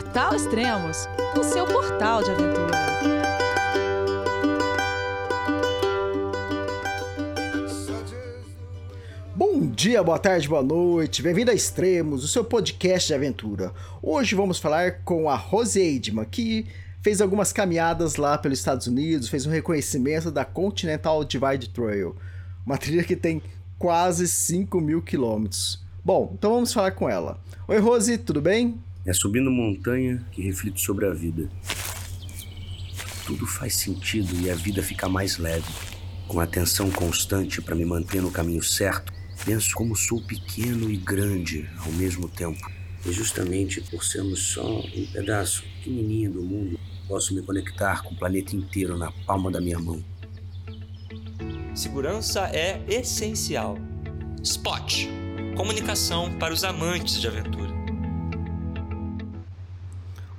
Portal Extremos, o seu portal de aventura. Bom dia, boa tarde, boa noite, bem-vindo a Extremos, o seu podcast de aventura. Hoje vamos falar com a Rose Eidman, que fez algumas caminhadas lá pelos Estados Unidos, fez um reconhecimento da Continental Divide Trail, uma trilha que tem quase 5 mil quilômetros. Bom, então vamos falar com ela. Oi, Rose, tudo bem? É subindo montanha que reflito sobre a vida. Tudo faz sentido e a vida fica mais leve. Com atenção constante para me manter no caminho certo, penso como sou pequeno e grande ao mesmo tempo. E justamente por sermos só um pedaço pequenininho do mundo, posso me conectar com o planeta inteiro na palma da minha mão. Segurança é essencial. Spot comunicação para os amantes de aventura.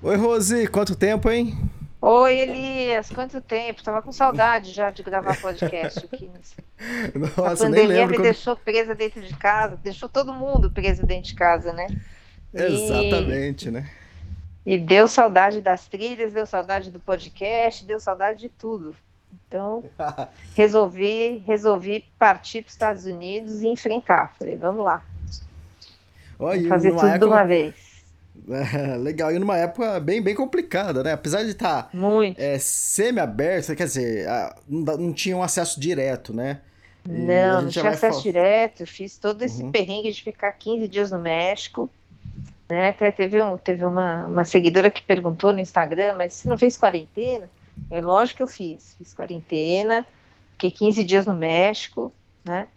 Oi, Rose, quanto tempo, hein? Oi, Elias, quanto tempo? Tava com saudade já de gravar podcast aqui. Nossa, a pandemia me quando... deixou presa dentro de casa, deixou todo mundo preso dentro de casa, né? Exatamente, e... né? E deu saudade das trilhas, deu saudade do podcast, deu saudade de tudo. Então, resolvi, resolvi partir para os Estados Unidos e enfrentar. Falei, vamos lá. Olha, fazer tudo época... de uma vez. Legal, e numa época bem, bem complicada, né? Apesar de estar tá, é, semi-aberta, quer dizer, não, não tinha um acesso direto, né? E não, não tinha acesso falar... direto. Fiz todo esse uhum. perrengue de ficar 15 dias no México. Né? Até teve, um, teve uma, uma seguidora que perguntou no Instagram, mas você não fez quarentena? É lógico que eu fiz. Fiz quarentena, fiquei 15 dias no México, né?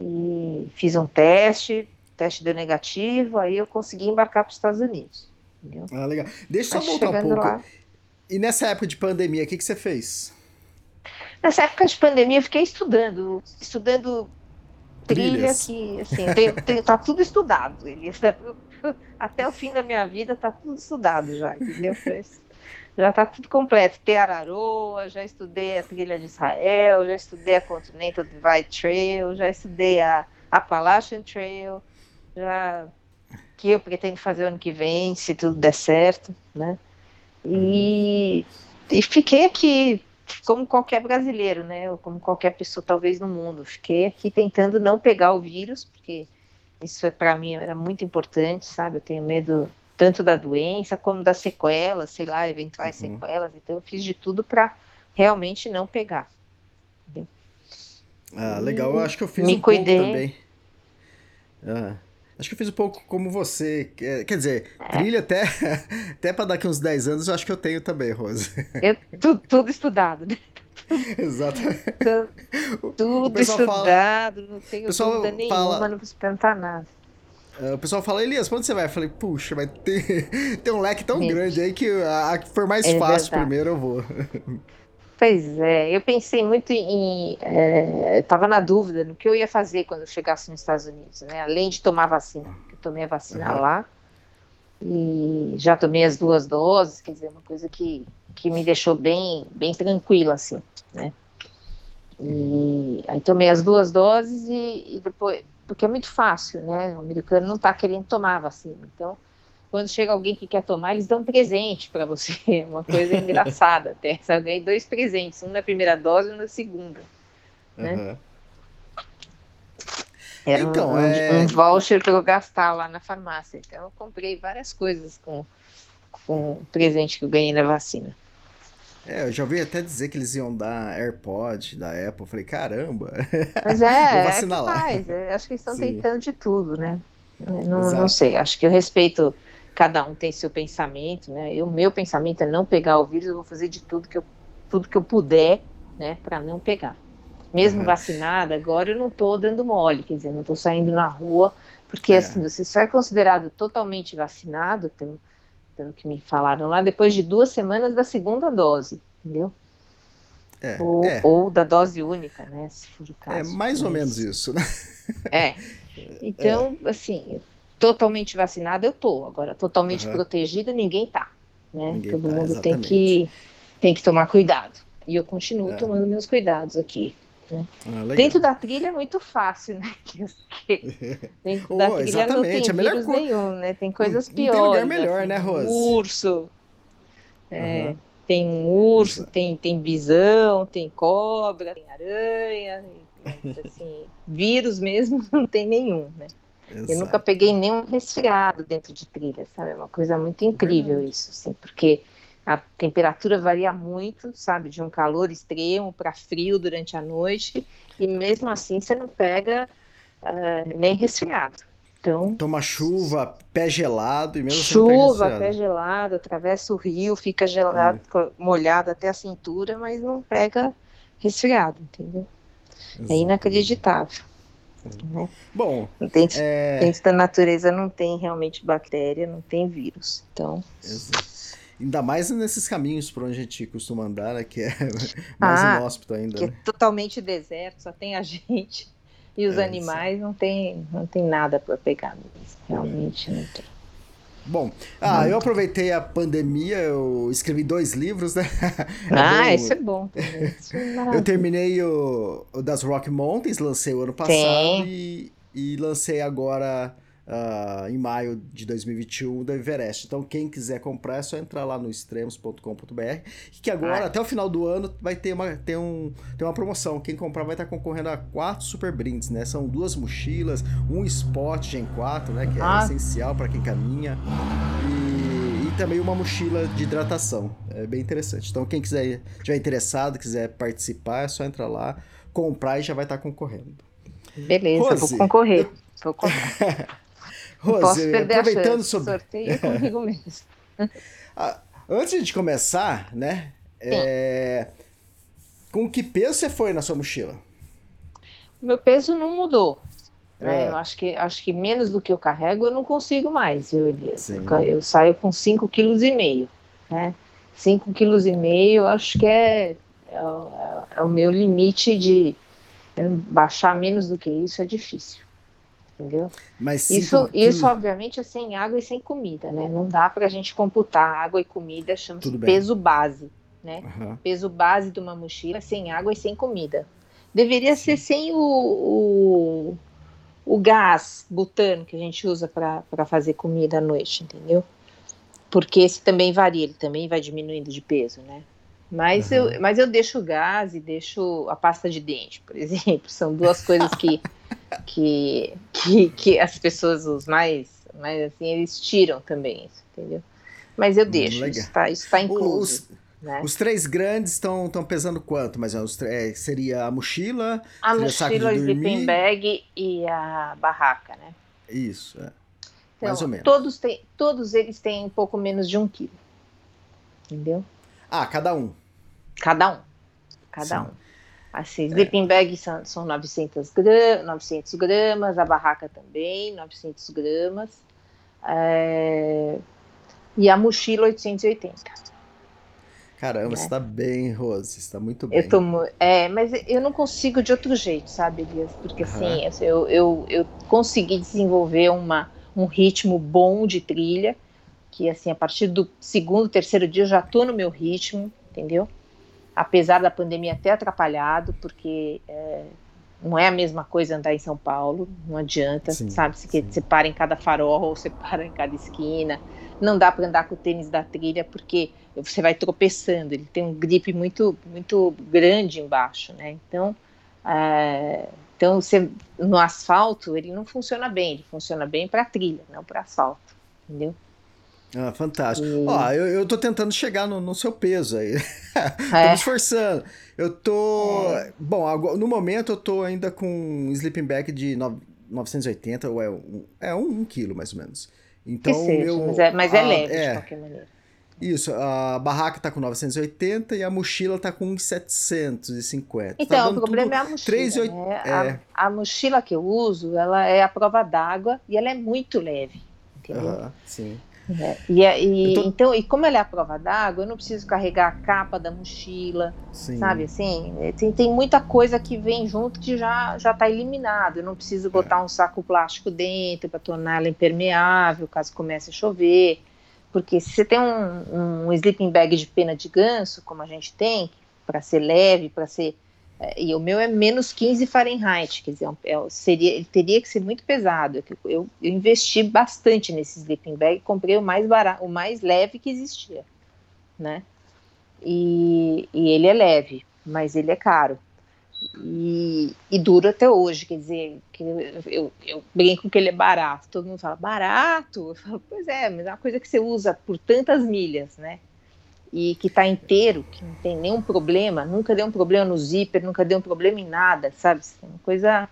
E fiz um teste, teste deu negativo, aí eu consegui embarcar para os Estados Unidos. Entendeu? Ah, legal. Deixa eu só voltar um pouco. Lá... E nessa época de pandemia, o que, que você fez? Nessa época de pandemia, eu fiquei estudando, estudando trilha que, assim, tem, tem, tá tudo estudado. Ele, até o fim da minha vida tá tudo estudado já, entendeu? Já tá tudo completo. Tem Araroa, já estudei a trilha de Israel, já estudei a Continental Divide Trail, já estudei a Appalachian Trail, já que eu pretendo fazer ano que vem, se tudo der certo, né? E, e fiquei aqui como qualquer brasileiro, né? Ou como qualquer pessoa talvez no mundo. Fiquei aqui tentando não pegar o vírus, porque isso é para mim era muito importante, sabe? Eu tenho medo tanto da doença como das sequelas, sei lá, eventuais uhum. sequelas. Então eu fiz de tudo para realmente não pegar. Ah, legal. Eu acho que eu fiz Me um cuidei. pouco também. Ah, acho que eu fiz um pouco como você. Quer dizer, é. trilha até, até para daqui uns 10 anos eu acho que eu tenho também, Rose. Eu, tudo, tudo estudado, né? Exatamente. Tudo estudado, fala, não tenho dúvida nenhuma, fala, não preciso perguntar nada. Uh, o pessoal fala, Elias, onde você vai? Eu falei, puxa, vai ter, ter um leque tão grande aí que a, a que for mais é fácil verdade. primeiro eu vou. Pois é, eu pensei muito em. É, Estava na dúvida no que eu ia fazer quando eu chegasse nos Estados Unidos, né? Além de tomar vacina, eu tomei a vacina uhum. lá e já tomei as duas doses, quer dizer, uma coisa que, que me deixou bem, bem tranquila, assim, né? E aí tomei as duas doses e, e depois, porque é muito fácil, né? O americano não está querendo tomar vacina, então quando chega alguém que quer tomar, eles dão um presente para você. É uma coisa engraçada até. Eu ganhei dois presentes, um na primeira dose e um na segunda. Né? Uhum. Era então, um, é... um voucher para eu gastar lá na farmácia. Então eu comprei várias coisas com, com o presente que eu ganhei na vacina. É, eu já ouvi até dizer que eles iam dar AirPod da Apple. Eu falei, caramba. Mas é, é que faz. É, acho que eles estão tentando de tudo, né? Não, não sei, acho que eu respeito cada um tem seu pensamento, né? O meu pensamento é não pegar o vírus, eu vou fazer de tudo que eu, tudo que eu puder, né, para não pegar. Mesmo uhum. vacinada, agora eu não estou dando mole, quer dizer, não estou saindo na rua, porque é. assim, você só é considerado totalmente vacinado, pelo, pelo que me falaram lá, depois de duas semanas da segunda dose, entendeu? É, ou, é. ou, da dose única, né? Se for o caso. É mais ou menos isso, né? É. Então, é. assim, totalmente vacinada eu tô, agora totalmente uhum. protegida ninguém tá, né? Ninguém Todo tá, mundo tem que tem que tomar cuidado. E eu continuo é. tomando meus cuidados aqui. Né? Ah, dentro da trilha é muito fácil, né? dentro oh, da trilha não tem é vírus co... nenhum, né? Tem coisas piores. Tem lugar melhor, assim, né, Rose? Urso. É, uhum. Tem urso, tem, tem bisão, tem cobra, tem aranha, assim, vírus mesmo não tem nenhum, né? Exato. Eu nunca peguei nenhum resfriado dentro de trilha, sabe? É uma coisa muito incrível isso, assim, porque a temperatura varia muito, sabe? De um calor extremo para frio durante a noite, e mesmo assim você não pega uh, nem resfriado. Então, Toma chuva, pé gelado e mesmo assim Chuva, pé gelado, atravessa o rio, fica gelado, é. molhado até a cintura, mas não pega resfriado, entendeu? Exato. É inacreditável. Bom, dentro, é... dentro da natureza não tem realmente bactéria, não tem vírus. Então. Exato. Ainda mais nesses caminhos por onde a gente costuma andar, né, que é mais ah, inóspito ainda. Que é né? é totalmente deserto, só tem a gente e os é, animais não tem, não tem nada para pegar. Realmente não tem. Bom, ah, eu aproveitei a pandemia, eu escrevi dois livros, né? Ah, isso é bom. Isso é eu terminei o, o, das Rock Mountains, lancei o ano passado e, e lancei agora uh, em maio de 2021 da Everest. Então, quem quiser comprar é só entrar lá no extremos.com.br. Que agora, ah. até o final do ano, vai ter uma, ter um, ter uma promoção. Quem comprar vai estar concorrendo a quatro super brindes, né? São duas mochilas, um spot Gen 4, né? Que é ah. essencial para quem caminha. E, e também uma mochila de hidratação. É bem interessante. Então, quem quiser, tiver interessado, quiser participar, é só entrar lá, comprar e já vai estar concorrendo. Beleza, Rose, vou concorrer. Eu... Vou concorrer. Rose, posso perder aproveitando a chance. sobre. Sorteio comigo mesmo. Ah, antes de começar, né? É... Com que peso você foi na sua mochila? Meu peso não mudou. Né? É. Eu acho que, acho que menos do que eu carrego eu não consigo mais, viu, Elias? Eu, eu saio com 5,5 kg. Né? 5,5 kg acho que é, é, é, o meu limite de baixar menos do que isso é difícil entendeu? Mas isso, isso obviamente é sem água e sem comida, né? Não dá para a gente computar água e comida, chama-se peso base, né? Uhum. Peso base de uma mochila sem água e sem comida. Deveria Sim. ser sem o, o, o, gás butano que a gente usa para fazer comida à noite, entendeu? Porque esse também varia, ele também vai diminuindo de peso, né? Mas, uhum. eu, mas eu deixo o gás e deixo a pasta de dente, por exemplo. São duas coisas que que, que, que as pessoas, os mais, mais assim, eles tiram também isso, entendeu? Mas eu hum, deixo, Legal. isso está tá incluso. Os, né? os três grandes estão pesando quanto? Mas os, é, seria a mochila, a mochila, o sleeping bag e a barraca, né? Isso, é. Então, mais ou menos. Todos, têm, todos eles têm um pouco menos de um quilo. Entendeu? Ah, cada um. Cada um. Cada Sim. um. Assim, sleeping bag são, são 900, gram, 900 gramas, a barraca também, 900 gramas. É, e a mochila 880. Caramba, é. você tá bem, Rose, você tá muito bem. Eu tô, é, mas eu não consigo de outro jeito, sabe, Elias? Porque uhum. assim, eu, eu, eu consegui desenvolver uma, um ritmo bom de trilha, que assim, a partir do segundo, terceiro dia eu já tô no meu ritmo, entendeu? Apesar da pandemia ter atrapalhado, porque é, não é a mesma coisa andar em São Paulo, não adianta, sim, sabe? Se você para em cada farol ou você para em cada esquina. Não dá para andar com o tênis da trilha porque você vai tropeçando, ele tem um grip muito, muito grande embaixo, né? Então, é, então você, no asfalto ele não funciona bem, ele funciona bem para trilha, não para asfalto, entendeu? Ah, fantástico. E... Ó, eu, eu tô tentando chegar no, no seu peso aí. tô me esforçando. Eu tô. É. Bom, agora, no momento eu tô ainda com um sleeping bag de no, 980, ou é, um, é um, um quilo mais ou menos. Então, que seja, meu, mas é, mas é leve é, de qualquer maneira. Isso, a barraca tá com 980 e a mochila tá com 750. Tá então, tá o problema é a mochila. 3, né? é. a, a, mochila que eu uso, ela é a prova d'água e ela é muito leve. Entendeu? -huh, sim. É, e, é, e tô... então, e como ela é a prova d'água, eu não preciso carregar a capa da mochila, Sim. sabe assim? É, tem, tem muita coisa que vem junto que já já está eliminado. Eu não preciso botar é. um saco plástico dentro para tornar ela impermeável caso comece a chover. Porque se você tem um, um sleeping bag de pena de ganso, como a gente tem, para ser leve, para ser e o meu é menos 15 Fahrenheit, quer dizer, é, seria, ele teria que ser muito pesado. Eu, eu, investi bastante nesse sleeping bag, comprei o mais barato, o mais leve que existia, né? E, e ele é leve, mas ele é caro. E, e dura até hoje, quer dizer, que eu, eu, eu, brinco que ele é barato. Todo mundo fala, barato? Eu falo, pois é, mas é uma coisa que você usa por tantas milhas, né? E que está inteiro, que não tem nenhum problema, nunca deu um problema no zíper, nunca deu um problema em nada, sabe? É uma coisa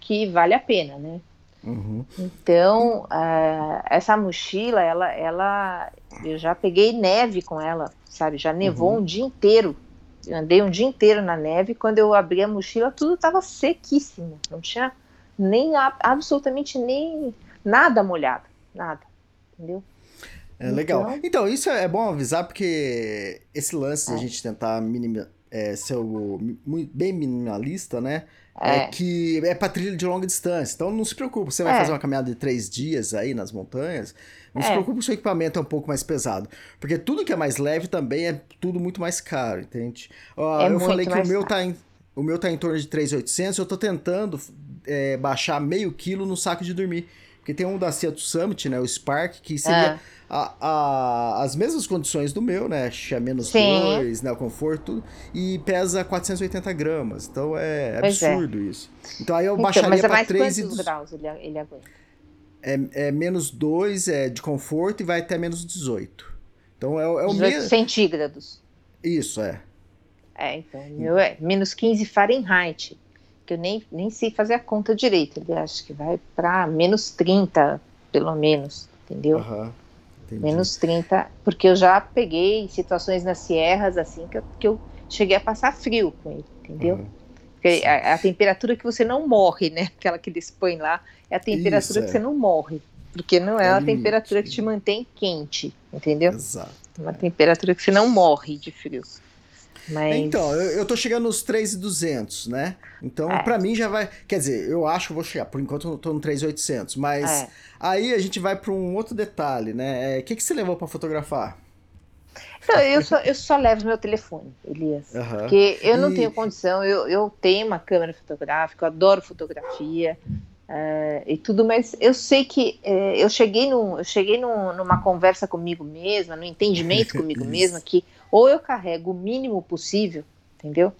que vale a pena, né? Uhum. Então, uh, essa mochila, ela, ela, eu já peguei neve com ela, sabe? Já nevou uhum. um dia inteiro. Eu andei um dia inteiro na neve. Quando eu abri a mochila, tudo estava sequíssimo. Não tinha nem absolutamente nem nada molhado, nada, entendeu? É legal. Então, então isso é bom avisar porque esse lance é. de a gente tentar é, ser o, bem minimalista, né? É. é. que é pra trilha de longa distância. Então não se preocupe, você vai é. fazer uma caminhada de três dias aí nas montanhas. Não se é. preocupe, o seu equipamento é um pouco mais pesado. Porque tudo que é mais leve também é tudo muito mais caro, entende? Uh, eu falei que o meu, tá em, o meu tá em torno de 3,800. Eu tô tentando é, baixar meio quilo no saco de dormir. Porque tem um da Seattle Summit, né? O Spark, que seria a, a, as mesmas condições do meu, né? É menos 2, né? O conforto, e pesa 480 gramas. Então é é. absurdo é. isso. Então aí eu então, baixaria para é 3 e. graus ele, ele aguenta? É, é menos 2 é, de conforto e vai até menos 18. Então é, é o 18 me... centígrados. Isso, é. É, então, meu é menos 15 Fahrenheit, que eu nem, nem sei fazer a conta direito. Ele acho que vai para menos 30, pelo menos, entendeu? Uhum. Menos 30, porque eu já peguei situações nas sierras assim que eu, que eu cheguei a passar frio com ele, entendeu? Uhum. Porque a, a, temperatura que você não morre, né? Aquela que eles põem lá, é a temperatura Isso, que é. você não morre. Porque não é, é a temperatura que te mantém quente, entendeu? Exato. É uma temperatura que você não morre de frio. Mas... Então, eu, eu tô chegando nos 3,200, né? Então, é. para mim já vai. Quer dizer, eu acho que vou chegar. Por enquanto eu tô no 3,800. Mas é. aí a gente vai para um outro detalhe, né? O é, que, que você levou para fotografar? Não, eu, só, eu só levo meu telefone, Elias. Uhum. Porque eu não e... tenho condição. Eu, eu tenho uma câmera fotográfica, eu adoro fotografia. Uh, e tudo, mas eu sei que uh, eu cheguei, num, eu cheguei num, numa conversa comigo mesma, no entendimento comigo mesma, que ou eu carrego o mínimo possível, entendeu?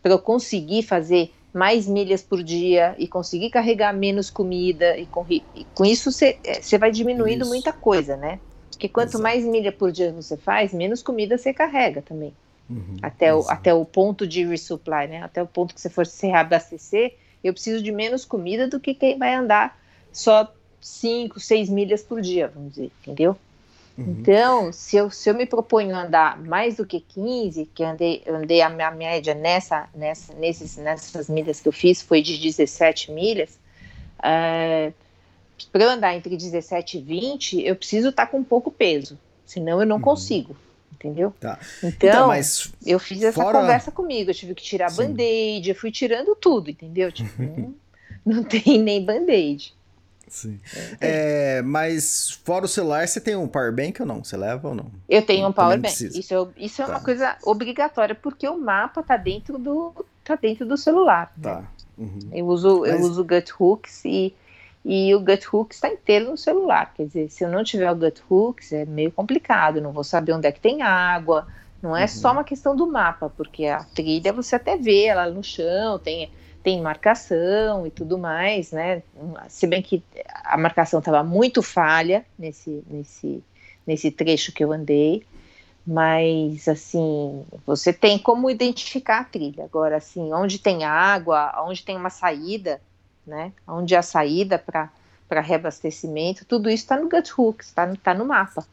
Para eu conseguir fazer mais milhas por dia e conseguir carregar menos comida, e com, e com isso você é, vai diminuindo isso. muita coisa, né? Porque quanto Exato. mais milha por dia você faz, menos comida você carrega também. Uhum, até, o, até o ponto de resupply, né? Até o ponto que você for se reabastecer, eu preciso de menos comida do que quem vai andar só 5, 6 milhas por dia, vamos dizer, entendeu? Uhum. Então, se eu, se eu me proponho andar mais do que 15, que andei, andei a minha média nessa, nessa, nesses, nessas milhas que eu fiz foi de 17 milhas, uh, para andar entre 17 e 20, eu preciso estar tá com pouco peso, senão eu não uhum. consigo entendeu? Tá. Então, então eu fiz essa fora... conversa comigo, eu tive que tirar band-aid, eu fui tirando tudo, entendeu? Tipo, não, não tem nem band-aid. Sim. É, mas fora o celular, você tem um power bank ou não? Você leva ou não? Eu tenho um power bank. Isso, é, isso é tá. uma coisa obrigatória, porque o mapa tá dentro do, tá dentro do celular. Tá. Né? Uhum. Eu uso, mas... eu uso gut hooks e e o gut hooks está inteiro no celular. Quer dizer, se eu não tiver o gut hooks, é meio complicado, não vou saber onde é que tem água. Não é uhum. só uma questão do mapa, porque a trilha você até vê ela no chão, tem, tem marcação e tudo mais, né? Se bem que a marcação estava muito falha nesse, nesse, nesse trecho que eu andei, mas assim, você tem como identificar a trilha. Agora, assim, onde tem água, onde tem uma saída, né? Onde é a saída para reabastecimento, tudo isso está no Gut Hooks, está tá no mapa.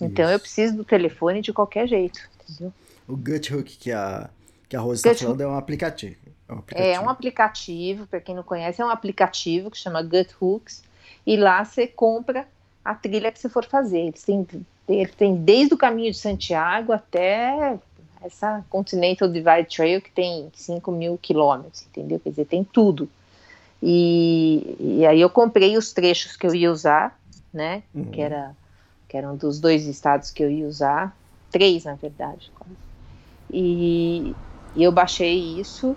Então isso. eu preciso do telefone de qualquer jeito, entendeu? O Gut Hook que a, que a Rose está falando é um aplicativo. É um aplicativo, é um aplicativo para quem não conhece, é um aplicativo que chama Gut Hooks, e lá você compra a trilha que você for fazer. Eles têm, ele tem desde o caminho de Santiago até essa Continental Divide Trail que tem 5 mil quilômetros, entendeu? Quer dizer, tem tudo. E, e aí eu comprei os trechos que eu ia usar, né? Uhum. Que, era, que eram dos dois estados que eu ia usar, três na verdade. E, e eu baixei isso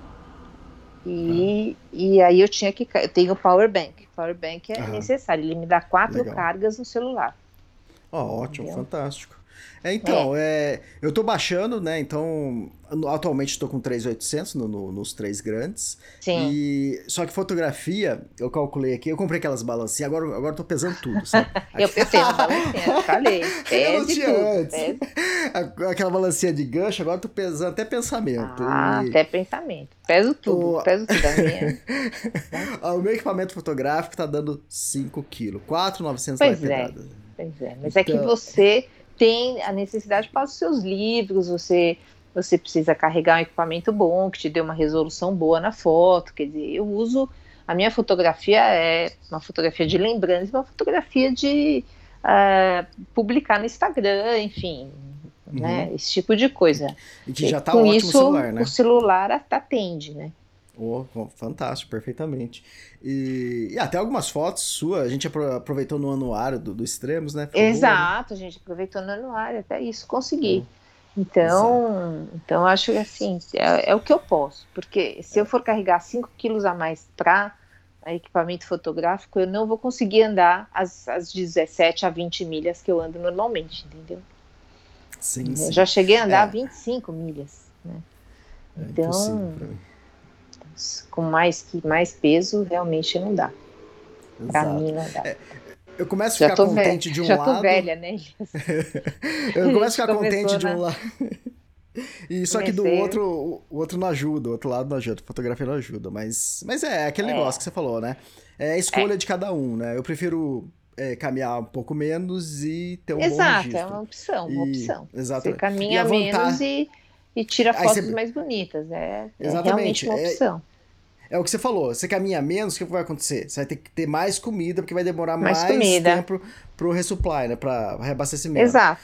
E, ah. e aí eu tinha que. Eu tenho o power bank. Power bank é necessário. Ele me dá quatro Legal. cargas no celular. Oh, ótimo, Entendeu? fantástico. É, então, é. é eu tô baixando, né? Então, atualmente estou com 3,800 no, no, nos três grandes. Sim. E, só que fotografia, eu calculei aqui, eu comprei aquelas balancinhas, agora, agora eu tô pesando tudo, sabe? eu, eu uma balancinha, falei. eu não tinha tudo, antes. Aquela balancinha de gancho, agora eu tô pesando até pensamento. Ah, e... até pensamento. Peso tudo, o... peso tudo. A o meu equipamento fotográfico tá dando 5 quilos, 4,900 pois é. Pois é, mas então... é que então você tem a necessidade para os seus livros, você você precisa carregar um equipamento bom, que te dê uma resolução boa na foto, quer dizer, eu uso, a minha fotografia é uma fotografia de lembrança, uma fotografia de uh, publicar no Instagram, enfim, uhum. né, esse tipo de coisa. E que já está ótimo isso, celular, né? o celular atende, né. Oh, fantástico, perfeitamente. E, e, até algumas fotos suas, a gente aproveitou no anuário do, do Extremos, né? Ficou Exato, boa, né? a gente aproveitou no anuário, até isso, consegui. Então, então acho que assim, é, é, o que eu posso, porque se eu for carregar 5 quilos a mais para equipamento fotográfico, eu não vou conseguir andar as, as 17 a 20 milhas que eu ando normalmente, entendeu? Sim, eu sim. já cheguei a andar é. 25 milhas, né? É então, com mais, mais peso, realmente não dá. Para mim não dá. É, eu começo a ficar contente velha, de um já lado. Já tô velha, né? eu começo a ficar contente de um lado. E só que do outro, o outro não ajuda, o outro lado não ajuda, a fotografia não ajuda, mas, mas é, aquele é. negócio que você falou, né? É a escolha é. de cada um, né? Eu prefiro é, caminhar um pouco menos e ter um Exato, bom registro. Exato, é uma opção, uma e, opção. Exatamente. Você caminha menos e, e tira fotos você... mais bonitas, é, é realmente uma é opção é o que você falou, você caminha menos, o que vai acontecer? Você vai ter que ter mais comida, porque vai demorar mais, mais tempo pro resupply, né? Pra reabastecimento. Exato.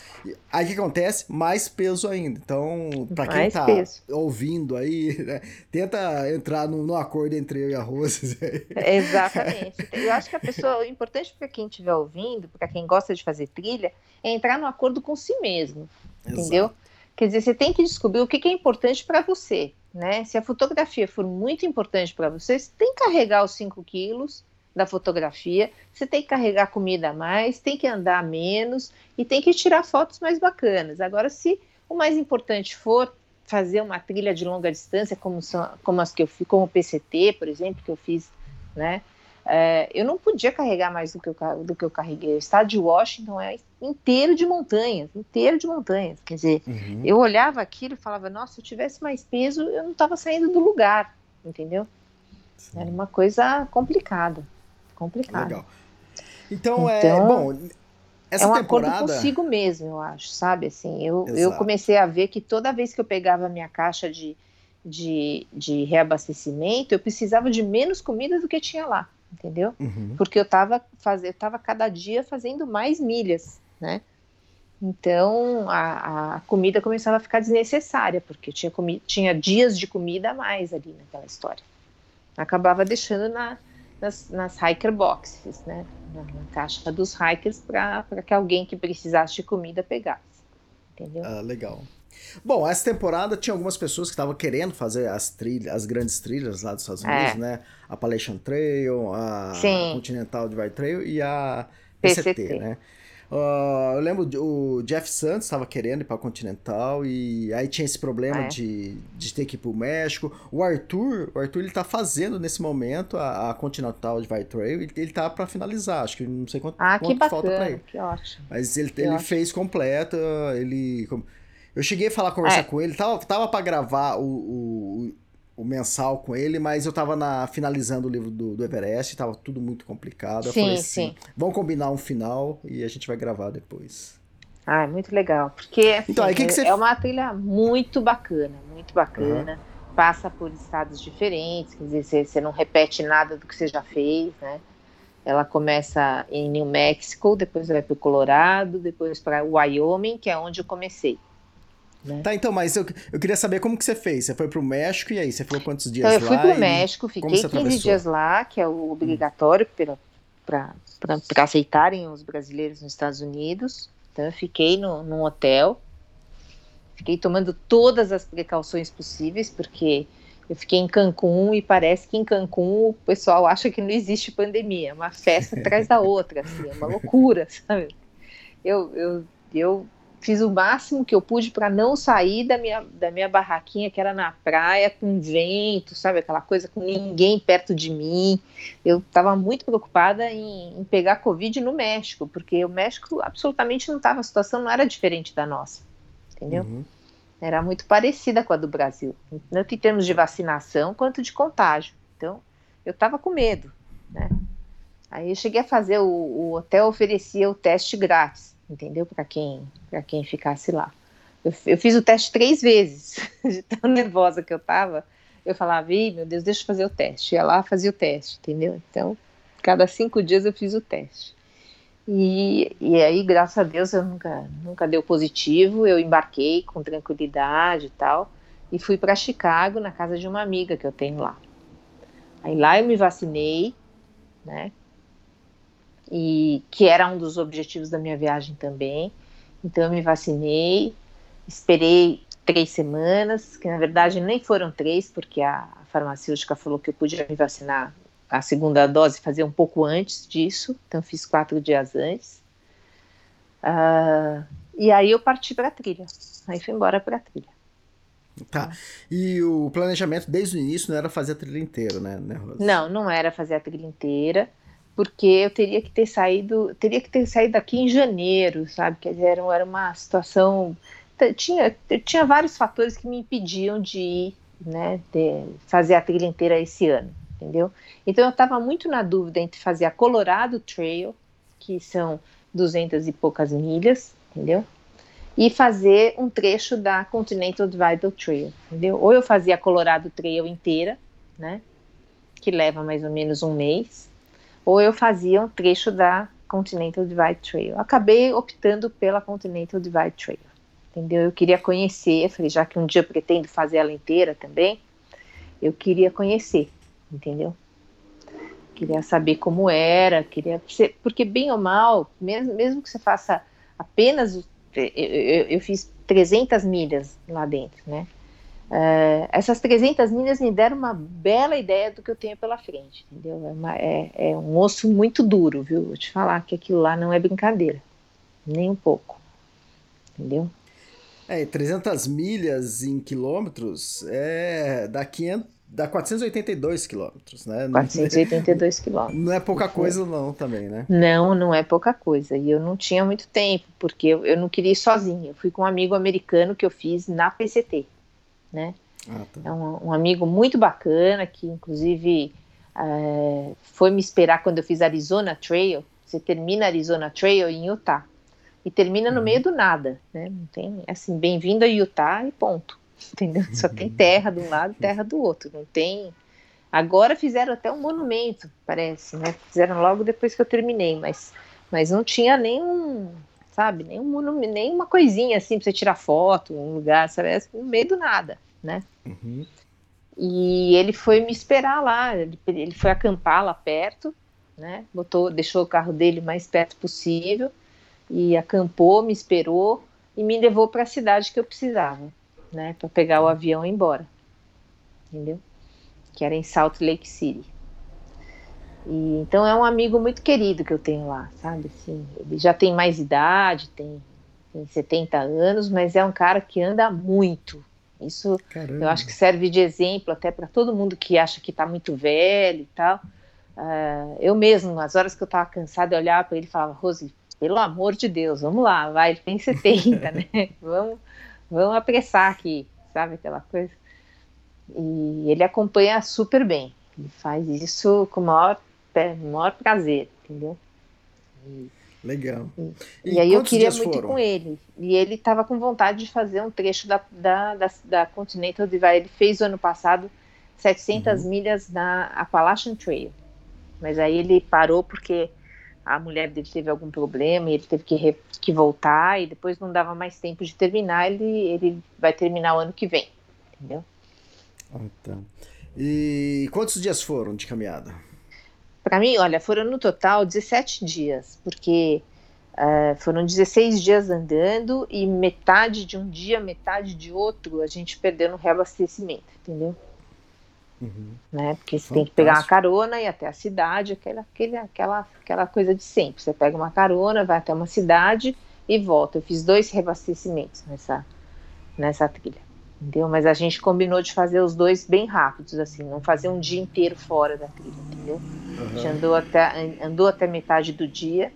Aí o que acontece? Mais peso ainda. Então, para quem tá peso. ouvindo aí, né? tenta entrar no, no, acordo entre eu e a Rose. Exatamente. Eu acho que a pessoa, o importante para quem estiver ouvindo, para quem gosta de fazer trilha, é entrar no acordo com si mesmo. Exato. Entendeu? Quer dizer, você tem que descobrir o que, é importante para você né? Se a fotografia for muito importante para você, você tem que carregar os 5 quilos da fotografia, você tem que carregar comida a mais, tem que andar menos e tem que tirar fotos mais bacanas. Agora, se o mais importante for fazer uma trilha de longa distância, como, são, como as que eu fiz, como o PCT, por exemplo, que eu fiz, né? É, eu não podia carregar mais do que eu, do que eu carreguei. O estado de Washington é inteiro de montanhas, inteiro de montanhas. Quer dizer, uhum. eu olhava aquilo e falava, nossa, se eu tivesse mais peso, eu não estava saindo do lugar, entendeu? Sim. Era uma coisa complicada, complicada. Legal. Então, é, então é, bom, essa é um temporada... acordo consigo mesmo, eu acho, sabe? Assim, eu, eu comecei a ver que toda vez que eu pegava a minha caixa de, de, de reabastecimento, eu precisava de menos comida do que tinha lá entendeu? Uhum. Porque eu estava fazendo, tava cada dia fazendo mais milhas, né? Então a, a, comida começava a ficar desnecessária, porque tinha, comi tinha dias de comida a mais ali naquela história. Acabava deixando na, nas, nas hiker boxes, né? Na, na caixa dos hikers para que alguém que precisasse de comida pegasse. Entendeu? Ah, legal. Bom, essa temporada tinha algumas pessoas que estavam querendo fazer as trilhas, as grandes trilhas lá dos Estados é. Unidos, é. né? A Appalachian Trail, a Sim. Continental Divide Trail e a PCT, PCT. né? Uh, eu lembro o Jeff Santos estava querendo ir para Continental e aí tinha esse problema é. de, de ter que ir para o México. O Arthur, o Arthur ele tá fazendo nesse momento a, a Continental Divide Trail, ele, ele tá para finalizar, acho que não sei quanto, ah, quanto falta para ele. Que ótimo. Mas ele, ele fez completa, ele eu cheguei a falar, conversar é. com ele, tava, tava pra gravar o, o, o, mensal com ele, mas eu tava na, finalizando o livro do, do Everest, tava tudo muito complicado. Sim, falei assim, sim. vamos combinar um final e a gente vai gravar depois. Ah, é muito legal, porque assim, então, aí, que que você... é uma trilha muito bacana, muito bacana. Uhum. Passa por estados diferentes, quer dizer, você, você não repete nada do que você já fez, né? Ela começa em New Mexico, depois vai para o Colorado, depois para Wyoming, que é onde eu comecei. Né? Tá, então, mas eu, eu queria saber como que você fez. Você foi pro México e aí? Você falou quantos dias então, lá? Eu fui pro. México, fiquei 15 dias lá, que é o obrigatório hum. para aceitarem os brasileiros nos Estados Unidos. Então, eu fiquei no, num hotel, fiquei tomando todas as precauções possíveis, porque Eu fiquei em Cancún e parece que em Cancún o pessoal acha que não existe pandemia, é uma festa atrás da outra, assim, é uma loucura, sabe? Eu, eu, eu fiz o máximo que eu pude para não sair da minha, da minha barraquinha, que era na praia, com vento, sabe? Aquela coisa com ninguém perto de mim. Eu estava muito preocupada em, em, pegar Covid no México, porque o México absolutamente não estava, a situação não era diferente da nossa, entendeu? Uhum. Era muito parecida com a do Brasil, tanto em termos de vacinação quanto de contágio. Então, eu estava com medo, né? Aí eu cheguei a fazer, o, o hotel oferecia o teste grátis entendeu? Para quem, para quem ficasse lá. Eu, eu, fiz o teste três vezes, de tão nervosa que eu estava. Eu falava, Ih, meu Deus, deixa eu fazer o teste. Ia lá, fazia o teste, entendeu? Então, cada cinco dias eu fiz o teste. E, e aí, graças a Deus, eu nunca, nunca deu positivo. Eu embarquei com tranquilidade e tal. E fui para Chicago, na casa de uma amiga que eu tenho lá. Aí lá eu me vacinei, né? E que era um dos objetivos da minha viagem também. Então eu me vacinei, esperei três semanas, que na verdade nem foram três, porque a farmacêutica falou que eu podia me vacinar a segunda dose fazer um pouco antes disso, então fiz quatro dias antes. Uh, e aí eu parti para a trilha, aí fui embora para a trilha. Tá. E o planejamento desde o início não era fazer a trilha inteira, né, né Não, não era fazer a trilha inteira porque eu teria que ter saído, teria que ter saído daqui em janeiro, sabe? Quer dizer, era, uma situação tinha tinha vários fatores que me impediam de ir, né, de fazer a trilha inteira esse ano, entendeu? Então eu estava muito na dúvida entre fazer a Colorado Trail, que são duzentas e poucas milhas, entendeu? E fazer um trecho da Continental Divide Trail, entendeu? Ou eu fazia a Colorado Trail inteira, né, que leva mais ou menos um mês, ou eu fazia um trecho da Continental Divide Trail. Acabei optando pela Continental Divide Trail, entendeu? Eu queria conhecer, falei, já que um dia eu pretendo fazer ela inteira também, eu queria conhecer, entendeu? Queria saber como era, queria porque bem ou mal, mesmo, mesmo que você faça apenas, eu, eu, eu fiz 300 milhas lá dentro, né? Uh, essas 300 milhas me deram uma bela ideia do que eu tenho pela frente, entendeu? É, uma, é, é, um osso muito duro, viu? Vou te falar que aquilo lá não é brincadeira, nem um pouco, entendeu? É, 300 milhas em quilômetros é dá 500, dá 482 quilômetros, né? 482 quilômetros. Não é pouca coisa não também, né? Não, não é pouca coisa. E eu não tinha muito tempo, porque eu, eu não queria ir sozinha. Eu fui com um amigo americano que eu fiz na PCT né? Ah, tá. É um, um, amigo muito bacana que, inclusive, é, foi me esperar quando eu fiz Arizona Trail. Você termina Arizona Trail em Utah e termina no uhum. meio do nada, né? Não tem assim, bem-vindo a Utah e ponto. Entendeu? Só tem terra de um lado e terra do outro. Não tem. Agora fizeram até um monumento, parece, né? Fizeram logo depois que eu terminei, mas, mas não tinha nenhum, sabe? Nem, um, nem uma coisinha assim pra você tirar foto, um lugar, sabe? É no meio do nada, né? Uhum. E ele foi me esperar lá, ele, ele foi acampar lá perto, né? Botou, deixou o carro dele mais perto possível e acampou, me esperou e me levou para a cidade que eu precisava, né? Para pegar o avião e ir embora, entendeu? Que era em Salt Lake City. E, então é um amigo muito querido que eu tenho lá, sabe? Assim, ele já tem mais idade, tem, tem 70 anos, mas é um cara que anda muito. Isso Caramba. eu acho que serve de exemplo até para todo mundo que acha que está muito velho e tal. Uh, eu mesmo, nas horas que eu estava cansada, eu olhava para ele e falava, Rose, pelo amor de Deus, vamos lá, vai, ele tem 70, né? Vamos, vamos apressar aqui, sabe aquela coisa? E ele acompanha super bem. Ele faz isso com maior maior prazer, entendeu? E, Legal. E, e, e aí eu queria muito foram? com ele. E ele estava com vontade de fazer um trecho da, da, da, da Continental Divide. Ele fez o ano passado 700 uhum. milhas na Appalachian Trail. Mas aí ele parou porque a mulher dele teve algum problema e ele teve que, re, que voltar e depois não dava mais tempo de terminar. Ele, ele vai terminar o ano que vem, entendeu? Ah, tá. E quantos dias foram de caminhada? Para mim, olha, foram no total 17 dias, porque uh, foram 16 dias andando e metade de um dia, metade de outro, a gente perdeu no reabastecimento, entendeu? Uhum. Né? Porque você Fantástico. tem que pegar uma carona e ir até a cidade, aquela, aquele, aquela, aquela coisa de sempre. Você pega uma carona, vai até uma cidade e volta. Eu fiz dois reabastecimentos nessa, nessa trilha. Entendeu? Mas a gente combinou de fazer os dois bem rápidos, assim, não fazer um dia inteiro fora da trilha, entendeu? Uhum. A gente andou até, andou até metade do dia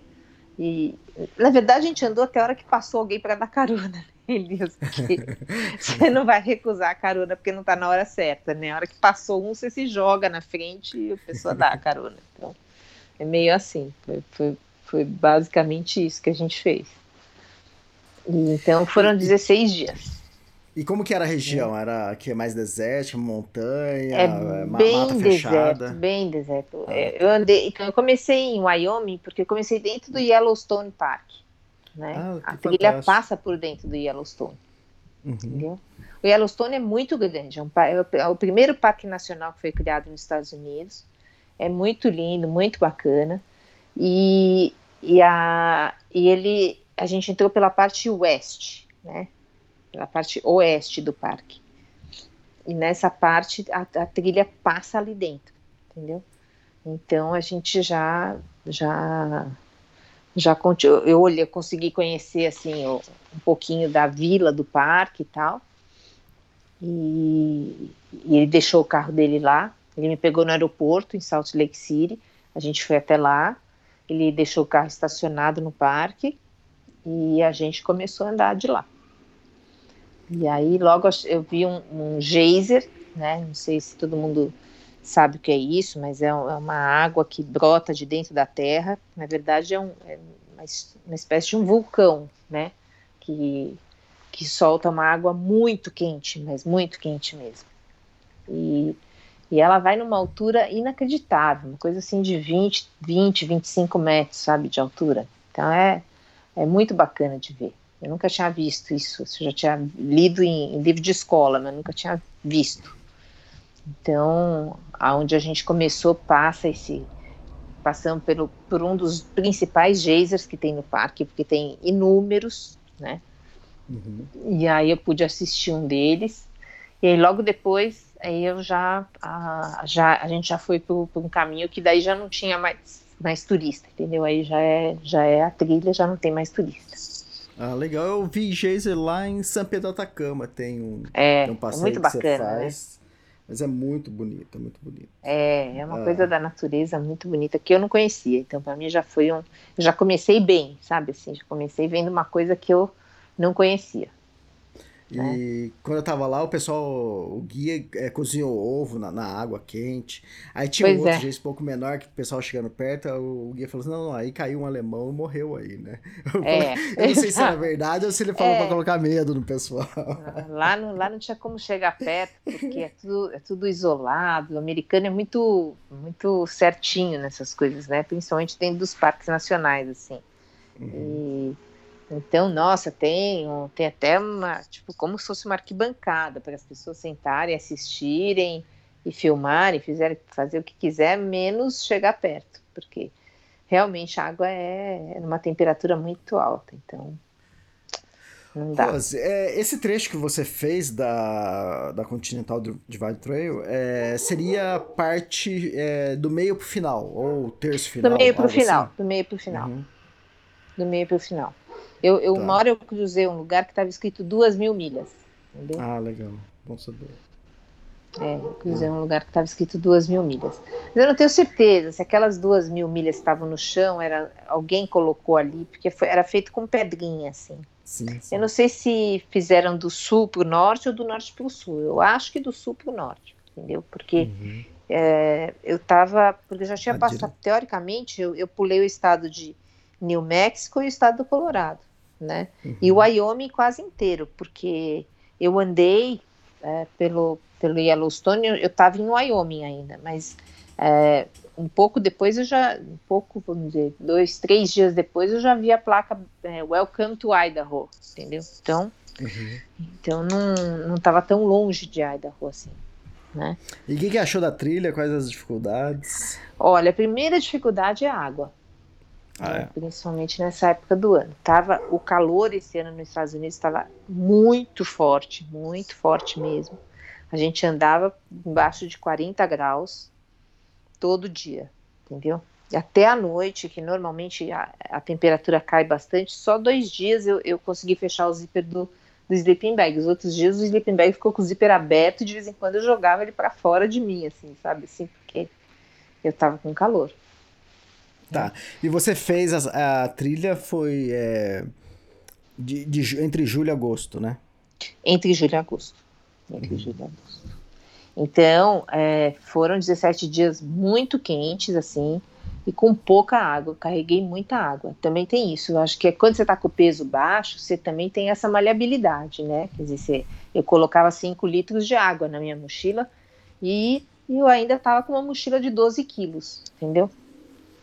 e, na verdade, a gente andou até a hora que passou alguém para dar carona. Elias, porque você não vai recusar a carona porque não está na hora certa, né? A hora que passou um, você se joga na frente e a pessoa dá a carona. Então, é meio assim. Foi, foi, foi basicamente isso que a gente fez. E, então, foram 16 dias. E como que era a região? Era que é mais desértica, montanha, é bem mata fechada? Deserto, bem deserto. Ah. É, eu andei, então eu comecei em Wyoming porque eu comecei dentro do Yellowstone Park. Né? Ah, a trilha fantástico. passa por dentro do Yellowstone. Uhum. Entendeu? O Yellowstone é muito grande, é, um, é o primeiro parque nacional que foi criado nos Estados Unidos. É muito lindo, muito bacana. E, e, a, e ele, a gente entrou pela parte oeste, né? Pela parte oeste do parque. E nessa parte a, a trilha passa ali dentro, entendeu? Então a gente já já já eu olhei, consegui conhecer assim um pouquinho da vila do parque e tal. E, e, ele deixou o carro dele lá. Ele me pegou no aeroporto em Salt Lake City. A gente foi até lá. Ele deixou o carro estacionado no parque e a gente começou a andar de lá. E aí logo eu vi um, um geyser, né? Não sei se todo mundo sabe o que é isso, mas é, é uma água que brota de dentro da terra. Na verdade, é, um, é uma, uma, espécie de um vulcão, né? Que, que solta uma água muito quente, mas muito quente mesmo. E, e ela vai numa altura inacreditável, uma coisa assim de 20, 20, 25 metros, sabe, de altura. Então é, é muito bacana de ver. Eu nunca tinha visto isso. Eu já tinha lido em, em livro de escola, mas nunca tinha visto. Então, aonde a gente começou passa esse passando pelo, por um dos principais geysers que tem no parque, porque tem inúmeros, né? Uhum. E aí eu pude assistir um deles. E aí logo depois, aí eu já a, já a gente já foi para um caminho que daí já não tinha mais mais turista, entendeu? Aí já é já é a trilha, já não tem mais turista. Ah, legal. Eu vi geyser lá em São Pedro Atacama, tem um, é, tem um passeio é muito bacana, né? faz. Né? Mas é muito bonito, é muito bonito. É, é uma ah. coisa da natureza muito bonita que eu não conhecia. Então, para mim já foi um. Já comecei bem, sabe? Assim, já comecei vendo uma coisa que eu não conhecia. E é. quando eu tava lá, o pessoal, o guia é, cozinhou ovo na, na, água quente. Aí tinha pois um outro é. um pouco menor que o pessoal chegando perto, o guia falou assim: não, não, aí caiu um alemão e morreu aí, né? Eu, é. eu não sei se era verdade ou se ele falou é. pra colocar medo no pessoal. Lá não, lá não tinha como chegar perto, porque é tudo, é tudo isolado. O americano é muito, muito certinho nessas coisas, né? Principalmente dentro dos parques nacionais, assim. Uhum. E então, nossa, tem, tem até uma, tipo, como se fosse uma arquibancada para as pessoas sentarem, assistirem e filmarem, fizerem, fazer o que quiser, menos chegar perto, porque realmente a água é, é numa temperatura muito alta, então não dá. É, esse trecho que você fez da, da Continental Divide Trail é, seria parte é, do meio para o final, ou terço final? Do meio para o final, assim? do meio para o final. Uhum. Do meio para o final. Eu, eu, tá. Uma hora eu cruzei um lugar que estava escrito duas mil milhas. Entendeu? Ah, legal. Bom saber. É, eu cruzei um lugar que estava escrito duas mil milhas. Mas eu não tenho certeza se aquelas duas mil milhas estavam no chão, era alguém colocou ali, porque foi, era feito com pedrinha, assim. Sim, sim. Eu não sei se fizeram do sul para o norte ou do norte para o sul. Eu acho que do sul para o norte, entendeu? Porque uhum. é, eu estava, porque eu já tinha passado, teoricamente, eu, eu pulei o estado de New Mexico e o estado do Colorado né? Uhum. E o Wyoming quase inteiro, porque eu andei é, pelo, pelo Yellowstone, eu estava em Wyoming ainda, mas é, um pouco depois eu já, um pouco, vamos dizer, dois, três dias depois eu já vi a placa é, Welcome to Idaho, entendeu? Então, uhum. então não estava tão longe de Idaho assim. Né? E o que, que achou da trilha? Quais as dificuldades? Olha, a primeira dificuldade é a água. Ah, é. Principalmente nessa época do ano. Tava, o calor esse ano nos Estados Unidos estava muito forte, muito forte mesmo. A gente andava embaixo de 40 graus todo dia, entendeu? E até a noite, que normalmente a, a temperatura cai bastante, só dois dias eu, eu consegui fechar o zíper do, do sleeping bag. Os outros dias o sleeping bag ficou com o zíper aberto e de vez em quando eu jogava ele para fora de mim, assim, sabe? Assim, porque eu tava com calor. Tá. E você fez a, a trilha foi é, de, de, entre julho e agosto, né? Entre julho e agosto. Entre uhum. julho e agosto. Então, é, foram 17 dias muito quentes, assim, e com pouca água. carreguei muita água. Também tem isso. Eu acho que é quando você está com o peso baixo, você também tem essa maleabilidade, né? Quer dizer, você, eu colocava 5 litros de água na minha mochila e eu ainda estava com uma mochila de 12 quilos, entendeu?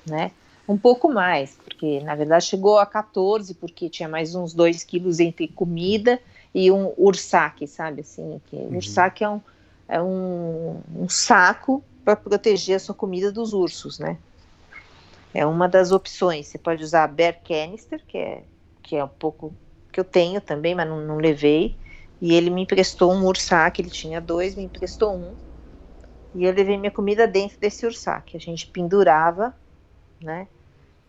Né? Um pouco mais, porque na verdade chegou a 14, porque tinha mais uns 2 quilos entre comida e um ursaque, sabe? Assim, que uhum. ursaque é um, é um, um saco para proteger a sua comida dos ursos, né? É uma das opções. Você pode usar a Bear Canister, que é, que é um pouco que eu tenho também, mas não, não levei. E ele me emprestou um ursac, ele tinha dois, me emprestou um. E eu levei minha comida dentro desse ursac. A gente pendurava, né?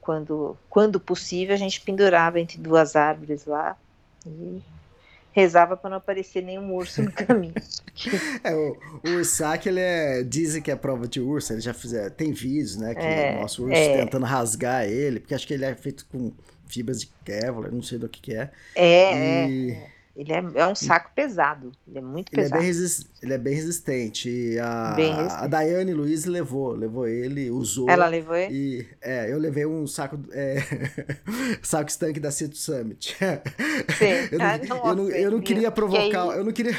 Quando, quando possível, a gente pendurava entre duas árvores lá. E rezava para não aparecer nenhum urso no caminho. é, o, o Ursac, ele é. Dizem que é prova de urso, ele já fizeram. Tem vídeos, né? Que é, o nosso urso é. tentando rasgar ele, porque acho que ele é feito com fibras de Kevlar, não sei do que, que é. É. E... é. Ele é, é um saco pesado. Ele é muito ele pesado. É bem ele é bem resistente. A, bem resistente. a Daiane Luiz levou, levou ele, usou. Ela levou ele? E, é, eu levei um saco, é, saco estanque da Cito Summit. Sim. eu, não, ah, não, eu, não, eu não queria provocar, eu não queria,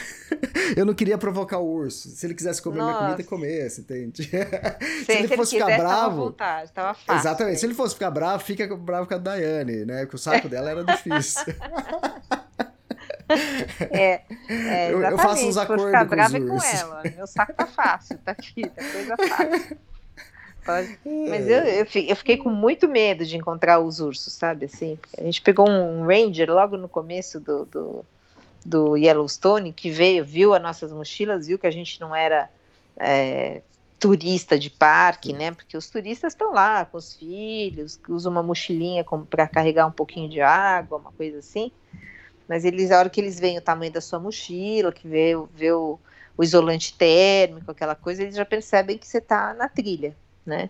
eu não queria provocar o urso. Se ele quisesse comer Nossa. minha comida, comesse, entende? Sim, se ele se fosse ele ficar bravo, vontade, tava fácil. Exatamente. Se ele fosse ficar bravo, fica bravo com a Daiane, né? Porque o saco dela era difícil. É, é eu, eu, faço uns acordos ficar com, brava com ela. Meu saco tá fácil, tá aqui, tá coisa fácil. Pode. Mas eu, eu, fiquei com muito medo de encontrar os ursos, sabe? Assim, a gente pegou um ranger logo no começo do, do, do Yellowstone que veio, viu as nossas mochilas, viu que a gente não era é, turista de parque, né? Porque os turistas estão lá com os filhos, usam uma mochilinha para carregar um pouquinho de água, uma coisa assim. Mas eles, a hora que eles veem o tamanho da sua mochila, que vê, vê o, o isolante térmico, aquela coisa, eles já percebem que você está na trilha, né?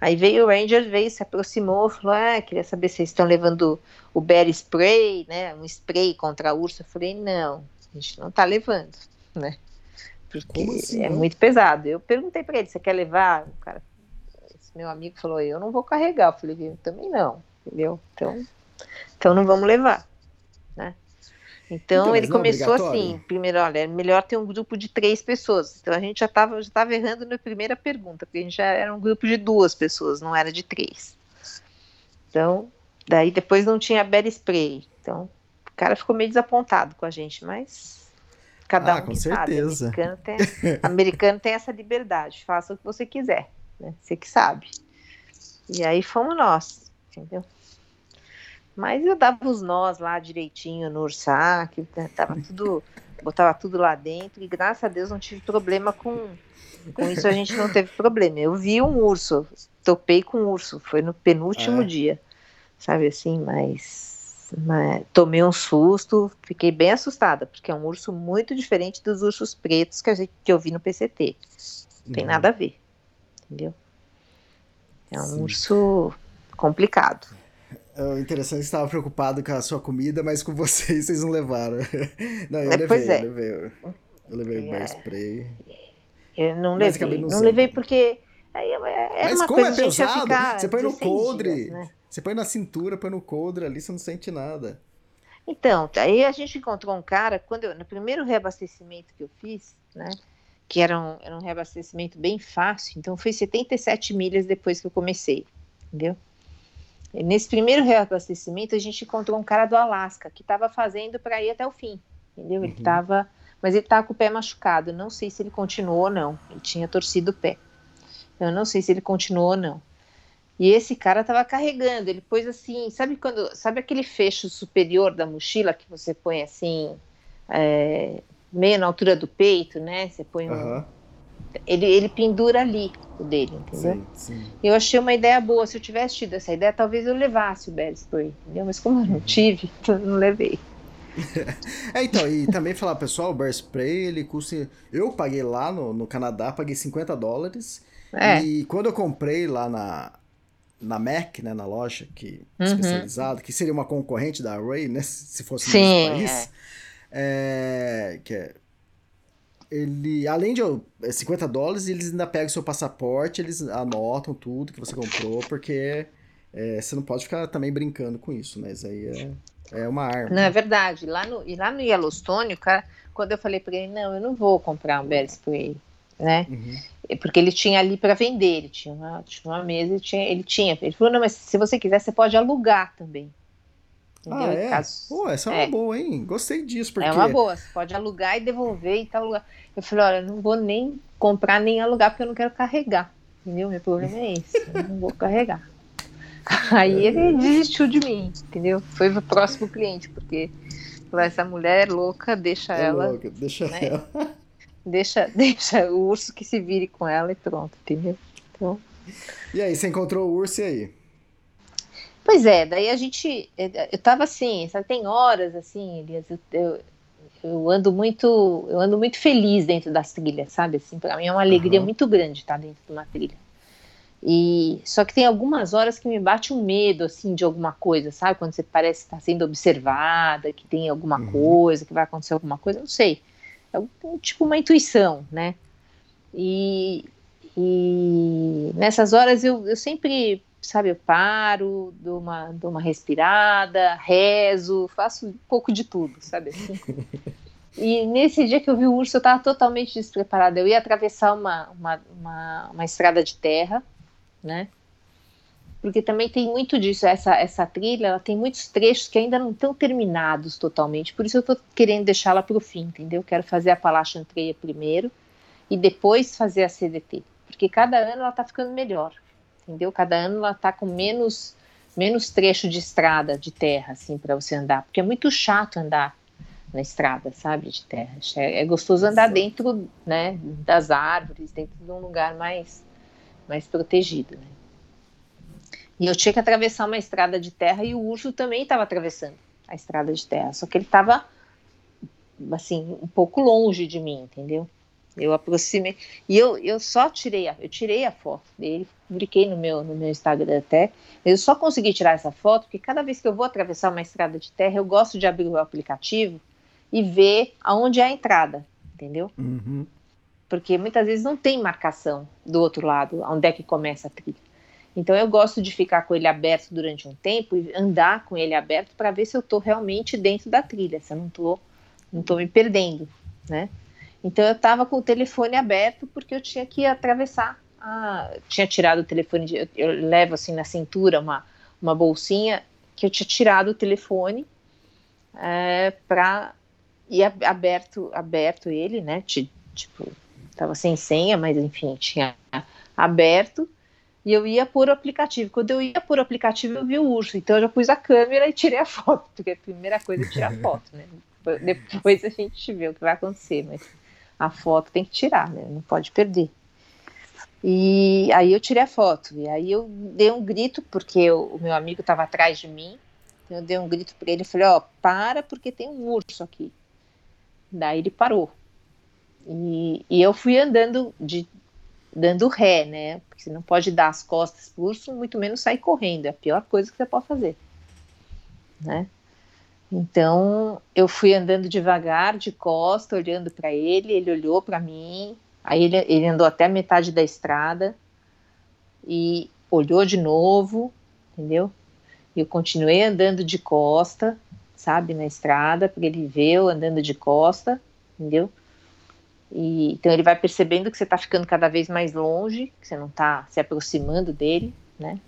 Aí veio o Ranger, veio, se aproximou, falou, ah, queria saber se vocês estão levando o Bear Spray, né, um spray contra a ursa. Eu falei, não, a gente não está levando, né, porque assim, é não? muito pesado. Eu perguntei para ele, você quer levar? O cara, esse meu amigo falou, eu não vou carregar. Eu falei, eu também não, entendeu? Então, então não vamos levar né? Então, então ele é começou assim, primeiro, olha, é melhor ter um grupo de três pessoas. Então a gente já estava já tava errando na primeira pergunta, porque a gente já era um grupo de duas pessoas, não era de três. Então, daí depois não tinha bad spray. Então, o cara ficou meio desapontado com a gente, mas cada ah, um com certeza. Sabe, americano tem, americano tem essa liberdade, faça o que você quiser, né? Você que sabe. E aí fomos nós, entendeu? Mas eu dava os nós lá direitinho no ursac, né, tava tudo, botava tudo lá dentro e graças a Deus não tive problema com, com isso, a gente não teve problema. Eu vi um urso, topei com um urso, foi no penúltimo é. dia, sabe assim, mas, mas, tomei um susto, fiquei bem assustada, porque é um urso muito diferente dos ursos pretos que, a gente, que eu vi no PCT. Não tem uhum. nada a ver, entendeu? É um Sim. urso complicado. É interessante que estava preocupado com a sua comida, mas com vocês, vocês não levaram. Não, eu é, levei, pois é. eu levei. Eu levei o é. spray. Eu não levei. Não, não levei porque era mas uma como coisa é pesado, você põe no coldre. Dias, né? Você põe na cintura, põe no coldre ali, você não sente nada. Então, aí a gente encontrou um cara, quando eu, no primeiro reabastecimento que eu fiz, né? Que era um, era um reabastecimento bem fácil, então foi 77 milhas depois que eu comecei, entendeu? Nesse primeiro reabastecimento, a gente encontrou um cara do Alasca que estava fazendo para ir até o fim, entendeu? Ele estava, uhum. mas ele estava tá com o pé machucado. Não sei se ele continuou ou não. Ele tinha torcido o pé. Eu não sei se ele continuou ou não. E esse cara estava carregando. Ele pôs assim, sabe quando, sabe aquele fecho superior da mochila que você põe assim, é, meio na altura do peito, né? Você põe um, uhum. Ele, ele pendura ali o dele, entendeu? Sim, sim. Eu achei uma ideia boa. Se eu tivesse tido essa ideia, talvez eu levasse o Bear Spray, entendeu? Mas como eu não uhum. tive, eu não levei. é, então, e também falar, pessoal, o Bear Spray, ele custa. Eu paguei lá no, no Canadá, paguei 50 dólares. É. E quando eu comprei lá na, na Mac, né, na loja que uhum. especializada, que seria uma concorrente da Array, né, se fosse Sim, no país, é. É, que é, ele, além de 50 é, dólares, eles ainda pegam o seu passaporte, eles anotam tudo que você comprou, porque é, você não pode ficar também brincando com isso, né, isso aí é, é uma arma. Não, é verdade, lá no, e lá no Yellowstone, o cara, quando eu falei para ele, não, eu não vou comprar um Bear Spray, né? Uhum. Porque ele tinha ali para vender, ele tinha uma, tinha uma mesa, ele tinha, ele tinha. Ele falou, não, mas se você quiser, você pode alugar também. Ah, é? Caso, Pô, essa é, é uma boa, hein? Gostei disso. Porque... É uma boa, você pode alugar e devolver e tal lugar. Eu falei, olha, não vou nem comprar nem alugar, porque eu não quero carregar. Entendeu? Meu problema é esse, eu não vou carregar. Aí ele desistiu de mim, entendeu? Foi pro próximo cliente, porque essa mulher é louca, deixa é ela. Louca, deixa né? ela. Deixa, deixa o urso que se vire com ela e pronto, entendeu? Então... E aí, você encontrou o urso e aí? Pois é, daí a gente. Eu tava assim, sabe, tem horas assim, Elias, eu, eu, eu, ando muito. Eu ando muito feliz dentro das trilhas, sabe? Assim, pra mim é uma alegria uhum. muito grande estar dentro de uma trilha. E só que tem algumas horas que me bate um medo assim de alguma coisa, sabe? Quando você parece estar sendo observada, que tem alguma uhum. coisa, que vai acontecer alguma coisa, não sei. É um, tipo uma intuição, né? E, e nessas horas eu, eu sempre, sabe, eu paro, dou uma, dou uma respirada, rezo, faço um pouco de tudo, sabe assim? E nesse dia que eu vi o urso, eu estava totalmente despreparada. Eu ia atravessar uma, uma, uma, uma estrada de terra, né? porque também tem muito disso, essa, essa trilha, ela tem muitos trechos que ainda não estão terminados totalmente, por isso eu estou querendo deixá-la para o fim, entendeu? Quero fazer a Appalachian Trail primeiro e depois fazer a CDT, porque cada ano ela está ficando melhor, entendeu? Cada ano ela está com menos, menos trecho de estrada, de terra, assim, para você andar, porque é muito chato andar na estrada, sabe, de terra. É, é gostoso andar dentro, né, das árvores, dentro de um lugar mais, mais protegido, né? E eu tinha que atravessar uma estrada de terra e o urso também estava atravessando a estrada de terra, só que ele estava assim um pouco longe de mim, entendeu? Eu aproximei e eu, eu só tirei a, eu tirei a foto dele, publiquei no meu no meu Instagram até. Eu só consegui tirar essa foto porque cada vez que eu vou atravessar uma estrada de terra, eu gosto de abrir o aplicativo e ver aonde é a entrada, entendeu? Uhum. Porque muitas vezes não tem marcação do outro lado, onde é que começa a trilha. Então eu gosto de ficar com ele aberto durante um tempo e andar com ele aberto para ver se eu estou realmente dentro da trilha, se eu não estou não tô me perdendo, né? Então eu estava com o telefone aberto porque eu tinha que atravessar. A, tinha tirado o telefone, de, eu, levo assim na cintura uma, uma bolsinha que eu tinha tirado o telefone é, para e aberto aberto ele, né? Tipo, estava sem senha, mas enfim tinha aberto e eu ia por aplicativo. Quando eu ia por aplicativo, eu vi o urso. Então eu já pus a câmera e tirei a foto, porque a primeira coisa é tirar a foto, né? Depois a gente vê o que vai acontecer, mas a foto tem que tirar, né? Não pode perder. E aí eu tirei a foto. E aí eu dei um grito, porque eu, o meu amigo estava atrás de mim. Então eu dei um grito para ele e falei, ó, oh, para porque tem um urso aqui. Daí ele parou. E, e eu fui andando de dando ré, né? Porque você não pode dar as costas pro urso, muito menos sair correndo. É a pior coisa que você pode fazer, né? Então eu fui andando devagar, de costa, olhando para ele. Ele olhou para mim. Aí ele, ele andou até a metade da estrada e olhou de novo, entendeu? E eu continuei andando de costa, sabe, na estrada, porque ele veio andando de costa, entendeu? E, então ele vai percebendo que você está ficando cada vez mais longe, que você não está se aproximando dele, né?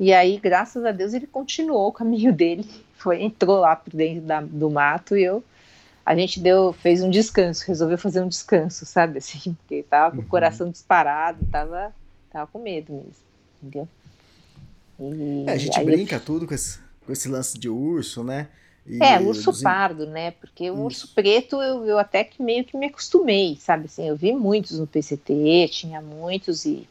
E aí, graças a Deus, ele continuou o caminho dele, foi entrou lá por dentro da, do mato e eu a gente deu fez um descanso, resolveu fazer um descanso, sabe assim, porque tava com o uhum. coração disparado, tava tava com medo mesmo, entendeu? E, é, a gente brinca eu... tudo com esse, com esse lance de urso, né? E é, urso dos... pardo, né? Porque o urso preto eu, eu até que meio que me acostumei, sabe? Assim, eu vi muitos no PCT, tinha muitos e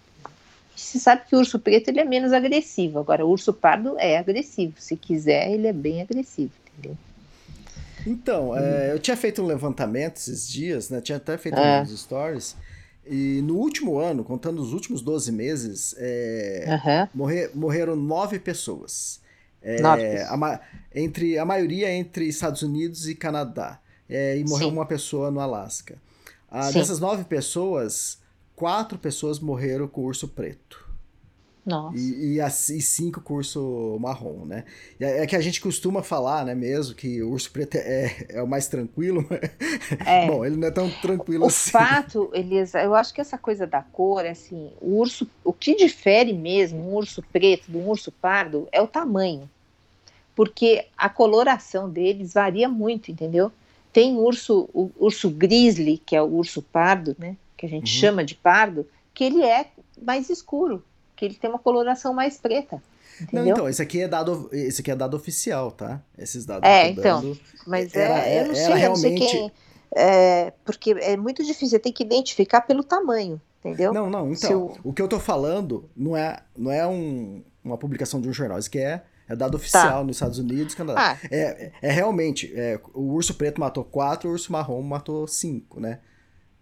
se sabe que o urso preto ele é menos agressivo. Agora, o urso pardo é agressivo. Se quiser, ele é bem agressivo, entendeu? Então, é, eu tinha feito um levantamento esses dias, né? Tinha até feito é. uns stories. E no último ano, contando os últimos 12 meses, é, uhum. morrer, morreram nove pessoas. É, a, entre, a maioria entre Estados Unidos e Canadá. É, e morreu Sim. uma pessoa no Alasca. Ah, dessas nove pessoas, quatro pessoas morreram com urso preto. Nossa. E, e, e cinco curso marrom, né? É, é, que a gente costuma falar, né, mesmo, que o urso preto é, é o mais tranquilo. É. Bom, ele não é tão tranquilo o assim. O fato, Elisa, eu acho que essa coisa da cor, assim, o urso, o que difere mesmo um urso preto de um urso pardo é o tamanho. Porque a coloração deles varia muito, entendeu? Tem urso, o urso grizzly, que é o urso pardo, né? Que a gente uhum. chama de pardo, que ele é mais escuro que ele tem uma coloração mais preta. Entendeu? Não, então, esse aqui é dado, esse aqui é dado oficial, tá? Esses dados. É, então. Dando, mas era, é, eu não sei, realmente... eu não sei quem. É, porque é muito difícil, você tem que identificar pelo tamanho, entendeu? Não, não, então. O... o... que eu tô falando não é, não é um, uma publicação de um jornal, isso que é. É dado oficial tá. nos Estados Unidos, Canadá. Ah. É, é realmente, é, o urso preto matou quatro, o urso marrom matou cinco, né?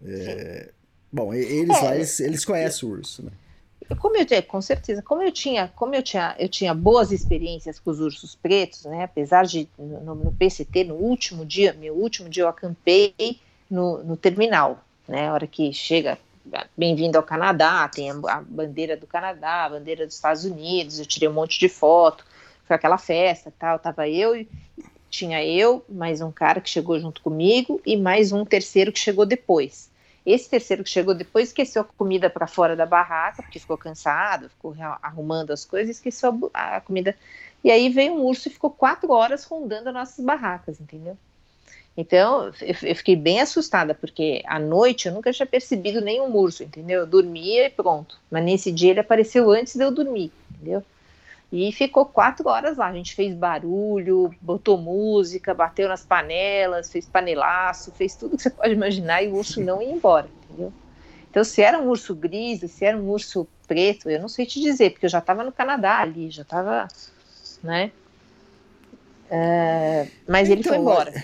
É, bom, eles é, lá, eles, eles conhecem o urso, né? como eu com certeza, como eu tinha, como eu tinha, eu tinha boas experiências com os ursos pretos, né? Apesar de no, no PCT, no último dia, meu último dia eu acampei no, no terminal, né? A hora que chega, bem-vindo ao Canadá, tem a, a, bandeira do Canadá, a bandeira dos Estados Unidos, eu tirei um monte de foto, foi aquela festa, tal, tava eu e tinha eu, mais um cara que chegou junto comigo e mais um terceiro que chegou depois. Esse terceiro que chegou depois esqueceu a comida para fora da barraca, porque ficou cansado, ficou arrumando as coisas, esqueceu a, comida. E aí veio um urso e ficou quatro horas rondando as nossas barracas, entendeu? Então, eu, fiquei bem assustada, porque à noite eu nunca tinha percebido nenhum urso, entendeu? Eu dormia e pronto. Mas nesse dia ele apareceu antes de eu dormir, entendeu? E ficou quatro horas lá. A gente fez barulho, botou música, bateu nas panelas, fez panelaço, fez tudo que você pode imaginar e o urso não ia embora, entendeu? Então, se era um urso gris, se era um urso preto, eu não sei te dizer, porque eu já estava no Canadá ali, já estava, né? Uh, mas então, ele foi então,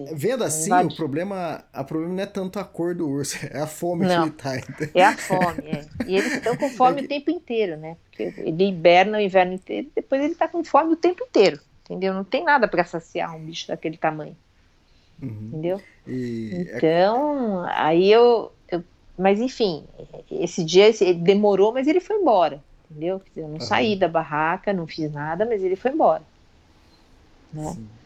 embora. Vendo assim, o problema, a problema não é tanto a cor do urso, é a fome não, que ele tá. É a fome, é. E eles estão com fome é que... o tempo inteiro, né? Porque ele hiberna o inverno inteiro, depois ele está com fome o tempo inteiro, entendeu? Não tem nada para saciar um bicho daquele tamanho. Uhum. Entendeu? E... É então, aí eu, eu, Mas enfim, esse dia ele demorou, mas ele foi embora, entendeu? Eu não uhum. saí da barraca, não fiz nada, mas ele foi embora. Né? Sim.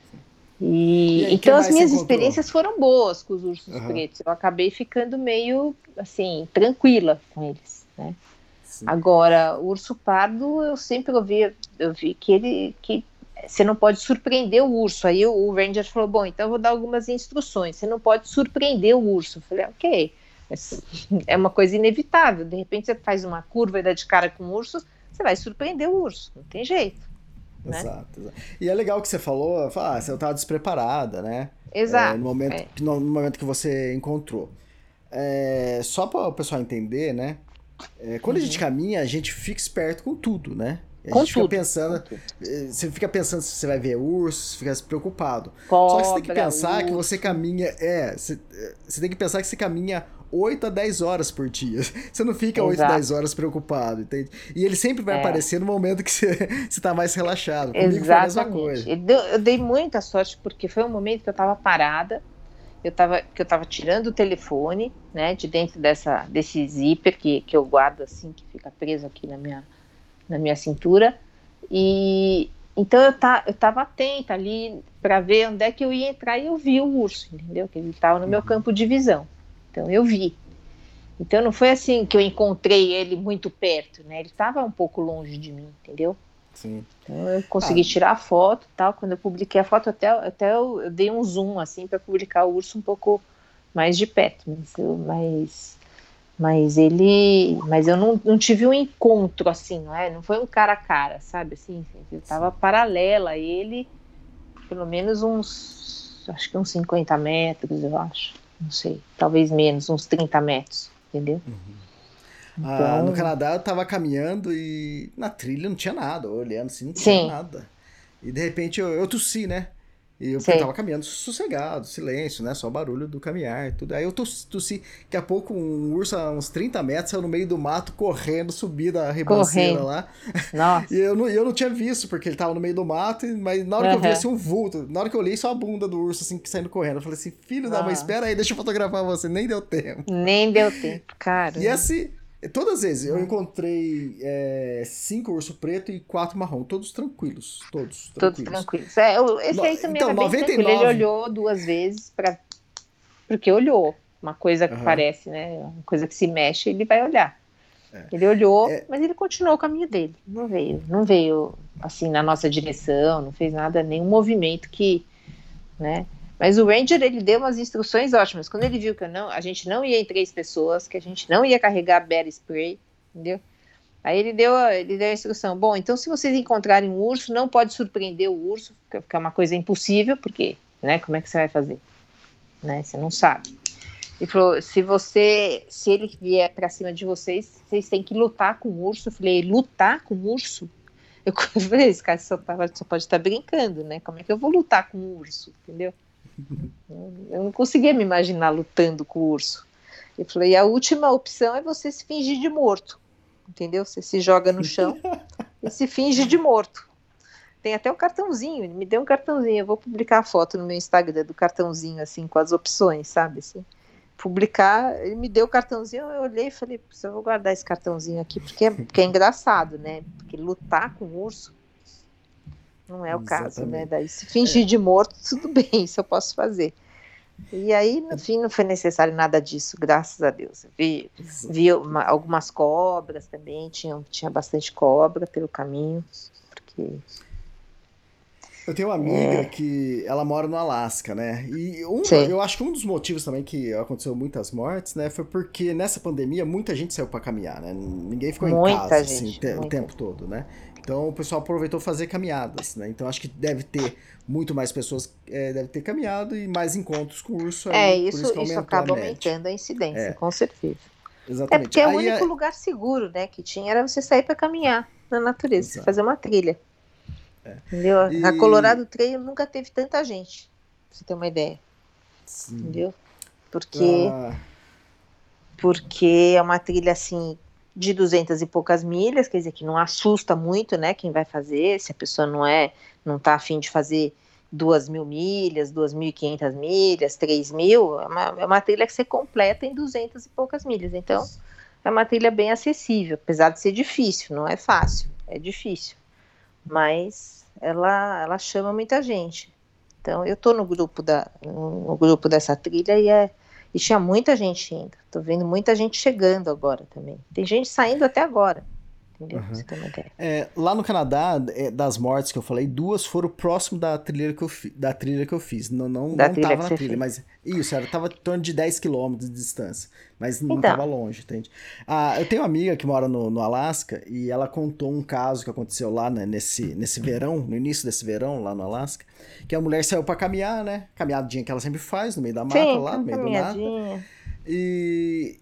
E, e então as minhas experiências foram boas com os ursos uhum. pretos. Eu acabei ficando meio assim tranquila com eles, né? Sim. Agora o urso pardo eu sempre ouvi, eu vi que ele que você não pode surpreender o urso. Aí o, o ranger falou bom, então eu vou dar algumas instruções. Você não pode surpreender o urso. Eu falei ok, é uma coisa inevitável. De repente você faz uma curva e dá de cara com o urso, você vai surpreender o urso. Não tem jeito. Né? Exato, exato, E é legal que você falou, ah, você estava despreparada, né? Exato. É, no, momento, é. no, momento que você encontrou. É, só para o pessoal entender, né? É, quando uhum. a gente uhum. caminha, a gente fica esperto com tudo, né? A com gente tudo, fica pensando, eh, você fica pensando se você vai ver urso, fica se preocupado. Cobra, Só que você tem que pensar urso. que você caminha, é, você, eh, você tem que pensar que você caminha 8 a 10 horas por dia. Você não fica Exato. 8 a 10 horas preocupado, entende? E ele sempre vai é. aparecer no momento que você, você tá mais relaxado. Comigo Exatamente. foi a mesma coisa. Eu dei muita sorte porque foi um momento que eu tava parada, eu tava, que eu tava tirando o telefone, né, de dentro dessa, desse zíper que, que eu guardo assim, que fica preso aqui na minha, na minha cintura. E então eu, tá, eu tava atenta ali para ver onde é que eu ia entrar e eu vi o urso, entendeu? Que ele estava no meu uhum. campo de visão. Então eu vi. Então não foi assim que eu encontrei ele muito perto, né? Ele estava um pouco longe de mim, entendeu? Sim. Então eu consegui ah. tirar a foto, tal. Quando eu publiquei a foto, até, até eu, eu dei um zoom assim para publicar o urso um pouco mais de perto, mas, eu, mas, mas ele, mas eu não, não tive um encontro assim, não é? Não foi um cara a cara, sabe? Assim, eu estava paralela a ele pelo menos uns, acho que uns 50 metros, eu acho. Não sei, talvez menos, uns 30 metros, entendeu? Uhum. Ah, então... Ah, no Canadá eu tava caminhando e na trilha não tinha nada, olhando assim, não tinha Sim. nada. E de repente eu, eu tossi, né? E eu Sei. tava caminhando sossegado, silêncio, né? Só o barulho do caminhar e tudo. Aí eu tossi, tossi, daqui a pouco um urso a uns 30 metros saiu no meio do mato, correndo, subir da ribanceira lá. Nossa. e eu não, eu não tinha visto, porque ele tava no meio do mato, mas na hora uhum. que eu vi assim um vulto, na hora que eu olhei só a bunda do urso assim, saindo correndo. Eu falei assim, filho da mãe, espera aí, deixa eu fotografar você. Nem deu tempo. Nem deu tempo, cara. E assim, Todas as vezes eu hum. encontrei é, cinco urso preto e quatro marrom, todos tranquilos, todos tranquilos. Todos tranquilos. É, esse aí também então, era bem 99... tranquilo. Ele olhou duas vezes para porque olhou. Uma coisa que uhum. parece, né? Uma coisa que se mexe, ele vai olhar. É. Ele olhou, é... mas ele continuou o caminho dele. Não veio, não veio assim na nossa direção, não fez nada, nenhum movimento que, né? Mas o Ranger ele deu umas instruções ótimas. Quando ele viu que não, a gente não ia em três pessoas, que a gente não ia carregar bear spray, entendeu? Aí ele deu, ele deu a instrução. Bom, então se vocês encontrarem um urso, não pode surpreender o urso, que é uma coisa impossível, porque, né? Como é que você vai fazer? Né? Você não sabe. Ele falou: se você, se ele vier para cima de vocês, vocês têm que lutar com o urso. Eu falei: lutar com o urso? Eu falei: esse cara só, tá, só pode estar tá brincando, né? Como é que eu vou lutar com o urso? Entendeu? Eu não conseguia me imaginar lutando com o urso. Eu falei, a última opção é você se fingir de morto, entendeu? Você se joga no chão e se finge de morto. Tem até um cartãozinho, ele me deu um cartãozinho, eu vou publicar a foto no meu Instagram do cartãozinho, assim, com as opções, sabe, assim. Publicar, ele me deu o cartãozinho, eu olhei e falei, eu vou guardar esse cartãozinho aqui, porque é, porque é engraçado, né? Porque lutar com o urso não é o Exatamente. caso, né? Daí se fingir é. de morto, tudo bem, isso eu posso fazer. E aí, no fim, não foi necessário nada disso, graças a Deus. Vi, vi uma, algumas cobras também, tinha, tinha bastante cobra pelo caminho, porque eu tenho uma amiga é. que ela mora no Alasca, né? E um, eu acho que um dos motivos também que aconteceu muitas mortes, né, foi porque nessa pandemia muita gente saiu para caminhar, né? Ninguém ficou muita em casa assim, gente, assim, o tempo todo, né? Então o pessoal aproveitou fazer caminhadas, né? Então acho que deve ter muito mais pessoas, é, deve ter caminhado e mais encontros com urso. Aí, é, isso, isso, isso acaba a aumentando a incidência, é. com certeza. Exatamente. É porque é o único é... lugar seguro, né, que tinha era você sair para caminhar na natureza, fazer uma trilha. É. Entendeu? E... A Colorado Trail nunca teve tanta gente, pra você ter uma ideia. Sim. Entendeu? Porque, ah. porque é uma trilha assim de duzentas e poucas milhas, quer dizer que não assusta muito, né, quem vai fazer, se a pessoa não é, não tá afim de fazer duas mil milhas, duas mil e quinhentas milhas, três mil, é uma, é uma trilha que você completa em duzentas e poucas milhas, então é uma trilha bem acessível, apesar de ser difícil, não é fácil, é difícil, mas ela, ela chama muita gente, então eu tô no grupo da, no grupo dessa trilha e é e tinha muita gente indo. Tô vendo muita gente chegando agora também. Tem gente saindo até agora. Entendeu? Uhum. Você tem uma ideia. É, lá no Canadá, é, das mortes que eu falei, duas foram próximo da trilha que eu, fi, da trilha que eu fiz. Não, não, da não trilha tava na trilha, fez. mas isso, era, tava em torno de 10 quilômetros de distância. Mas não então. tava longe, entende? Ah, eu tenho uma amiga que mora no, no Alasca e ela contou um caso que aconteceu lá né, nesse, nesse verão, no início desse verão, lá no Alasca, que a mulher saiu para caminhar, né? Caminhadinha que ela sempre faz, no meio da mata, Sim, lá, no meio do nada. E,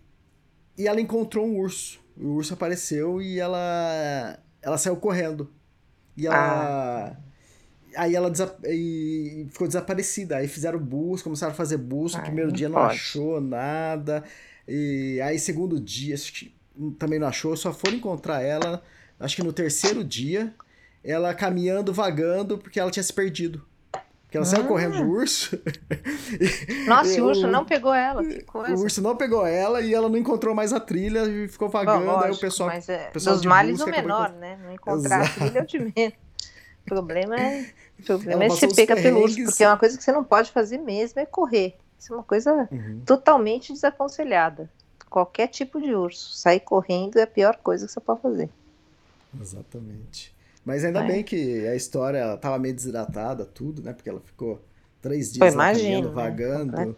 e ela encontrou um urso o urso apareceu e ela ela saiu correndo. E ela ah. aí ela desa... e ficou desaparecida. Aí fizeram busca, começaram a fazer busca, primeiro dia não pode. achou nada. E aí segundo dia também não achou, só foram encontrar ela acho que no terceiro dia, ela caminhando, vagando porque ela tinha se perdido. Porque ela ah. saiu correndo do urso. Nossa, o urso não pegou ela. Que coisa. O urso não pegou ela e ela não encontrou mais a trilha e ficou vagando. Bom, lógico, aí o pessoal. Mas é, pessoal dos males o menor, né? Não encontrar Exato. a trilha é o de menos. O problema é, o problema é ser pega pelo urso, porque é uma coisa que você não pode fazer mesmo é correr. Isso é uma coisa uhum. totalmente desaconselhada. Qualquer tipo de urso. Sair correndo é a pior coisa que você pode fazer. Exatamente. Mas ainda é. bem que a história tava meio desidratada, tudo, né? Porque ela ficou três dias imagino, né? vagando. Né?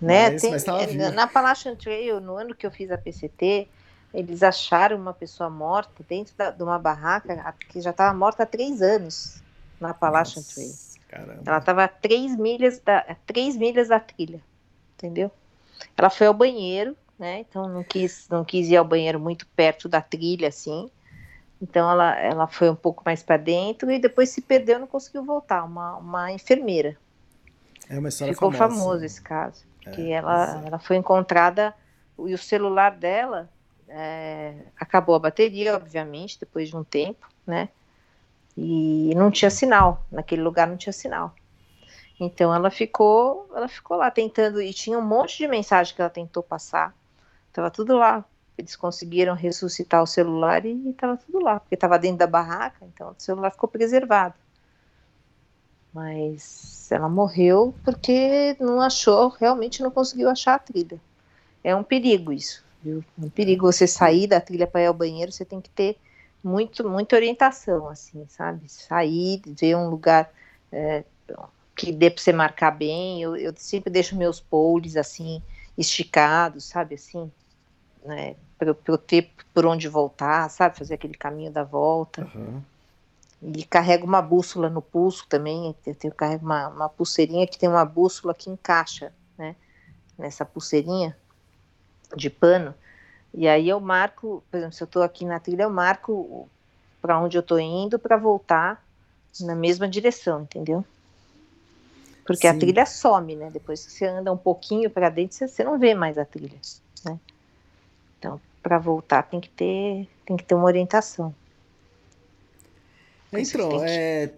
Mas, Tem, mas é, na Appalachian Trail, no ano que eu fiz a PCT, eles acharam uma pessoa morta dentro da, de uma barraca que já estava morta há três anos na Appalachian Trail. Caramba. Ela estava a três milhas da a três milhas da trilha, entendeu? Ela foi ao banheiro, né? Então não quis não quis ir ao banheiro muito perto da trilha, assim. Então ela, ela foi um pouco mais para dentro e depois se perdeu, não conseguiu voltar. Uma, uma enfermeira. É uma história Ficou famosa. famoso esse caso. É, que ela, exato. ela foi encontrada e o celular dela é, acabou a bateria, obviamente, depois de um tempo, né? E não tinha sinal, naquele lugar não tinha sinal. Então ela ficou, ela ficou lá tentando e tinha um monte de mensagem que ela tentou passar. Tava tudo lá. Eles conseguiram ressuscitar o celular e estava tudo lá, porque estava dentro da barraca, então o celular ficou preservado. Mas ela morreu porque não achou, realmente não conseguiu achar a trilha. É um perigo isso, viu? É um perigo você sair da trilha para ir ao banheiro, você tem que ter muito, muita orientação, assim, sabe? Sair, ver um lugar é, que dê para você marcar bem. Eu, eu sempre deixo meus poles assim esticados, sabe, assim, né? Para eu ter por onde voltar, sabe? Fazer aquele caminho da volta. Aham. E carrego uma bússola no pulso também. Eu tenho carrego uma, uma pulseirinha que tem uma bússola que encaixa, né? Nessa pulseirinha de pano. E aí eu marco, por exemplo, se eu estou aqui na trilha, eu marco para onde eu estou indo para voltar na mesma direção, entendeu? Porque a Sim. trilha some, né? Depois que você anda um pouquinho para dentro, você, você não vê mais a trilha, né? Então, para voltar tem que ter tem que ter uma orientação. Então, Consistente. é,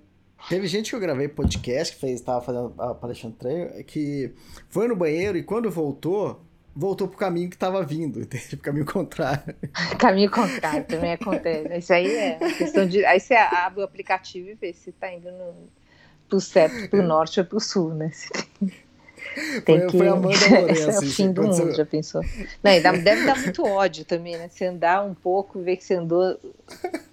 teve gente que eu gravei podcast que fez, tava fazendo a treino, que foi no banheiro e quando voltou, voltou pro caminho que tava vindo, entende? Pro caminho contrário. Caminho contrário também acontece. Isso aí é questão de. Aí você abre o aplicativo e vê se tá indo no, pro certo, pro norte ou pro sul, né? Tem Foi- que. foi Amanda Esse é Lourenço, o isso fim do mundo, já pensou? Não, e dá- deve dar muito ódio também, né? Você andar um pouco, ver que você andou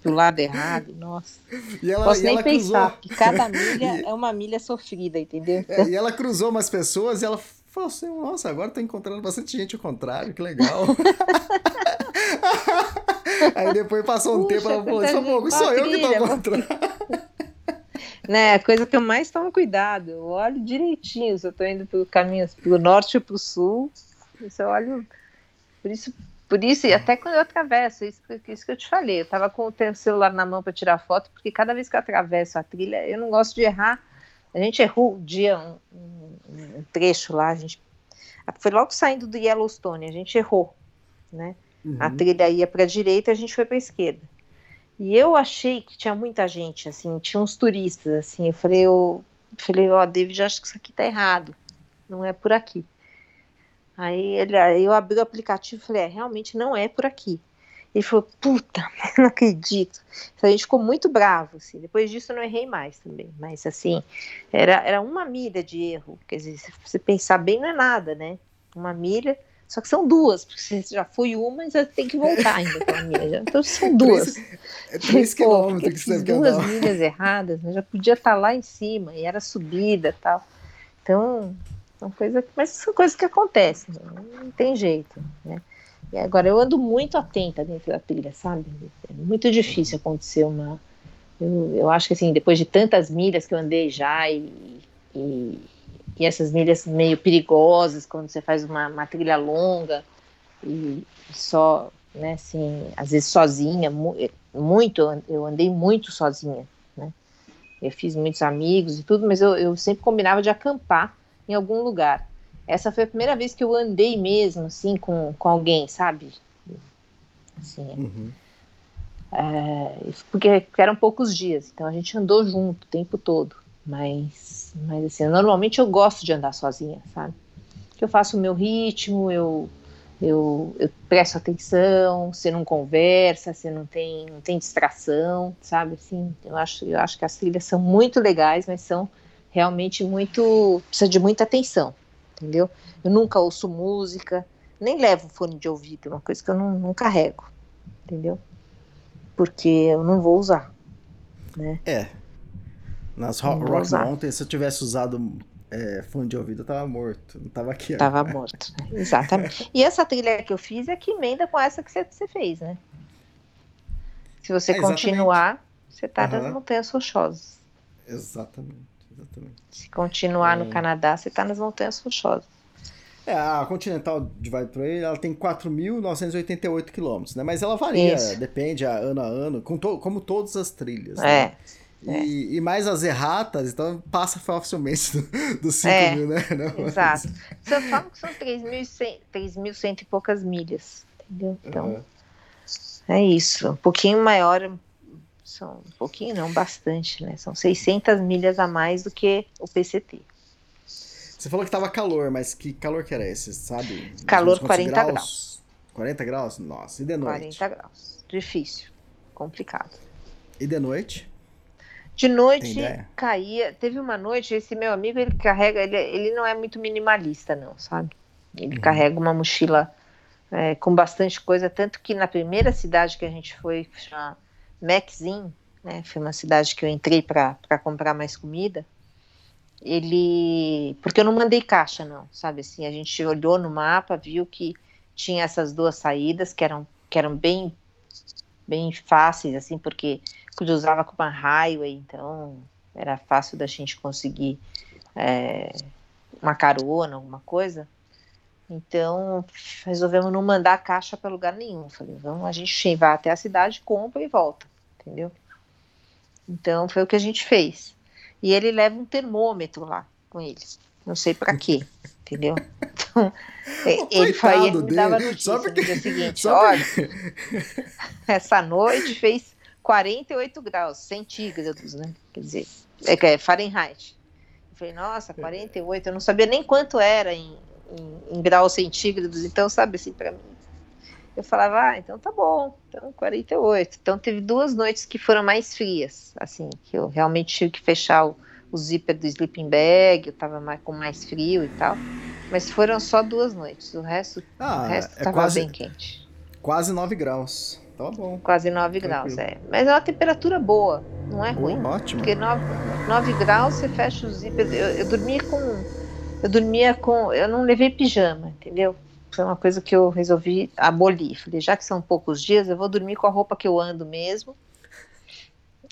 pro lado errado. Nossa. E ela, Posso e nem pensar, cruzou. que cada milha é uma milha sofrida, entendeu? É, e ela cruzou umas pessoas e ela falou assim: Nossa, agora tô encontrando bastante gente ao contrário, que legal. Aí depois passou um Puxa, tempo, ela falou: sou eu que tô ao contrário. Né, a coisa que eu mais tomo cuidado, eu olho direitinho se eu tô indo pelo caminho pro norte ou pro sul, isso eu olho, por isso, por isso, e até quando eu atravesso, isso, que- isso que eu te falei, eu tava com o celular na mão para tirar foto, porque cada vez que eu atravesso a trilha, eu não gosto de errar, a gente errou um dia um, um- um trecho lá, a gente, foi logo saindo do Yellowstone, a gente errou, né, a Uhum. trilha ia para a direita, a gente foi para a esquerda. E eu achei que tinha muita gente, assim, tinha uns turistas, assim. Eu falei, eu falei, ó, David, acho que isso aqui tá errado. Não é por aqui. Aí ele, aí eu abri o aplicativo e falei, é, realmente não é por aqui. Ele falou, puta, não acredito. A gente ficou muito bravo, assim. Depois disso eu não errei mais também. Mas assim, era, era uma milha de erro. Quer dizer, se você pensar bem, não é nada, né? Uma milha. Só que são duas, porque você já foi uma já tem que voltar ainda aquela milha. já. Então são duas. É 3 Pô, quilômetros que você duas andar. milhas erradas, né? já podia estar lá em cima e era subida e tal. Então, são coisas, mas são coisas que acontecem, né? não tem jeito, né? E agora eu ando muito atenta dentro da trilha, sabe? É muito difícil acontecer uma. Eu, eu acho que assim, depois de tantas milhas que eu andei já e, e, e essas milhas meio perigosas quando você faz uma, uma trilha longa e só, né, assim, às vezes sozinha, mu- muito, eu an- eu andei muito sozinha, né? Eu fiz muitos amigos e tudo, mas eu, eu sempre combinava de acampar em algum lugar. Essa foi a primeira vez que eu andei mesmo, assim, com, com alguém, sabe? Assim, Uhum. é, porque, porque eram poucos dias, então a gente andou junto o tempo todo. Mas, mas assim, normalmente eu gosto de andar sozinha, sabe? Eu faço o meu ritmo, eu, eu, eu presto atenção, você não conversa, você não tem, não tem distração, sabe? Assim, eu acho, eu acho que as trilhas são muito legais, mas são realmente muito. precisa de muita atenção, entendeu? Eu nunca ouço música, nem levo fone de ouvido, é uma coisa que eu não, não carrego, entendeu? Porque eu não vou usar, né? É. Nas Ro Rock usar. Mountain, se eu tivesse usado é, fone de ouvido, eu tava morto. Não tava aqui. Tava morto. né? Exatamente. E essa trilha que eu fiz é que emenda com essa que você, fez, né? Se você É, continuar, você tá nas Aham. montanhas rochosas. Exatamente. Exatamente. Se continuar É. no Canadá, você está nas Montanhas Rochosas. É, a Continental Divide Trail, ela tem 4.988 quilômetros, né? Mas ela varia, Isso. depende a ano a ano, com to- como todas as trilhas, né? É, E, e mais as erratas, então passa facilmente do- dos 5 É, mil, né? Não, exato. Você fala que são 3.100 3.100 e poucas milhas, entendeu? Então, Aham. é isso. Um pouquinho maior, são um pouquinho não, bastante, né? São 600 milhas a mais do que o PCT. Você falou que tava calor, mas que calor que era esse, sabe? Calor menos quantos 40 graus. 40 graus? Nossa, e de noite? 40 graus. Difícil, complicado. E de noite? De noite caía. Teve uma noite, esse meu amigo, ele carrega, ele, ele não é muito minimalista, não, sabe? Ele Uhum. carrega uma mochila é, com bastante coisa, tanto que na primeira cidade que a gente foi, chama Maxim, né? Foi uma cidade que eu entrei para comprar mais comida. Ele. Porque eu não mandei caixa, não, sabe? Assim, a gente olhou no mapa, viu que tinha essas duas saídas que eram, que eram bem, bem fáceis, assim, porque cruzava com uma highway, então era fácil da gente conseguir é, uma carona, alguma coisa. Então resolvemos não mandar caixa para lugar nenhum. Falei, vamos, a gente vai até a cidade, compra e volta, entendeu? Então foi o que a gente fez. E ele leva um termômetro lá com ele. Não sei para quê, entendeu? Então, ele, foi, ele me dava notícia só porque- no dia seguinte, só olha, essa noite fez 48 graus centígrados, né? Quer dizer, é, é Fahrenheit. Eu falei, nossa, 48, eu não sabia nem quanto era em, em, em graus centígrados, então, sabe assim, para mim. Eu falava, ah, então tá bom, então 48. Então teve duas noites que foram mais frias, assim, que eu realmente tive que fechar o, o zíper do sleeping bag, eu tava mais, com mais frio e tal. Mas foram só duas noites, o resto, Ah, o resto é tava quase, bem quente. quase 9 graus. Tá bom. Quase 9 graus, é. Mas é uma temperatura boa, não é ruim. Boa, ótimo. Porque 9, 9 graus você fecha o zíper. Eu, eu dormia com. Eu dormia com. Eu não levei pijama, entendeu? Foi uma coisa que eu resolvi abolir. Falei, já que são poucos dias, eu vou dormir com a roupa que eu ando mesmo.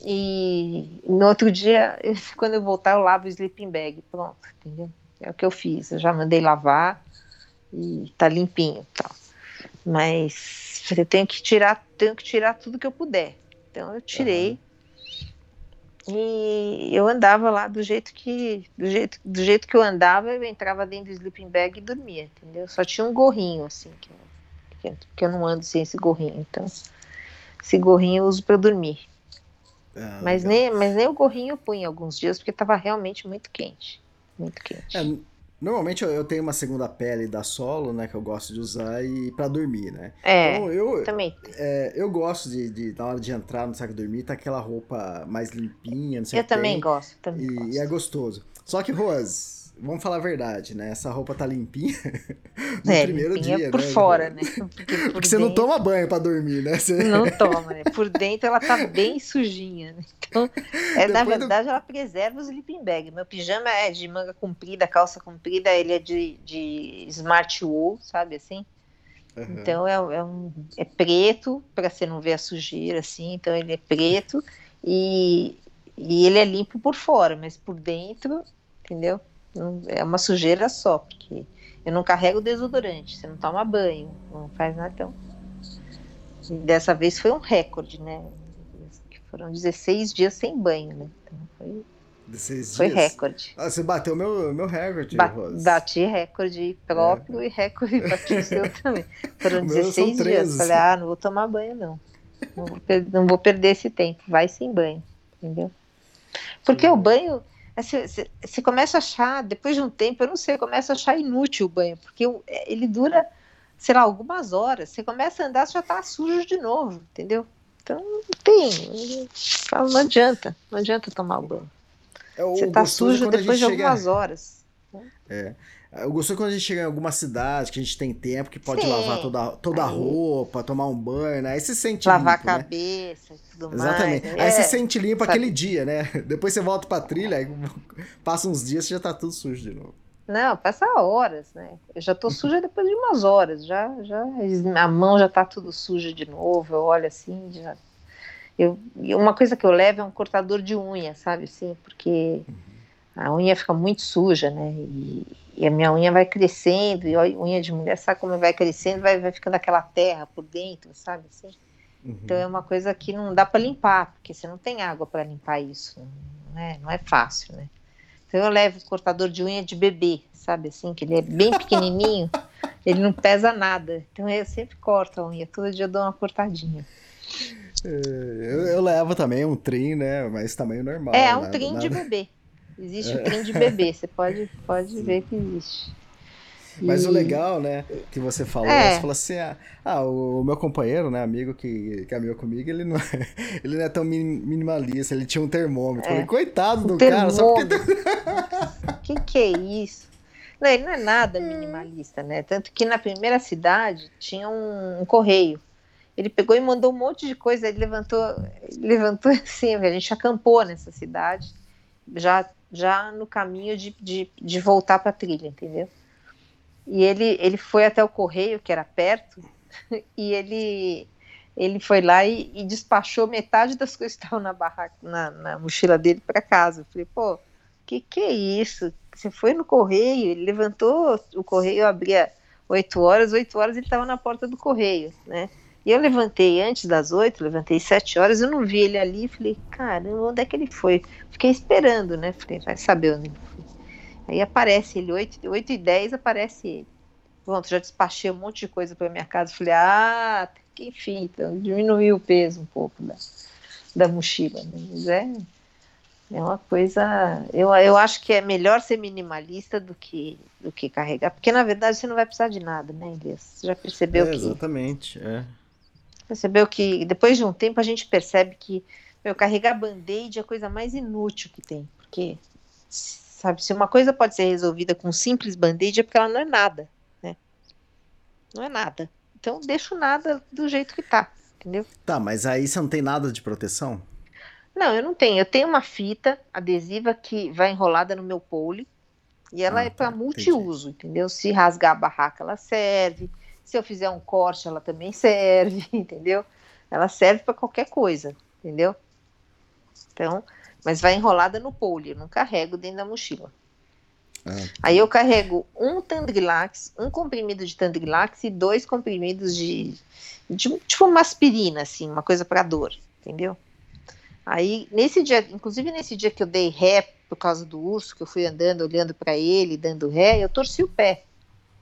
E no outro dia, quando eu voltar, eu lavo o sleeping bag. Pronto, entendeu? É o que eu fiz. Eu já mandei lavar e tá limpinho tal. Mas falei, tenho que tirar, tenho que tirar tudo que eu puder. Então eu tirei. E eu andava lá do jeito que do jeito, do jeito que eu andava, eu entrava dentro do sleeping bag e dormia, entendeu? Só tinha um gorrinho assim que eu, que eu- que eu não ando sem esse gorrinho, então esse gorrinho eu uso para dormir. Ah, Mas legal. nem, mas nem o gorrinho eu punha alguns dias porque estava realmente muito quente, muito quente. É, normalmente eu, eu tenho uma segunda pele da Solo, né, que eu gosto de usar e para dormir, né? É, Então eu, também. é, eu gosto de, de, na hora de entrar no saco dormir, tá aquela roupa mais limpinha, não sei o Eu que também tem, gosto, também E, gosto. e é gostoso. Só que, Rose, vamos falar a verdade, né? Essa roupa tá limpinha no É, primeiro limpinha dia, por né? fora, né? Porque, por Porque você não toma banho pra dormir, né? Você... Não toma, né? Por dentro ela tá bem sujinha, né? Então, é, na Depois do- verdade, ela preserva o sleeping bag. Meu pijama é de manga comprida, calça comprida, ele é de, de smart wool, sabe assim? Aham. Então é, é um, é preto, para você não ver a sujeira, assim. Então ele é preto e, e ele é limpo por fora, mas por dentro, entendeu? É uma sujeira só, porque eu não carrego desodorante, você não toma banho, não faz nada. Então, e dessa vez foi um recorde, né? Foram 16 dias sem banho, né? Então foi, Desses foi dias. recorde. Ah, você bateu meu, meu recorde, Ba- Rose. bati recorde próprio e recorde bati o seu também. Foram O meu são 16 13. dias. Falei, ah, não vou tomar banho, não. Não vou, não vou perder esse tempo. Vai sem banho, entendeu? Porque Sim. o banho, você, começa a achar, depois de um tempo, eu não sei, eu começo a achar inútil o banho, porque é, ele dura, sei lá, algumas horas. Você começa a andar, você já tá sujo de novo, entendeu? Então não tem. Não adianta, não adianta tomar o banho. É, Você tá é sujo depois de algumas horas. É. Eu gosto quando a gente chega em alguma cidade, que a gente tem tempo, que pode Sim. lavar toda, toda a Aí- roupa, tomar um banho, né? Aí você sente Lavar limpo, a né? cabeça e tudo Exatamente. mais. Aí É. você sente limpo sabe? aquele dia, né? Depois você volta pra trilha, aí passa uns dias você já tá tudo sujo de novo. Não, passa horas, né? Eu já tô suja depois de umas horas, já, já a mão já tá tudo suja de novo. Eu olho assim, já. Eu, e uma coisa que eu levo é um cortador de unha, sabe assim? Porque a unha fica muito suja, né? E, e, a minha unha vai crescendo, e a unha de mulher, sabe como vai crescendo, vai, vai ficando aquela terra por dentro, sabe assim? Uhum. Então é uma coisa que não dá para limpar, porque você não tem água para limpar isso, não é, não é fácil, né? Então eu levo cortador de unha de bebê, sabe assim, que ele é bem pequenininho, ele não pesa nada. Então eu sempre corto a unha, todo dia eu dou uma cortadinha. É, eu, eu, levo também um trim, né? Mas tamanho normal. É, um trim de bebê. Existe é. o trim de bebê, você pode, pode ver que existe. Mas e... o legal, né, que você falou, é. você falou assim, ah, ah, o meu companheiro, né, amigo que caminhou comigo, ele não, é, ele não é tão minimalista, ele tinha um termômetro. É. Falei, coitado do cara, só porque... que que é isso? Não, ele não é nada minimalista, né, tanto que na primeira cidade tinha um, um correio. Ele pegou e mandou um monte de coisa, ele levantou, levantou assim, a gente acampou nessa cidade, já, já no caminho de, de, de voltar para a trilha, entendeu? E ele, ele foi até o correio, que era perto, e ele, ele foi lá e, e despachou metade das coisas que estavam na, barraca, na, na mochila dele para casa. Eu falei, pô, que que é isso? Você foi no correio, ele levantou o correio, abria 8 horas, 8 horas ele estava na porta do correio, né? E eu levantei antes das 8, levantei 7 horas, eu não vi ele ali, falei, caramba, onde é que ele foi? Fiquei esperando, né? Falei, vai saber onde ele foi. Aí aparece ele, 8, 8 e 10 aparece ele. Pronto, já despachei um monte de coisa para minha casa. Falei, ah, que enfim, então diminuiu o peso um pouco da, da mochila. Né? Mas é, é uma coisa. Eu, eu acho que é melhor ser minimalista do que, do que carregar. Porque na verdade você não vai precisar de nada, né, Elias? Você já percebeu é, que. Exatamente, é. Percebeu que depois de um tempo a gente percebe que meu, carregar band-aid é a coisa mais inútil que tem. Porque Sabe, se uma coisa pode ser resolvida com um simples band-aid é porque ela não é nada, né? Não é nada. Então deixa o nada do jeito que tá, entendeu? Tá, mas aí você não tem nada de proteção? Não, eu não tenho. Eu tenho uma fita adesiva que vai enrolada no meu pole e ela ah, é para tá, multiuso, entendi. entendeu? Se rasgar a barraca, ela serve. Se eu fizer um corte, ela também serve, entendeu? Ela serve para qualquer coisa, entendeu? Então, mas vai enrolada no pole, eu não carrego dentro da mochila. Ah. Aí eu carrego um Tandrilax, um comprimido de Tandrilax e dois comprimidos de, de tipo uma aspirina, assim, uma coisa para dor, entendeu? Aí nesse dia, inclusive nesse dia que eu dei ré por causa do urso, que eu fui andando, olhando para ele, dando ré, eu torci o pé,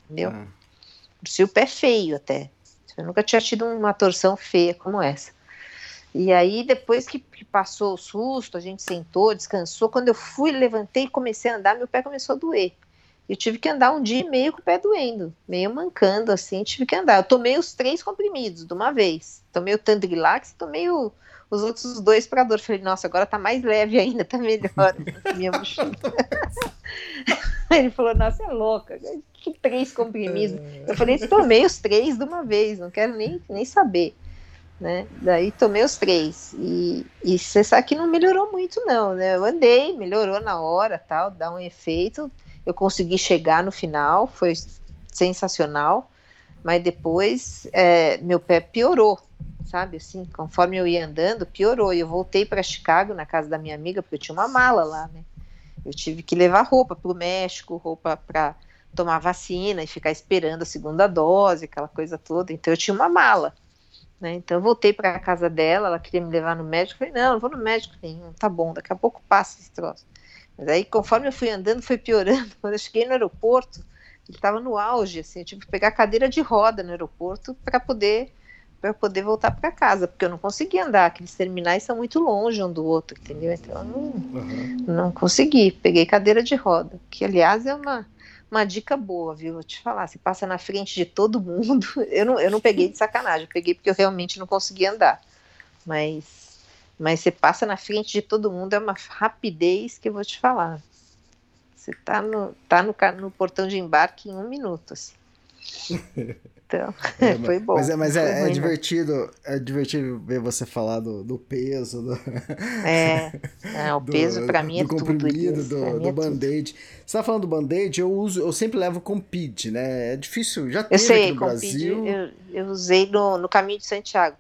entendeu? Ah. Torci o pé feio até. Eu nunca tinha tido uma torção feia como essa. E aí, depois que, passou o susto, a gente sentou, descansou. Quando eu fui, levantei e comecei a andar, meu pé começou a doer. Eu tive que andar um dia e meio com o pé doendo, meio mancando assim, tive que andar. Eu tomei os três comprimidos de uma vez. Tomei o Tandrilax e tomei o, os outros dois para dor. Falei, nossa, agora tá mais leve ainda, tá melhor minha. Ele falou, nossa, é louca, que três comprimidos. Eu falei, tomei os três de uma vez, não quero nem, nem saber né? Daí tomei os três. E, e você sabe que não melhorou muito, não, né? Eu andei, melhorou na hora, tal, dá um efeito. Eu consegui chegar no final, foi sensacional. Mas depois é, meu pé piorou, sabe? Assim, conforme eu ia andando, piorou. E eu voltei para Chicago, na casa da minha amiga, porque eu tinha uma mala lá, né? Eu tive que levar roupa para o México, roupa para tomar vacina e ficar esperando a segunda dose, aquela coisa toda. Então eu tinha uma mala. Né? Então eu voltei para a casa dela, ela queria me levar no médico, falei, não, não vou no médico nenhum, tá bom, daqui a pouco passa esse troço. Mas aí, conforme eu fui andando, foi piorando. Quando eu cheguei no aeroporto, ele estava no auge, assim, eu tive que pegar cadeira de roda no aeroporto para poder para poder voltar para casa, porque eu não conseguia andar, aqueles terminais são muito longe um do outro, entendeu? Então eu não, uhum. não consegui, peguei cadeira de roda, que aliás é uma uma dica boa, viu? Vou te falar, você passa na frente de todo mundo. Eu não, eu não peguei de sacanagem, eu peguei porque eu realmente não conseguia andar. Mas, mas você passa na frente de todo mundo, é uma rapidez que eu vou te falar. Você tá no, tá no, no portão de embarque em um minuto, assim. Então, é, foi bom. Mas é, mas é, é divertido, é divertido ver você falar do, do peso. Do, é, é, o peso para mim é do comprimido, tudo. Do, do é band-aid. Você tá falando do band-aid, eu uso, eu sempre levo com PID, né? É difícil, já teve eu sei, aqui no Brasil. eu, eu usei no, no caminho de Santiago.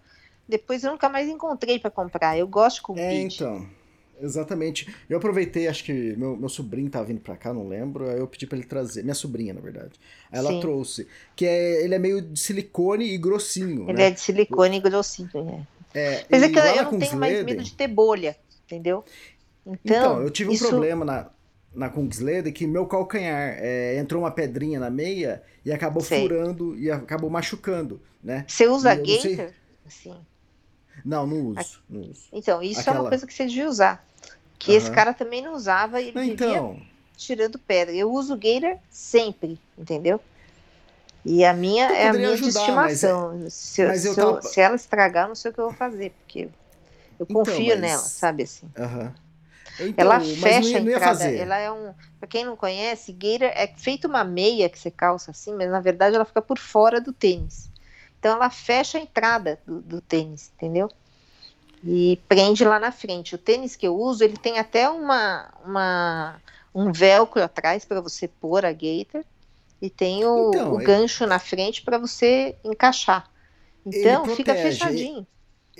Depois eu nunca mais encontrei para comprar. Eu gosto com é, PID. então. Exatamente. Eu aproveitei, acho que meu, meu sobrinho tava vindo pra cá, não lembro, aí eu pedi pra ele trazer. Minha sobrinha, na verdade. Aí ela Sim. trouxe. Que é, ele é meio de silicone e grossinho. Ele né? é de silicone e grossinho. É. É, Mas é que eu, não tenho mais medo de ter bolha, entendeu? Então, Então, eu tive um isso- problema na, na Kungsleden que meu calcanhar é, entrou uma pedrinha na meia e acabou Sei. furando e acabou machucando, né? Você usa eu não sei-? Assim. Não, não uso. Não uso. Então, isso é Aquela- uma coisa que você devia usar. Que esse Aham. cara também não usava e então, tirando pedra. Eu uso gator sempre, entendeu? E a minha é a minha de ajudar, mas estimação. se, mas se tava- se ela estragar, não sei o que eu vou fazer, porque eu Então, confio mas- nela, sabe assim? Eu, então, Ela fecha não a entrada. fazer. Ela é um. Pra quem não conhece, gator é feito uma meia que você calça assim, mas na verdade ela fica por fora do tênis. Então ela fecha a entrada do, do tênis, entendeu? E prende lá na frente. O tênis que eu uso, ele tem até uma, uma um velcro atrás para você pôr a gator e tem o, Então, o ele- gancho na frente para você encaixar. Então fica fechadinho.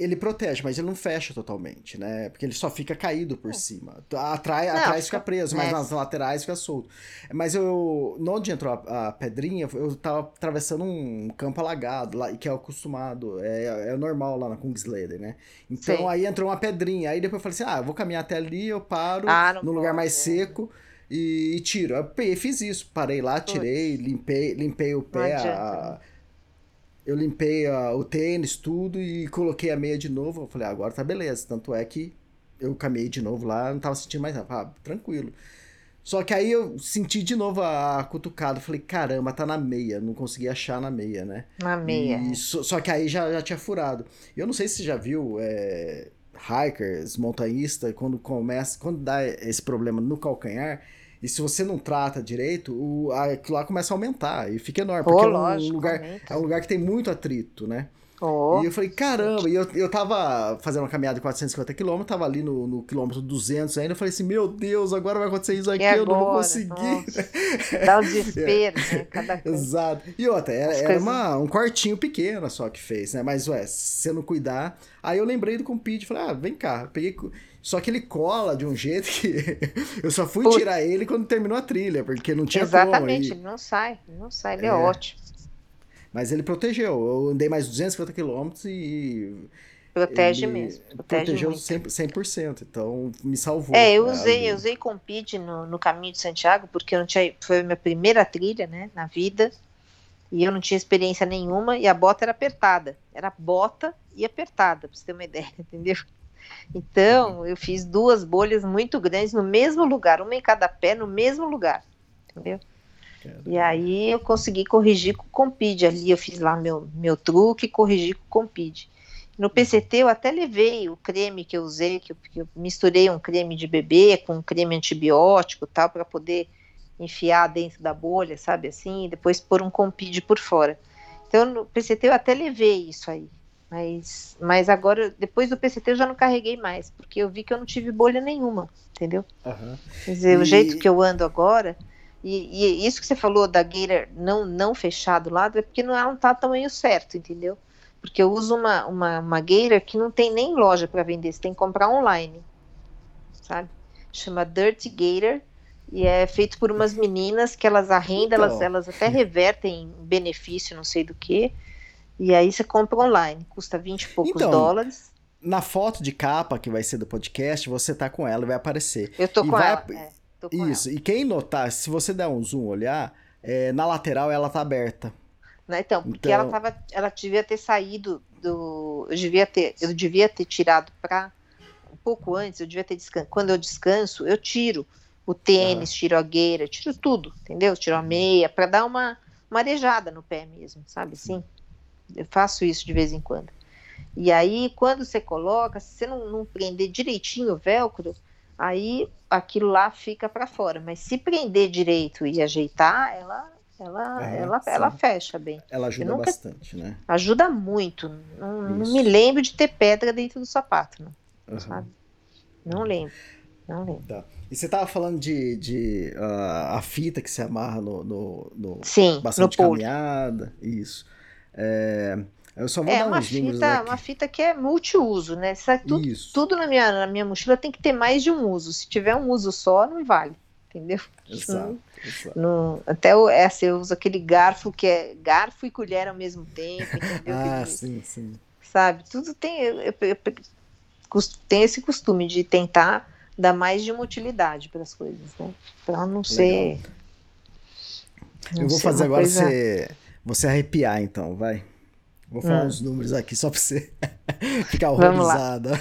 Ele protege, mas ele não fecha totalmente, né? Porque ele só fica caído por cima. Atrai, Não, atrás fica- fica preso, mas é. nas laterais fica solto. Mas eu, onde entrou a, a pedrinha, eu tava atravessando um campo alagado, lá, que é acostumado, é, é normal lá na Kungsleden, né? Então Sei. aí entrou uma pedrinha. Aí depois eu falei assim: ah, eu vou caminhar até ali, eu paro Ah, no lugar mais é. seco. E, tiro. Eu fiz isso. Parei lá, tirei, limpei, limpei o pé, a- né? Eu limpei ah, o tênis, tudo, e coloquei a meia de novo. Eu falei, ah, agora tá beleza. Tanto é que eu caminhei de novo lá, não tava sentindo mais nada. Ah, tranquilo. Só que aí eu senti de novo a cutucada. Eu Falei, caramba, tá na meia. Não consegui achar na meia, né? Na meia. E só, só que aí já, já tinha furado. Eu não sei se você já viu é, hikers, montanhista, quando começa, quando dá esse problema no calcanhar, e se você não trata direito, o, aquilo lá começa a aumentar e fica enorme. Porque é um lógico, lugar, aumenta. é um lugar que tem muito atrito, né? Ó, E eu falei, caramba, e eu, eu tava fazendo uma caminhada de 450 km, tava ali no, no quilômetro 200 ainda, eu falei assim, meu Deus, agora vai acontecer isso aqui, eu não vou conseguir. Dá o desespero, né? Cada coisa. Exato. E outra, era, era coisas- uma, um quartinho pequeno só que fez, né? Mas, ué, se você não cuidar. Aí eu lembrei do Compete, falei, ah, vem cá. Peguei. Só que ele cola de um jeito que eu só fui Putz. tirar ele quando terminou a trilha, porque não tinha Exatamente, como. ele não sai, ele não sai, ele é, É. ótimo. Mas ele protegeu. Eu andei mais 250 quilômetros e. Protege ele mesmo, protege Protegeu muito. 100%, 100%. Então me salvou. É, eu usei, eu usei Compide no, no caminho de Santiago, porque eu não tinha, foi a minha primeira trilha, né, na vida, e eu não tinha experiência nenhuma, e a bota era apertada, era bota e apertada, pra você ter uma ideia, entendeu? Então, eu fiz duas bolhas muito grandes no mesmo lugar, uma em cada pé, no mesmo lugar, entendeu? E aí eu consegui corrigir com o Compide ali, eu fiz lá meu, meu truque e corrigi com o Compide. No PCT eu até levei o creme que eu usei, que eu, que eu misturei um creme de bebê com um creme antibiótico tal, para poder enfiar dentro da bolha, sabe assim, e depois pôr um Compide por fora. Então no PCT eu até levei isso aí. Mas, mas agora, depois do PCT eu já não carreguei mais, porque eu vi que eu não tive bolha nenhuma, entendeu? Aham. Quer dizer, o E- jeito que eu ando agora, e, e isso que você falou da Gator não, não fechar do lado, é porque não, ela não tá tamanho certo, entendeu? Porque eu uso uma, uma, uma Gator que não tem nem loja para vender, você tem que comprar online, sabe? Chama Dirty Gator, e é feito por umas meninas que elas arrendam, Então. elas, elas até revertem em benefício, não sei do que, e aí você compra online, custa 20 e poucos Então, dólares. Na foto de capa que vai ser do podcast, você tá com ela e vai aparecer. Eu tô e com vai- ela. é, tô com Isso, e quem notar, se você der um zoom olhar, é, na lateral ela tá aberta. Né, Então, porque Então- ela tava, ela devia ter saído do, eu devia ter, eu devia ter tirado para um pouco antes, eu devia ter descan quando eu descanso, eu tiro o tênis, tiro a gueira, tiro tudo, entendeu? Tiro a meia para dar uma uma arejada no pé mesmo, sabe assim? Eu faço isso de vez em quando. E aí, quando você coloca, se você não, não prender direitinho o velcro, aí aquilo lá fica para fora. Mas se prender direito e ajeitar, ela, ela, É, ela, sim. ela fecha bem. Ela ajuda nunca- bastante, né? Ajuda muito. Não, não me lembro de ter pedra dentro do sapato, não, Aham. sabe? Não lembro. Não lembro. Tá. E você tava falando de, de ah, a fita que se amarra no, no, no Sim, bastante no caminhada, isso. É, Eu só vou É dar uma uns números fita, aqui. uma fita que é multiuso, né? Sabe, tudo, Isso. tudo na, minha, na minha mochila tem que ter mais de um uso. Se tiver um uso só, não vale. Entendeu? Exato, exato. Não, até o, essa eu uso aquele garfo que é garfo e colher ao mesmo tempo, entendeu? Ah, Que- sim, sim. sabe? Tudo tem, eu, eu- eu- tem esse costume de tentar dar mais de uma utilidade para as coisas, né? Para não ser. não Eu vou ser fazer uma agora coisa- você, você arrepiar, então, vai. Vou falar Hum. uns números aqui só pra você ficar horrorizado.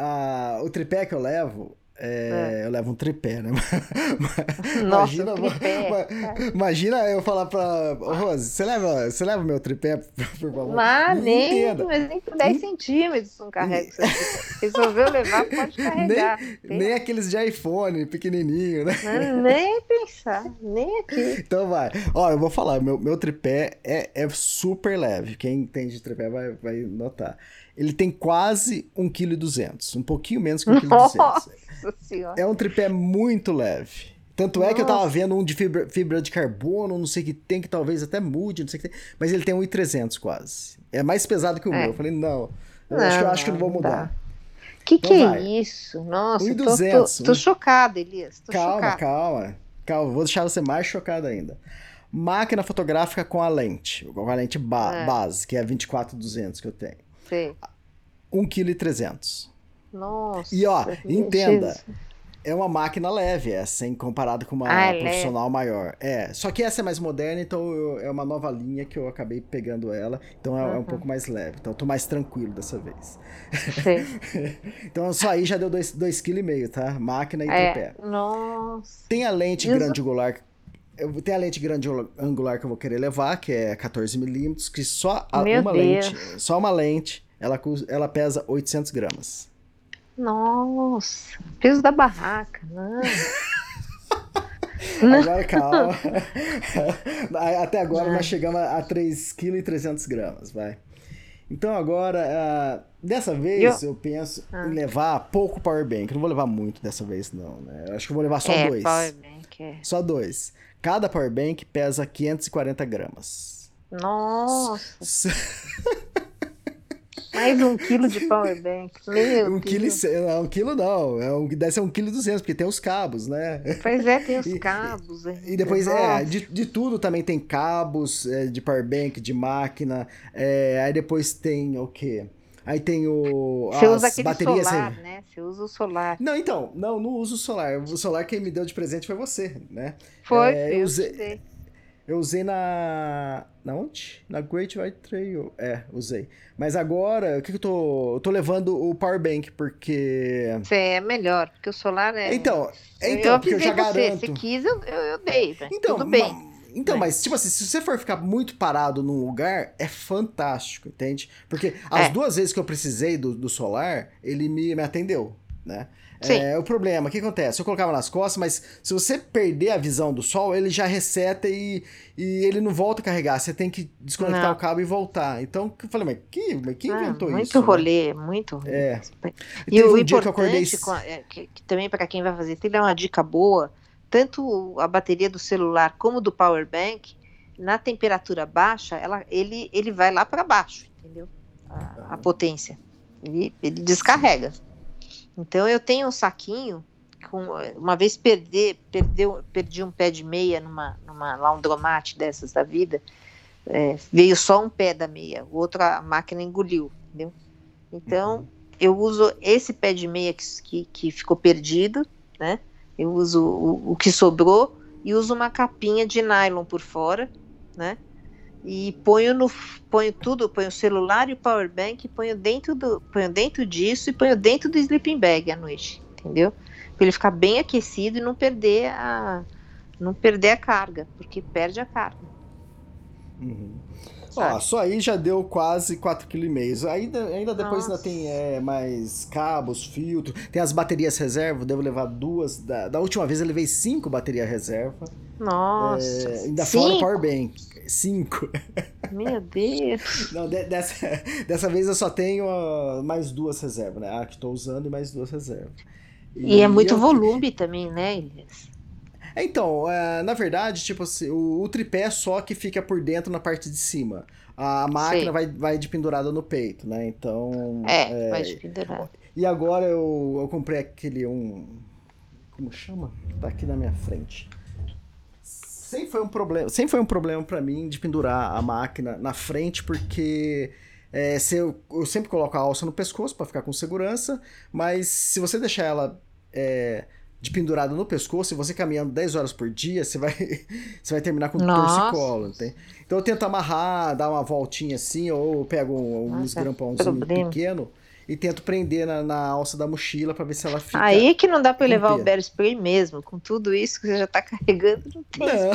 Ah, o tripé que eu levo, é, eu levo um tripé, né? Nossa, imagina, tripé. ma- imagina eu falar pra Rose, você leva, você leva meu tripé, por favor? Ah, nem, entenda. mas nem por 10 centímetros não carrega. isso aqui. Resolveu levar, pode carregar. Tem- Nem aqueles de iPhone pequenininho, né? Não, nem pensar, nem aqui. Então vai. Ó, eu vou falar, meu, meu tripé é, é super leve. Quem entende de tripé vai, vai notar. Ele tem quase 1,2 kg, um pouquinho menos que 1,2 kg. Nossa senhora. É um tripé muito leve. Tanto é que eu tava vendo um de fibra, fibra de carbono, não sei o que tem, que talvez até mude, não sei o que tem. Mas ele tem 1,300 quase. É mais pesado que o É. meu. Eu falei, não. Eu acho que eu acho que não vou Não, não mudar. dá. Que que é vai. isso? Nossa, tô, 1.200, tô, tô um- chocada, Elias. Tô Calma, chocada. calma. Calma, vou deixar você mais chocado ainda. Máquina fotográfica com a lente, com a lente ba- É. base, que é a 24-200 que eu tenho. Sei. 1,3 kg. Nossa. E, ó, entenda, isso. É uma máquina leve essa, em comparado com uma Ah, é profissional maior. É, só que essa é mais moderna, então eu- é uma nova linha que eu acabei pegando ela, então é, é um Uhum. pouco mais leve. Então eu tô mais tranquilo dessa vez. Sei. Então só aí já deu 2,5 kg, tá? Máquina e tripé. É, nossa. Tem a lente Isso. grande angular. Eu tenho a lente grande angular que eu vou querer levar, que é 14mm, que só a- uma Deus. lente, só uma lente, ela, ela pesa 800 gramas. Nossa. Peso da barraca. Não. Agora calma. Até agora nós chegamos a 3,3 kg, vai. Então agora, ah, dessa vez eu, penso Ah. em levar pouco power bank. Não vou levar muito dessa vez, não. Né? Eu acho que eu vou levar só é, dois. powerbank, é. Só dois. Cada power bank pesa 540 gramas. Nossa, mais um quilo de powerbank. Meu Um quilo, não, um quilo não, é um, deve ser um quilo e duzentos, porque tem os cabos, né? Pois é, tem os E- cabos. E depois, é, de, de tudo também tem cabos, é, de powerbank, de máquina, é, aí depois tem o quê? Aí tem o, Você usa aquele baterias... solar, né? Você usa o solar. Não, então, não, não uso o solar, o solar quem me deu de presente foi você, né? Foi, É, eu usei. Eu usei na. Na onde? Na Great White Trail. É, usei. Mas agora, o que, que eu tô. Eu tô levando o Power Bank, porque. Você é melhor, porque o solar é. Então, eu então porque eu avisei já você, garanto. Você quis, eu, eu, eu dei. né? Então, Tudo bem. então, mas tipo assim, se você for ficar muito parado num lugar, é fantástico, entende? Porque as É. duas vezes que eu precisei do, do solar, ele me, me atendeu, né? Sim. É, o problema, o que acontece? Eu colocava nas costas, mas se você perder a visão do sol, ele já reseta e, e ele não volta a carregar. Você tem que desconectar Não. o cabo e voltar. Então, eu falei, mas quem, mas quem Ah, inventou muito isso? né? rolê, muito rolê. É. E Teve o um dia que acordei- importante, é, que, que também para quem vai fazer, tem que dar uma dica boa, tanto a bateria do celular como do power bank, na temperatura baixa, ela, ele, ele vai lá para baixo, entendeu? A, a potência. Ele, ele descarrega. Então eu tenho um saquinho, com, uma vez perder, perdeu, perdi um pé de meia numa, numa laundromat dessas da vida, é, veio só um pé da meia, o outro a máquina engoliu, entendeu? Então, eu uso esse pé de meia que, que, que ficou perdido, né? Eu uso o, o que sobrou e uso uma capinha de nylon por fora, né? E ponho no ponho tudo, ponho o celular e o power bank, ponho dentro do ponho dentro disso e ponho dentro do sleeping bag à noite, entendeu? Para ele ficar bem aquecido e não perder a não perder a carga, porque perde a carga. Uhum. Sabe? Ó, só aí já deu quase 4,5 kg. Ainda, ainda depois ainda tem é, mais cabos, filtro. Tem as baterias reserva, devo levar duas. Da, da última vez eu levei cinco baterias reserva. Nossa. É, ainda fora o Cinco? Power Bank. Cinco. Meu Deus. Não, de- dessa, dessa vez eu só tenho ó, mais duas reservas, né? A que estou usando e mais duas reservas. E, é muito eu- volume também, né, Elias? Então, é, na verdade, tipo assim, o, o, tripé é só que fica por dentro na parte de cima. A máquina vai, vai de pendurada no peito, né? Então. É, é vai de pendurada. E agora eu, eu comprei aquele um. Como chama? Tá aqui na minha frente. Sempre foi um problema, sempre foi um problema para mim de pendurar a máquina na frente, porque é, se eu, eu, sempre coloco a alça no pescoço para ficar com segurança, mas se você deixar ela é, de pendurado no pescoço, e você caminhando 10 horas por dia, você vai, você vai terminar com torcicolo. Tem? Então eu tento amarrar, dar uma voltinha assim, ou pego um, um esgrampãozinho pequeno e tento prender na, na alça da mochila para ver se ela fica. Aí é que não dá para levar o bear spray mesmo, com tudo isso que você já tá carregando, não tem não.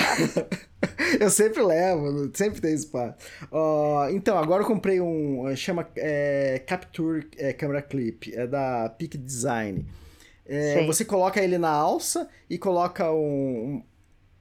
eu sempre levo, sempre tem espaço. Uh, então, agora eu comprei um, chama é, Capture é, Camera Clip, é da Peak Design. É, você coloca ele na alça e coloca um,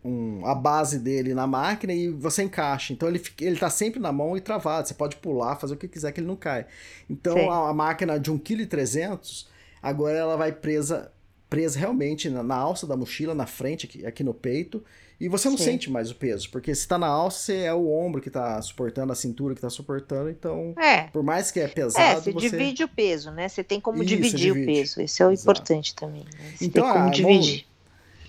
um, a base dele na máquina e você encaixa. Então ele, fica, ele tá sempre na mão e travado. Você pode pular, fazer o que quiser que ele não cai. Então a, a, máquina de 1,3 kg, agora ela vai presa presa realmente na, na, alça da mochila, na frente, aqui, aqui no peito. E você não Sim. sente mais o peso, porque se tá na alça, é o ombro que tá suportando, a cintura que tá suportando, então, é. por mais que é pesado, é, você, você... divide o peso, né? Você tem como Isso, dividir divide. o peso, isso é o Exato. importante também. Né? Você então, tem como dividir.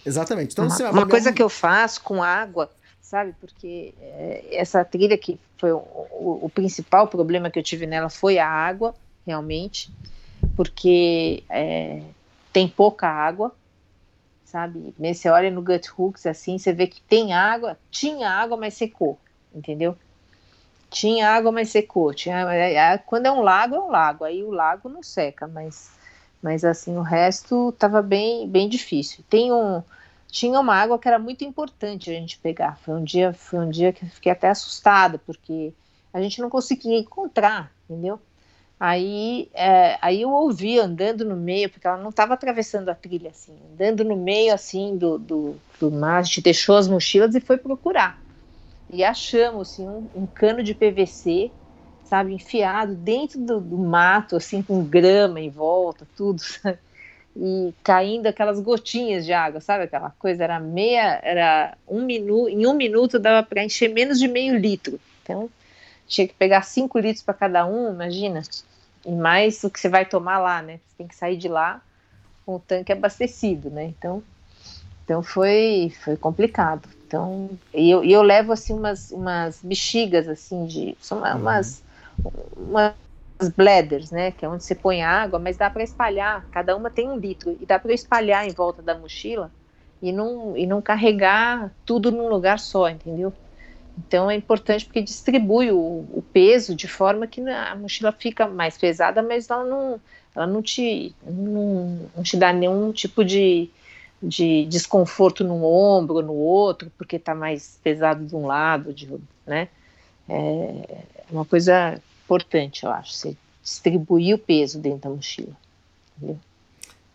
Exatamente. Então, uma, uma coisa que eu faço com água, sabe? Porque é, essa trilha que foi o, o, o, principal problema que eu tive nela foi a água, realmente, porque é, tem pouca água, sabe? Você olha no Gut Hooks assim, você vê que tem água, tinha água, mas secou, entendeu? Tinha água, mas secou. Tinha, é, é, quando é um lago, é um lago. Aí o lago não seca, mas, mas assim, o resto estava bem, bem difícil. Tem um, tinha uma água que era muito importante a gente pegar. Foi um dia, foi um dia que eu fiquei até assustada, porque a gente não conseguia encontrar, entendeu? Aí, é, aí eu ouvi andando no meio, porque ela não estava atravessando a trilha assim, andando no meio assim do, do, do mar, a gente deixou as mochilas e foi procurar. E achamos assim, um, um cano de PVC, sabe, enfiado dentro do, do, mato, assim, com grama em volta, tudo, sabe? E caindo aquelas gotinhas de água, sabe? Aquela coisa era meia, era um minuto, em um minuto dava para encher menos de meio litro. Então, tinha que pegar cinco litros para cada um, imagina e mais o que você vai tomar lá, né? Você tem que sair de lá com o tanque abastecido, né? Então, então foi, foi complicado. Então, e eu, e eu levo assim umas, umas bexigas assim de são uhum. umas, umas bladders, né? Que é onde você põe água, mas dá para espalhar. Cada uma tem um litro e dá para espalhar em volta da mochila e não e não carregar tudo num lugar só, entendeu? Então é importante porque distribui o, o, peso de forma que a mochila fica mais pesada, mas ela não, ela não, te, não, não te dá nenhum tipo de, de desconforto num ombro, no outro, porque está mais pesado de um lado, de, né? É uma coisa importante, eu acho, você distribuir o peso dentro da mochila. Entendeu?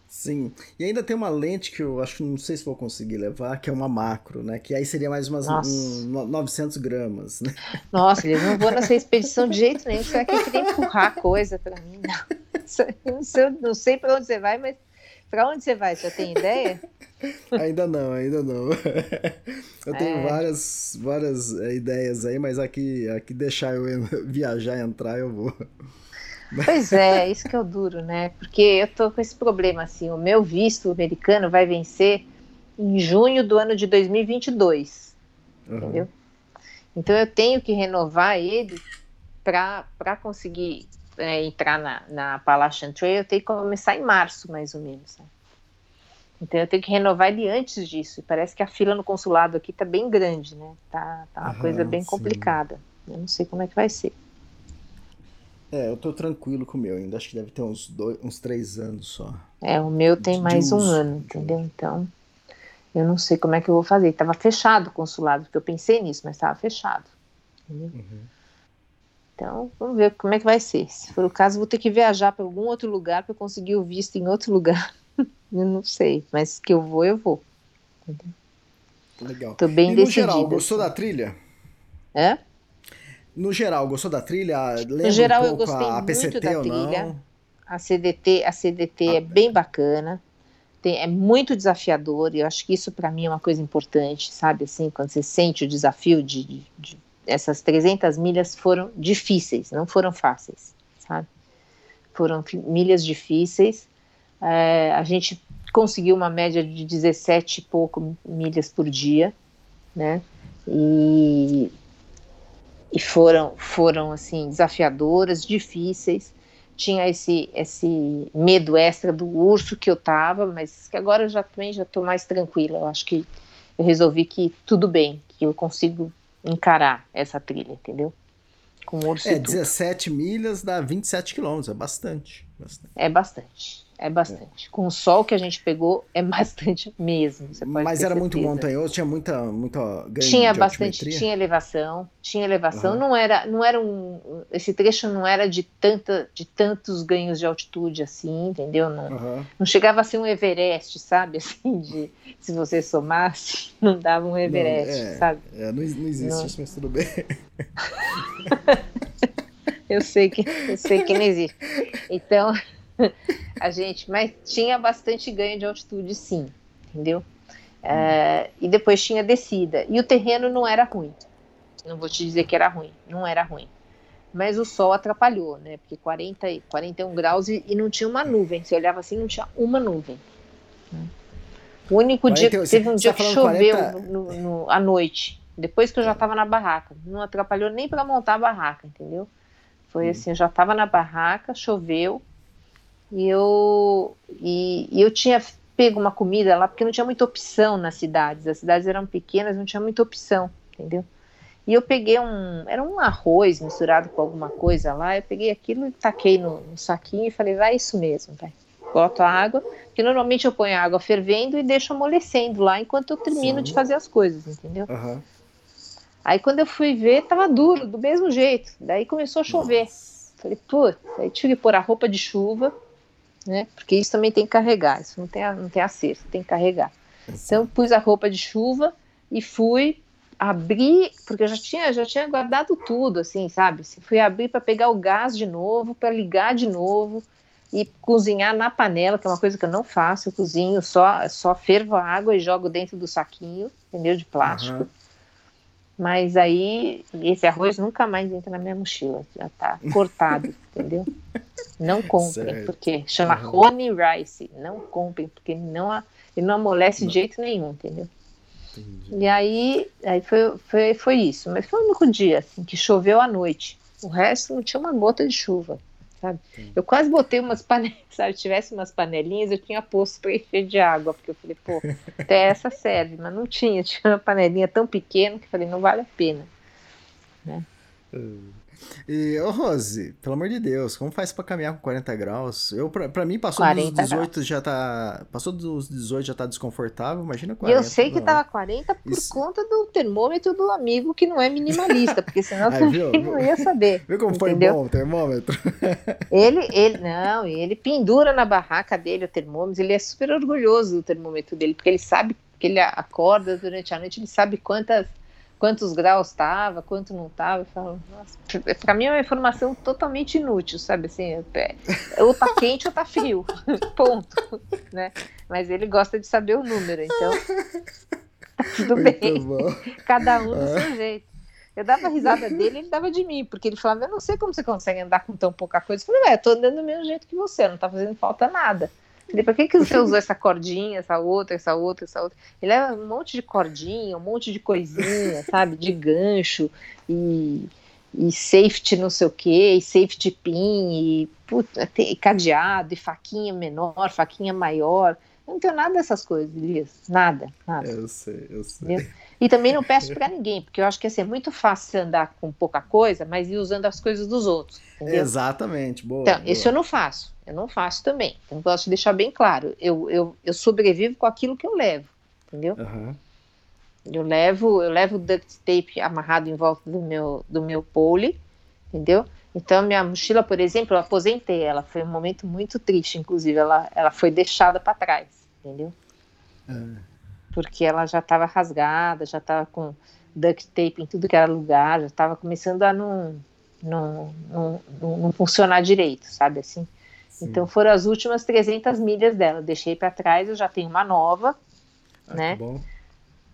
Sim. E ainda tem uma lente que eu acho que não sei se vou conseguir levar, que é uma macro, né? Que aí seria mais umas um, 900 gramas, né? Nossa, eles não vão nessa expedição de jeito nenhum. Você vai querer empurrar coisa para mim, não. Não sei, não sei para onde você vai, mas para onde você vai? Você tem ideia? Ainda não, ainda não. Eu tenho é. várias, várias é, ideias aí, mas aqui, aqui deixar eu viajar, entrar, eu vou. Pois é, isso que é o duro, né? Porque eu tô com esse problema, assim, o meu visto americano vai vencer em junho do ano de 2022, uhum. entendeu? Então eu tenho que renovar ele para conseguir é, entrar na, na Appalachian Trail, eu tenho que começar em março, mais ou menos. Né? Então eu tenho que renovar ele antes disso. E parece que a fila no consulado aqui tá bem grande, né? Tá, tá uma coisa bem sim. complicada. Eu não sei como é que vai ser. É, eu tô tranquilo com o meu ainda. Acho que deve ter uns, dois, uns três anos só. É, o meu tem mais um ano, entendeu? Então, eu não sei como é que eu vou fazer. Tava fechado o consulado, porque eu pensei nisso, mas tava fechado. Uhum. Então, vamos ver como é que vai ser. Se for o caso, vou ter que viajar para algum outro lugar para conseguir o visto em outro lugar. eu não sei, mas que eu vou, eu vou. Entendeu? Legal. Tô bem e no geral, gostou assim. da trilha? É? No geral, gostou da trilha? Lembra no geral, um eu gostei a muito PCT da trilha. A CDT, a CDT é bem bacana. tem, é muito desafiador e eu acho que isso para mim é uma coisa importante, sabe? Assim, quando você sente o desafio de, de, de essas 300 milhas foram difíceis, não foram fáceis, sabe? Foram milhas difíceis. É, a gente conseguiu uma média de 17 e pouco milhas por dia, né? E, e foram, foram assim desafiadoras, difíceis. Tinha esse, esse medo extra do urso que eu tava, mas que agora eu já também já estou mais tranquila. Eu acho que eu resolvi que tudo bem, que eu consigo encarar essa trilha, entendeu? Com urso É, 17 milhas dá 27 quilômetros, é bastante, bastante. É bastante. É bastante. É. Com o sol que a gente pegou, é bastante mesmo. Mas era muito montanhoso, tinha muita, muita Tinha bastante, altimetria? tinha elevação, tinha elevação. Uhum. Não era, não era um, esse trecho não era de tanta, de tantos ganhos de altitude assim, entendeu? Não, uhum. não chegava a ser um Everest, sabe? Assim, de se você somasse, não dava um Everest, não, é, sabe? É, não, não existe isso, mas tudo bem. eu sei que, eu sei que não existe. Então a gente, mas tinha bastante ganho de altitude, sim, entendeu? É, e depois tinha descida. E o terreno não era ruim. Não vou te dizer que era ruim, não era ruim. Mas o sol atrapalhou, né? Porque 40, 41 graus e, e não tinha uma nuvem. Você olhava assim, não tinha uma nuvem. O único dia que teve um dia tá que choveu 40... no, no, à noite, depois que eu já estava na barraca. Não atrapalhou nem para montar a barraca, entendeu? Foi hum. assim, eu já estava na barraca, choveu, e eu, e, e eu tinha pego uma comida lá, porque não tinha muita opção nas cidades. As cidades eram pequenas, não tinha muita opção, entendeu? E eu peguei um. Era um arroz misturado com alguma coisa lá. Eu peguei aquilo e taquei no, no saquinho e falei, vai, isso mesmo, vai. Boto a água, que normalmente eu ponho a água fervendo e deixo amolecendo lá enquanto eu termino Sim. de fazer as coisas, entendeu? Uhum. Aí quando eu fui ver, tava duro, do mesmo jeito. Daí começou a chover. Nossa. Falei, putz, aí tive que pôr a roupa de chuva, né? Porque isso também tem que carregar, isso não tem, não tem acerto, tem que carregar. Então pus a roupa de chuva e fui abrir, porque eu já tinha, já tinha guardado tudo, assim, sabe? Fui abrir para pegar o gás de novo, para ligar de novo e cozinhar na panela, que é uma coisa que eu não faço, eu cozinho só, só fervo a água e jogo dentro do saquinho, entendeu? De plástico. Uhum. Mas aí esse arroz nunca mais entra na minha mochila, já tá cortado, entendeu? Não comprem, certo. porque chama uhum. honey rice. Não comprem, porque não, ele não amolece não. de jeito nenhum, entendeu? Entendi. E aí, aí foi, foi, foi isso. Mas foi o único dia assim, que choveu à noite. O resto não tinha uma gota de chuva sabe? Eu quase botei umas panelas, sabe? Se tivesse umas panelinhas, eu tinha posto para encher de água, porque eu falei, pô, até essa serve, mas não tinha, tinha uma panelinha tão pequena que eu falei, não vale a pena, né? Hum. E, ô Rose, pelo amor de Deus, como faz pra caminhar com 40 graus? Eu, pra, pra mim, passou dos 18 graus. já tá. Passou dos 18 já tá desconfortável, imagina 40. Eu sei que não. tava 40 por Isso. conta do termômetro do amigo que não é minimalista, porque senão Ai, viu? não ia saber. Viu como entendeu? foi bom o termômetro? ele, ele, não, ele pendura na barraca dele o termômetro, ele é super orgulhoso do termômetro dele, porque ele sabe que ele acorda durante a noite, ele sabe quantas quantos graus estava, quanto não estava. Eu falo, nossa, pra mim é uma informação totalmente inútil, sabe? Assim, é, ou tá quente ou tá frio. Ponto. Né? Mas ele gosta de saber o número, então. Tá tudo Muito bem. Bom. Cada um do ah. seu jeito. Eu dava risada dele, ele dava de mim, porque ele falava, eu não sei como você consegue andar com tão pouca coisa. Eu falei, ué, eu tô andando do mesmo jeito que você, não tá fazendo falta nada. Falei, pra que, que você usou essa cordinha, essa outra, essa outra, essa outra? Ele leva um monte de cordinha, um monte de coisinha, sabe? De gancho e, e safety não sei o que, e safety pin, e puta, tem cadeado, e faquinha menor, faquinha maior. Eu não tenho nada dessas coisas, Elias. Nada, nada. Eu sei, eu sei. Entendeu? E também não peço para ninguém, porque eu acho que assim, é muito fácil andar com pouca coisa, mas ir usando as coisas dos outros. Entendeu? Exatamente, boa. Então, boa. isso eu não faço. Eu não faço também. Então, gosto de deixar bem claro. Eu, eu, eu sobrevivo com aquilo que eu levo, entendeu? Uhum. Eu levo, eu levo duct tape amarrado em volta do meu, do meu pole, entendeu? Então, minha mochila, por exemplo, eu aposentei ela. Foi um momento muito triste, inclusive. Ela, ela foi deixada para trás, entendeu? Uhum. Porque ela já estava rasgada, já estava com duct tape em tudo que era lugar, já estava começando a não, não, não, não, funcionar direito, sabe assim? Então foram as últimas 300 milhas dela. Deixei para trás, eu já tenho uma nova, Ah, né? que.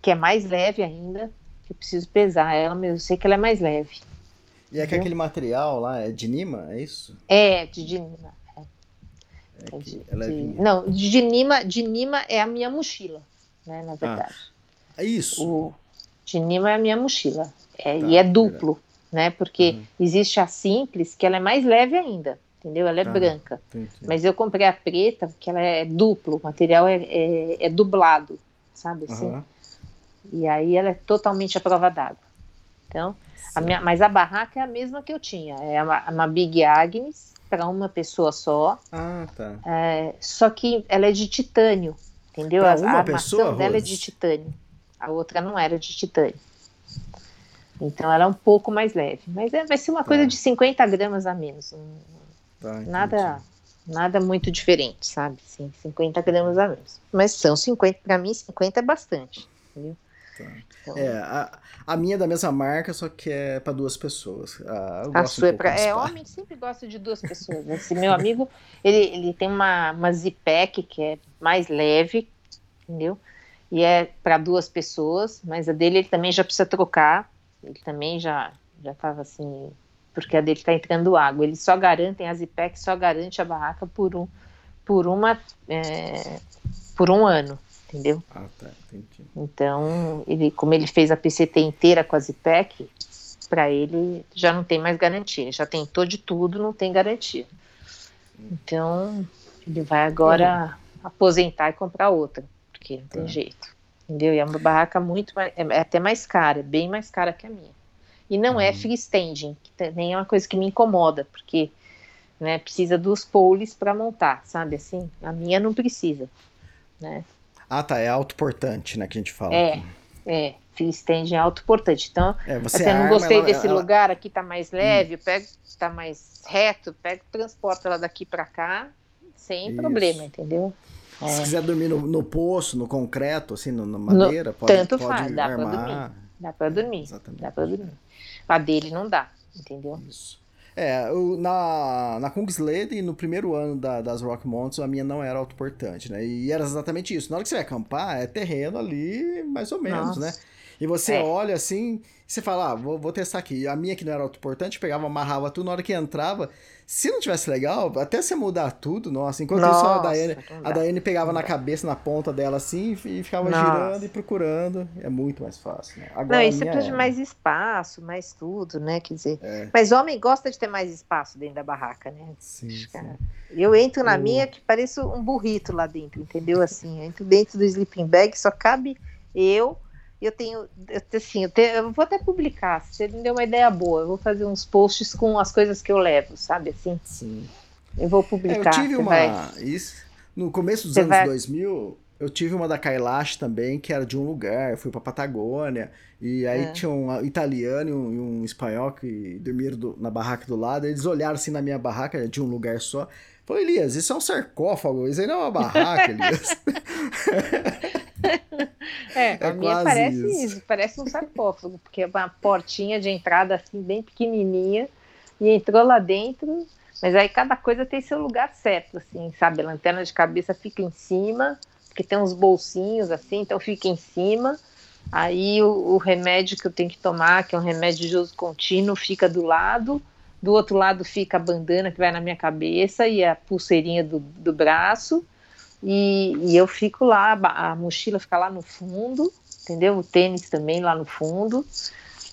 Que é mais leve ainda. que Eu preciso pesar ela, mas eu sei que ela é mais leve. E é que Entendeu? aquele material lá é de Nima, é isso? É, de Dinima. É É que de- é de- não, de Dinima, Dinima é a minha mochila, né? Na verdade. É isso. O de Nima é a minha mochila. É, Tá, e é duplo, né? Porque Uhum. existe a simples, que ela é mais leve ainda, entendeu? Ela é Tá. branca. Entendi. Mas eu comprei a preta, porque ela é duplo, o material é, é, é dublado, sabe assim? Aham. E aí ela é totalmente à prova d'água. Então, a minha, mas a barraca é a mesma que eu tinha. É uma, uma Big Agnes para uma pessoa só, Ah, tá. é, só que ela é de titânio, entendeu? Pra A- uma a pessoa, dela é Rose? de titânio. A outra não era de titânio. Então ela é um pouco mais leve. Mas é, vai ser uma coisa Tá. de 50 gramas a menos. tá. Nada, nada muito diferente, sabe? Sim, 50 gramas a menos. Mas são 50, para mim 50 é bastante. Entendeu? Tá. Então, É, a, a minha é da mesma marca, só que é pra duas pessoas. Ah, A um sua é de é, homem sempre gosta de duas pessoas. Esse meu amigo, ele, ele tem uma, uma Zipec que é mais leve, entendeu? E é para duas pessoas, mas a dele ele também já precisa trocar. Ele também já já estava assim, porque a dele está entrando água. Eles só garantem a Zipec, só garante a barraca por um por uma é, por um ano, entendeu? Ah, tá, entendi. Então, ele, como ele fez a PCT inteira com a Zipec, para ele já não tem mais garantia. Ele já tentou de tudo, não tem garantia. Então, ele vai agora aposentar e comprar outra, porque não tem Tá. jeito. Entendeu? E é uma barraca muito mais, é é até mais cara, é bem mais cara que a minha. E não é Uhum. freestanding, que também é uma coisa que me incomoda, porque né, precisa dos poles para montar, sabe assim? A minha não precisa, né? Ah, tá, é autoportante, né, que a gente fala. É, aqui. é, freestanding é autoportante. Então, É, você assim, eu não arma, gostei ela- desse ela- lugar, aqui tá mais leve, eu pego, tá mais reto, pego, transporto ela daqui para cá, sem Isso. problema, entendeu? Se É. quiser dormir no, no poço, no concreto, assim, no- na madeira, pode, tanto pode faz, dá pra armar. Dá para dormir, Exatamente. dá para dormir. A dele não dá, entendeu? Isso. É, eu, na, na Kungsleden, no primeiro ano da- das Rock Mountains, a minha não era autoportante, né? E era exatamente isso. Na hora que você vai acampar, é terreno ali, mais ou menos, Nossa. né? E você É. olha assim, você fala, ah, vou, vou testar aqui. A minha que não era autoportante, pegava, amarrava tudo, na hora que entrava, se não tivesse legal, até você mudar tudo, nossa, enquanto isso a Nossa, Daiane, a. Daiane pegava na cabeça, na ponta dela assim, e ficava Nossa. girando e procurando. É muito mais fácil, né? Agora, Não, e você precisa de é- mais espaço, mais tudo, né? Quer dizer, É. mas homem gosta de ter mais espaço dentro da barraca, né? Sim, sim. Cara, Eu entro na O- minha que pareço um burrito lá dentro, entendeu? Assim, eu entro dentro do sleeping bag, só cabe eu. Eu tenho, assim, eu, tenho- eu vou até publicar. Você me deu uma ideia boa. Eu vou fazer uns posts com as coisas que eu levo, sabe? Assim, Sim. eu vou É, publicar. eu tive uma. vai- Isso, no começo dos Você anos vai- 2000, eu tive uma da Kailash também, que era de um lugar. Eu fui pra Patagônia. E aí É. tinha um italiano e um, e um espanhol que dormiram do- na barraca do lado. Eles olharam assim na minha barraca, de um lugar só. Falei, Elias, isso é um sarcófago, isso aí não é uma barraca, Elias. É, É a minha parece isso. isso. parece um sarcófago, porque é uma portinha de entrada assim, bem pequenininha, e entrou lá dentro, mas aí cada coisa tem seu lugar certo, assim, sabe? A lanterna de cabeça fica em cima, porque tem uns bolsinhos assim, então fica em cima. Aí o, o remédio que eu tenho que tomar, que é um remédio de uso contínuo, fica do lado. Do outro lado fica a bandana que vai na minha cabeça e a pulseirinha do, do braço. E, e eu fico lá, a mochila fica lá no fundo, entendeu? O tênis também lá no fundo.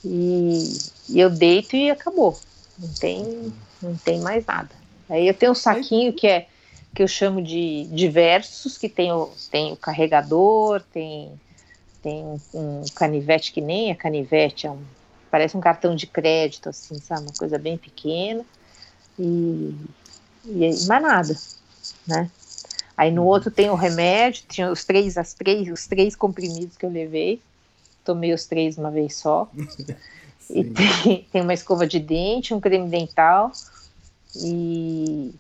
E, e eu deito e acabou. Não tem, não tem mais nada. Aí eu tenho um saquinho que é que eu chamo de diversos, que tem o, tem o carregador, tem, tem um canivete que nem é canivete, é um, parece um cartão de crédito, assim, sabe? Uma coisa bem pequena. E, e mais nada, né? Aí no outro tem o remédio, tinha os três, as três, os três comprimidos que eu levei. Tomei os três uma vez só. E tem, tem uma escova de dente, um creme dental e,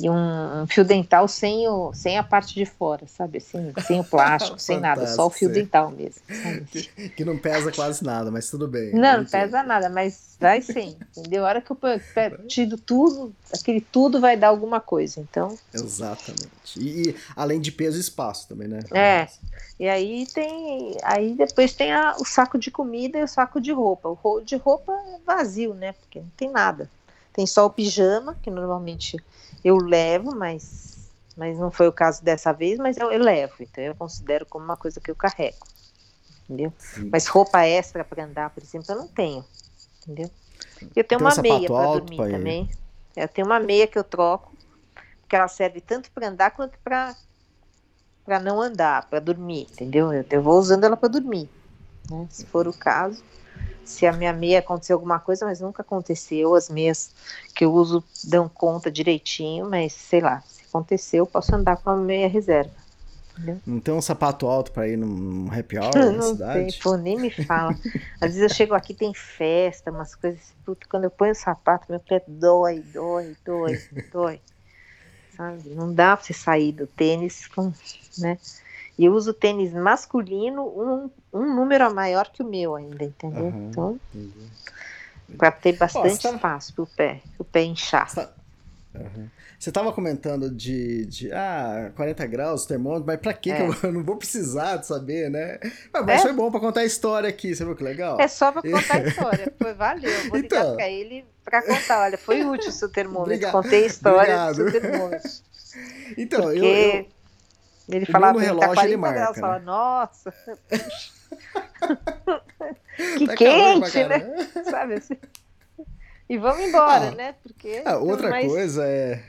e um, um, fio dental sem, o, sem a parte de fora, sabe? Assim, sem o plástico, sem nada, só o fio dental mesmo. Que, que, não pesa quase nada, mas tudo bem. Não, não pesa nada, mas vai sim, entendeu? A hora que eu tiro tudo, aquele tudo vai dar alguma coisa, então. Exatamente. E, e além de peso e espaço também, né? É. E aí tem, aí depois tem a, o saco de comida e o saco de roupa. O de roupa é vazio, né? Porque não tem nada. Tem só o pijama, que normalmente eu levo, mas, mas não foi o caso dessa vez, mas eu, eu levo, então eu considero como uma coisa que eu carrego, entendeu? Sim. Mas roupa extra para andar, por exemplo, eu não tenho, entendeu? Eu tenho uma meia para dormir pai. também. Eu tenho uma meia que eu troco, que ela serve tanto para andar quanto para para não andar, para dormir, entendeu? Eu, eu vou usando ela para dormir, né? Se for o caso se a minha meia aconteceu alguma coisa, mas nunca aconteceu. As meias que eu uso dão conta direitinho, mas sei lá, se aconteceu, posso andar com a meia reserva. Entendeu? Não tem um sapato alto para ir num happy hour na não cidade? Tem, pô, nem me fala. Às vezes eu chego aqui, tem festa, umas coisas. Puta, quando eu ponho o sapato, meu pé dói, dói, dói, dói. Sabe? Não dá para você sair do tênis com, né? E uso tênis masculino, um, um número maior que o meu ainda, entendeu? Uhum, então, para ter bastante Pô, espaço para o pé, o pé inchar. Você estava comentando de, de ah, 40 graus, termômetro, mas para que, é. que eu, não vou precisar de saber, né? Mas, mas é. foi bom para contar a história aqui, você viu que legal? É só para contar a história, foi valeu. Eu vou então, ligar para ele para contar, olha, foi útil o seu termômetro, Obrigado. contei a história Obrigado. do seu termômetro. Então, Porque... eu, eu ele o falava, relógio ele marca. Graus, né? fala, Nossa, que tá quente, né? Sabe assim? E vamos embora, ah, né? Porque. Ah, outra mais... coisa é.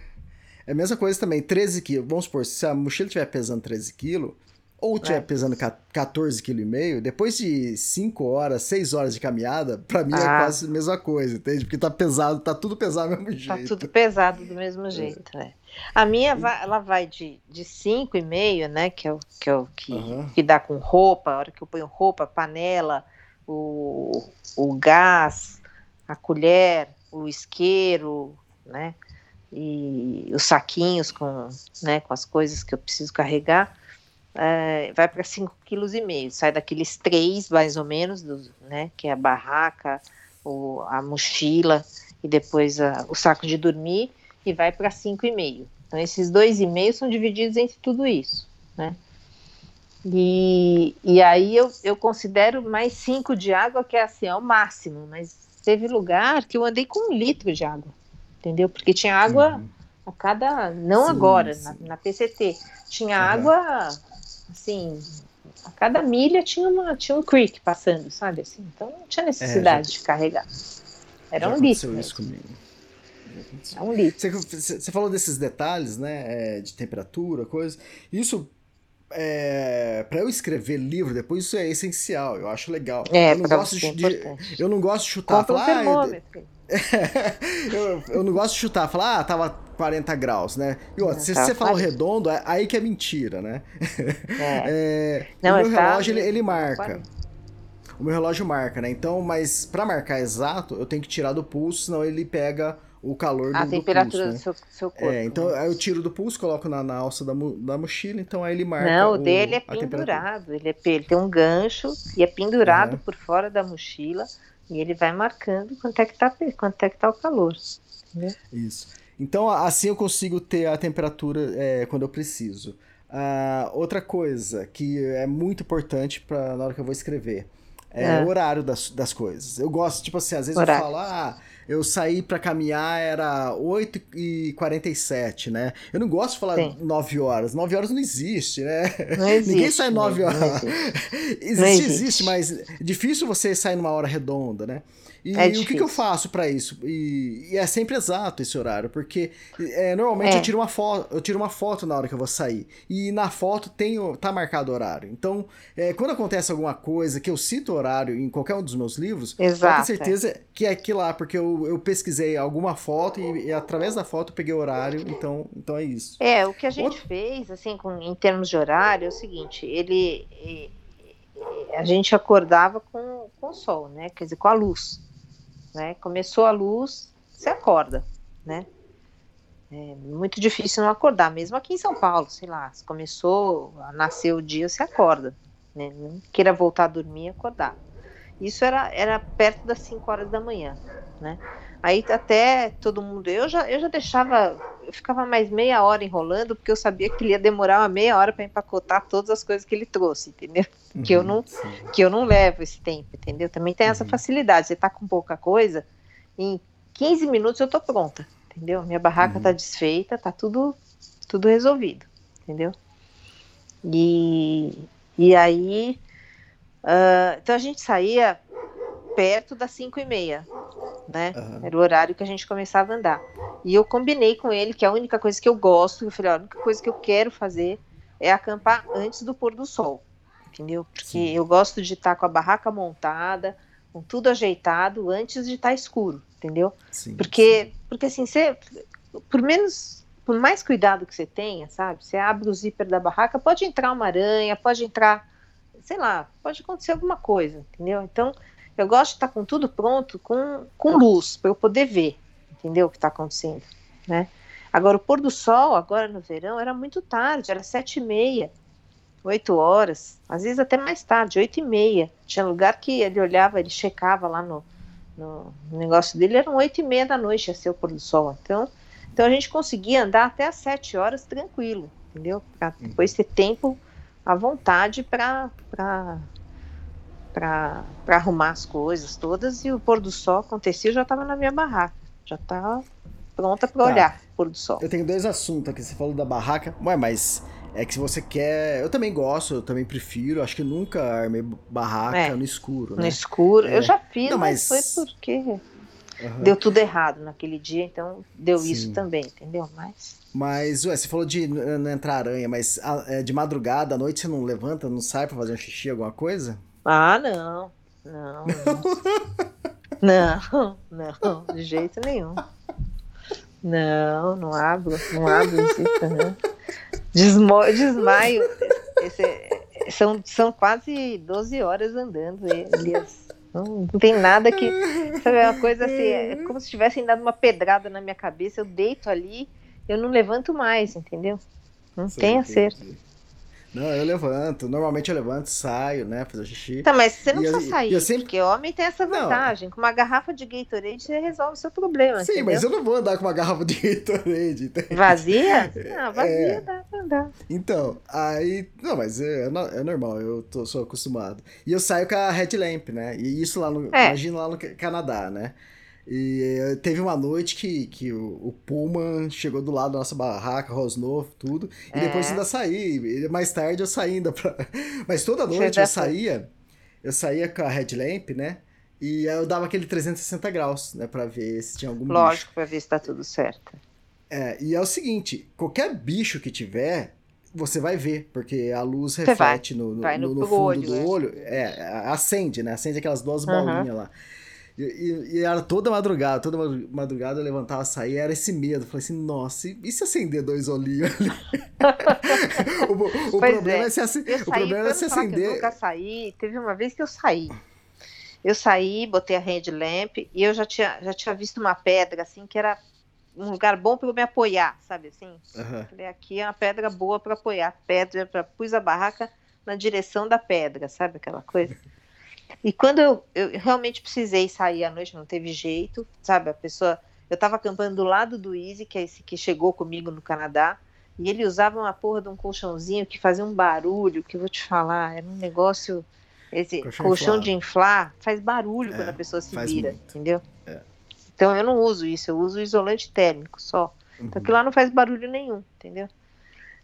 É a mesma coisa também, 13 quilos. Vamos supor, se a mochila estiver pesando 13 quilos, ou estiver é. pesando 14,5 kg, depois de 5 horas, 6 horas de caminhada, para mim é ah. é quase a mesma coisa, entende? Porque tá pesado, tá tudo pesado do mesmo tá jeito. Tá tudo pesado do mesmo jeito, é. A minha, vai, ela vai de, de 5,5, né, que é o que, é o, que, uhum. que dá com roupa, a hora que eu ponho roupa, panela, o, o gás, a colher, o isqueiro, né, e os saquinhos com, né, com as coisas que eu preciso carregar, é, vai para 5,5 kg, sai daqueles três, mais ou menos, do, né, que é a barraca, o, a mochila e depois a, o saco de dormir, e vai para 5,5. Então, esses 2,5 são divididos entre tudo isso, né? E, e aí eu, eu considero mais 5 de água, que é assim, é o máximo, mas teve lugar que eu andei com um litro de água, entendeu? Porque tinha água uhum. a cada, não sim, agora, sim. Na, na, PCT, tinha uhum. água assim, a cada milha tinha, uma, tinha um creek passando, sabe? Assim, então não tinha necessidade é, já, de carregar. Era um litro. Isso comigo. É um litro. Você, você falou desses detalhes, né? É, de temperatura, coisa. Isso é, para eu escrever livro depois isso é essencial eu acho legal é, eu não gosto de, de, eu não gosto de chutar Compra falar, um ah, eu, eu, não gosto de chutar, falar, ah, tava 40 graus, né? E outra, se tá você falou redondo, é aí que é mentira, né? É. é não, o meu tá relógio, ele, ele marca. O meu relógio marca, né? Então, mas para marcar exato, eu tenho que tirar do pulso, senão ele pega o calor a do, temperatura do, pulso, do né? seu, seu corpo. É, então né? aí eu tiro do pulso, coloco na, na alça da, da mochila, então aí ele marca. Não, o dele é pendurado. Ele, é, ele tem um gancho e é pendurado uhum. por fora da mochila. E ele vai marcando quanto é que tá, quanto é que tá o calor. Entendeu? Isso. Então, assim eu consigo ter a temperatura é, quando eu preciso. Uh, outra coisa que é muito importante para na hora que eu vou escrever é, é, o horário das, das coisas. Eu gosto, tipo assim, às vezes horário. eu falo, ah, eu saí para caminhar, era 8h47, né? Eu não gosto de falar Sim. 9 horas. 9 horas não existe, né? Não existe, Ninguém sai 9 horas. existe, existe, existe, mas é difícil você sair numa hora redonda, né? E é o que, que, eu faço para isso? E, e, é sempre exato esse horário, porque é, normalmente é. eu tiro uma foto, eu tiro uma foto na hora que eu vou sair. E na foto tem, tá marcado o horário. Então, é, quando acontece alguma coisa que eu cito horário em qualquer um dos meus livros, Exato, eu tenho certeza que é aquilo lá, porque eu, eu pesquisei alguma foto e, e, através da foto eu peguei o horário, então, então é isso. É, o que a gente Outro... fez, assim, com, em termos de horário, é o seguinte, ele. a gente acordava com, com o sol, né? Quer dizer, com a luz né? Começou a luz, você acorda, né? É muito difícil não acordar, mesmo aqui em São Paulo, sei lá, se começou a nascer o dia, você acorda. Né? Não queira voltar a dormir e acordar. Isso era, era perto das 5 horas da manhã, né? Aí até todo mundo, eu já, eu já deixava, eu ficava mais meia hora enrolando, porque eu sabia que ele ia demorar uma meia hora para empacotar todas as coisas que ele trouxe, entendeu? Uhum, que, eu não, que eu não levo esse tempo, entendeu? Também tem essa uhum. facilidade, você tá com pouca coisa, em 15 minutos eu tô pronta, entendeu? Minha barraca uhum. tá desfeita, tá tudo, tudo resolvido, entendeu? E, e aí, uh, então a gente saía perto das 5 e meia, né? Uhum. Era o horário que a gente começava a andar. E eu combinei com ele que a única coisa que eu gosto, eu falei, a única coisa que eu quero fazer é acampar antes do pôr do sol, entendeu? Porque Sim. eu gosto de estar com a barraca montada, com tudo ajeitado antes de estar escuro, entendeu? Sim, porque, sim. porque assim, você, por menos, por mais cuidado que você tenha, sabe? Você abre o zíper da barraca, pode entrar uma aranha, pode entrar, sei lá, pode acontecer alguma coisa, entendeu? Então, eu gosto de estar com tudo pronto, com, com luz, para eu poder ver, entendeu? O que está acontecendo, né? Agora, o pôr do sol, agora no verão, era muito tarde, era sete e meia, oito horas, às vezes até mais tarde, oito e meia. Tinha lugar que ele olhava, ele checava lá no, no negócio dele, eram oito e meia da noite, ia ser o pôr do sol. Então, então a gente conseguia andar até às sete horas tranquilo, entendeu? Para depois ter tempo à vontade para para arrumar as coisas todas e o pôr do sol acontecia, eu já estava na minha barraca, já estava pronta para tá. olhar o pôr do sol. Eu tenho dois assuntos aqui, você falou da barraca, ué, mas é que se você quer, eu também gosto, eu também prefiro, acho que nunca armei barraca é, no escuro, né? No escuro, é. eu já fiz, Não, mas... mas foi porque uhum. deu tudo errado naquele dia, então deu Sim. isso também, entendeu? Mas mas, ué, você falou de não entrar aranha, mas é, de madrugada, à noite, você não levanta, não sai pra fazer um xixi, alguma coisa? Ah, não. Não. Não, não, de jeito nenhum. Não, não abro, não abro isso, não. Desmo, desmaio. Esse, são, são quase 12 horas andando, Elias. Não, não tem nada que. Sabe, é uma coisa assim, é como se tivessem dado uma pedrada na minha cabeça. Eu deito ali, eu não levanto mais, entendeu? Não Sim, tem acerto. Não, eu levanto. Normalmente eu levanto, saio, né? Fazer xixi. Tá, mas você não e precisa eu, sair. Eu sempre... Porque homem tem essa vantagem. Não. Com uma garrafa de Gatorade você resolve o seu problema. Sim, entendeu? mas eu não vou andar com uma garrafa de Gatorade. Entende? Vazia? Não, vazia é. dá pra andar. Então, aí. Não, mas é, é normal, eu tô, sou acostumado. E eu saio com a headlamp, né? E isso lá no. É. Imagina lá no Canadá, né? E eh, teve uma noite que, que o, o Puma chegou do lado da nossa barraca, rosnou tudo, e é. depois ainda saí. Mais tarde eu saí ainda pra... Mas toda noite eu saía, eu saía com a headlamp, né? E eu dava aquele 360 graus, né? Pra ver se tinha algum Lógico, bicho. pra ver se tá tudo certo. É, e é o seguinte, qualquer bicho que tiver, você vai ver, porque a luz reflete no, no, no, no, fundo olho, do né? olho. É, acende, né? Acende aquelas duas uhum. bolinhas lá. E, e, e, era toda madrugada, toda madrugada eu levantava, saía, era esse medo. Falei assim, nossa, e, se acender dois olhinhos ali? o, o problema é, é se, ac... o problema é se acender. Eu nunca saí. Teve uma vez que eu saí. Eu saí, botei a lamp e eu já tinha, já tinha visto uma pedra assim que era um lugar bom para eu me apoiar, sabe assim? Uhum. Falei, aqui é uma pedra boa para apoiar. Pedra, pra, pus a barraca na direção da pedra, sabe aquela coisa? E quando eu, eu realmente precisei sair à noite, não teve jeito, sabe? A pessoa. Eu estava acampando do lado do Easy, que é esse que chegou comigo no Canadá, e ele usava uma porra de um colchãozinho que fazia um barulho, que eu vou te falar, era um negócio. Esse colchão, colchão de inflar faz barulho é, quando a pessoa se vira, muito. entendeu? É. Então eu não uso isso, eu uso isolante térmico só. Então, uhum. Então que lá não faz barulho nenhum, entendeu?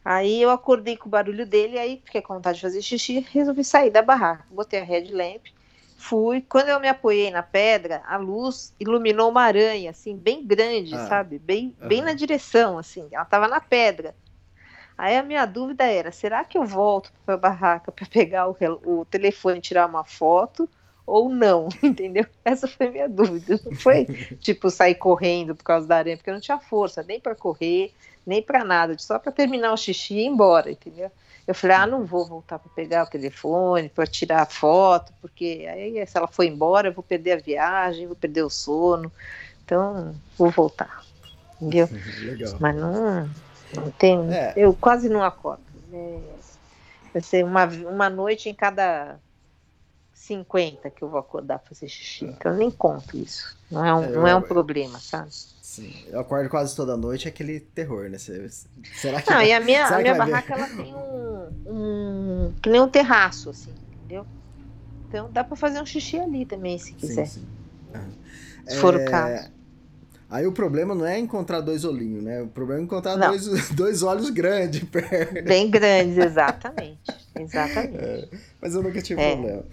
Aí eu acordei com o barulho dele, aí fiquei com vontade de fazer xixi, resolvi sair da barraca. Botei a headlamp, fui. Quando eu me apoiei na pedra, a luz iluminou uma aranha, assim, bem grande, ah. sabe? Bem, uhum. bem na direção, assim. Ela estava na pedra. Aí a minha dúvida era: será que eu volto para a barraca para pegar o, o telefone e tirar uma foto? Ou não, entendeu? Essa foi a minha dúvida. Não foi tipo sair correndo por causa da aranha, porque eu não tinha força nem para correr, nem para nada, só para terminar o xixi e ir embora, entendeu? Eu falei, ah, não vou voltar para pegar o telefone, para tirar a foto, porque aí se ela for embora, eu vou perder a viagem, vou perder o sono. Então, vou voltar. entendeu? Legal. Mas não, não tem. É. Eu quase não acordo. É, vai ser uma, uma noite em cada 50 que eu vou acordar pra fazer xixi. Então eu nem conto isso. Não é um, É, não é um problema, sabe? Sim, eu acordo quase toda noite, é aquele terror, né? Será que. Não, e a minha, será a minha vai ver? barraca ela tem um, um. que nem um terraço, assim, entendeu? Então dá pra fazer um xixi ali também, se quiser. Sim, sim. Aham. Se for o É, caso. Aí o problema não é encontrar dois olhinhos, né? O problema é encontrar Não. dois, dois olhos grandes perto. Bem grandes, exatamente. Exatamente. Mas eu nunca tive É. problema.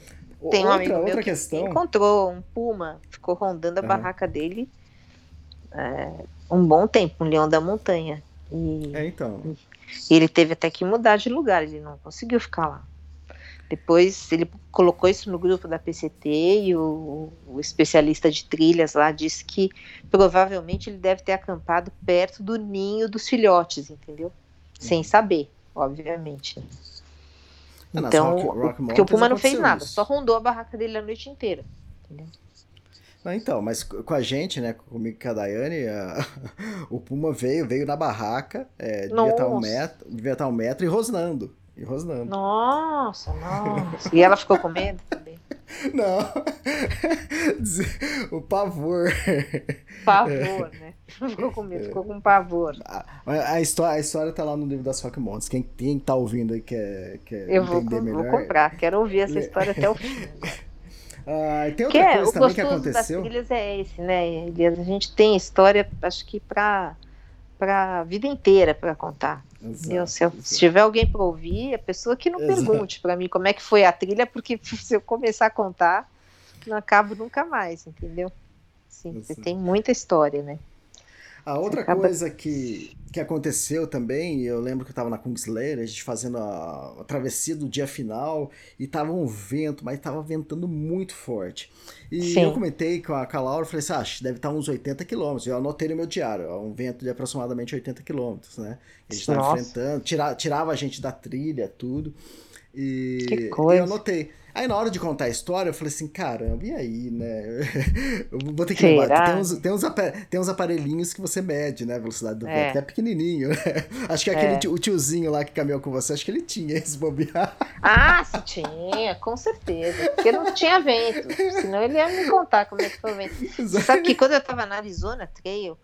Tem um outra, amigo outra que questão. encontrou um puma, ficou rondando a barraca dele é, um bom tempo, um leão da montanha. E É, então. ele teve até que mudar de lugar, ele não conseguiu ficar lá. Depois ele colocou isso no grupo da PCT e o, o especialista de trilhas lá disse que provavelmente ele deve ter acampado perto do ninho dos filhotes, entendeu? Sem saber, obviamente. Nas Então, Rock- Rock porque o Puma não fez nada, isso. só rondou a barraca dele a noite inteira. Entendeu? Não, então, mas com a gente, né? Comigo e com a Daiane, a- o Puma veio, veio na barraca, é, devia estar um Nossa. metro, devia estar um metro e rosnando. E rosnando. Nossa, nossa. E ela ficou com medo também. Não. o pavor. Pavor, né? Ficou com medo, ficou com pavor. A, a história, a história tá lá no livro das Rock Mountains. Quem, quem tá ouvindo aí quer, quer Eu vou, entender vou melhor. comprar, quero ouvir essa história até o fim. Ah, tem Que outra é, coisa o também que gostoso das aconteceu. trilhas é esse, né, Elias? A gente tem história, acho que pra, pra vida inteira pra contar. Se, eu- se tiver alguém pra ouvir, a pessoa que não Exato. pergunte pra mim como é que foi a trilha, porque se eu começar a contar, não acabo nunca mais, entendeu? Sim, você tem muita história, né? A outra acaba- coisa que, que aconteceu também, eu lembro que eu tava na Kungsleder, a gente fazendo a, a travessia do dia final, e tava um vento, mas tava ventando muito forte. E Sim. eu comentei com a, com a Laura, falei assim, ah, acho que deve estar uns 80 quilômetros. Eu anotei no meu diário, um vento de aproximadamente 80 quilômetros, né? A gente tava Nossa. enfrentando, tira, tirava a gente da trilha, tudo. E Que e coisa. eu anotei. Aí na hora de contar a história, eu falei assim, caramba, e aí, né? Eu vou ter que Será? levar. Tem uns, tem, uns, tem uns aparelhinhos que você mede, né? A velocidade do vento. É. Até pequenininho, né? Acho que aquele É. tio- o tiozinho lá que caminhou com você, acho que ele tinha esse bobear. Ah, se tinha, com certeza. Porque não tinha vento. Senão ele ia me contar como é que foi o vento. Você sabe que quando eu tava na Arizona Trail,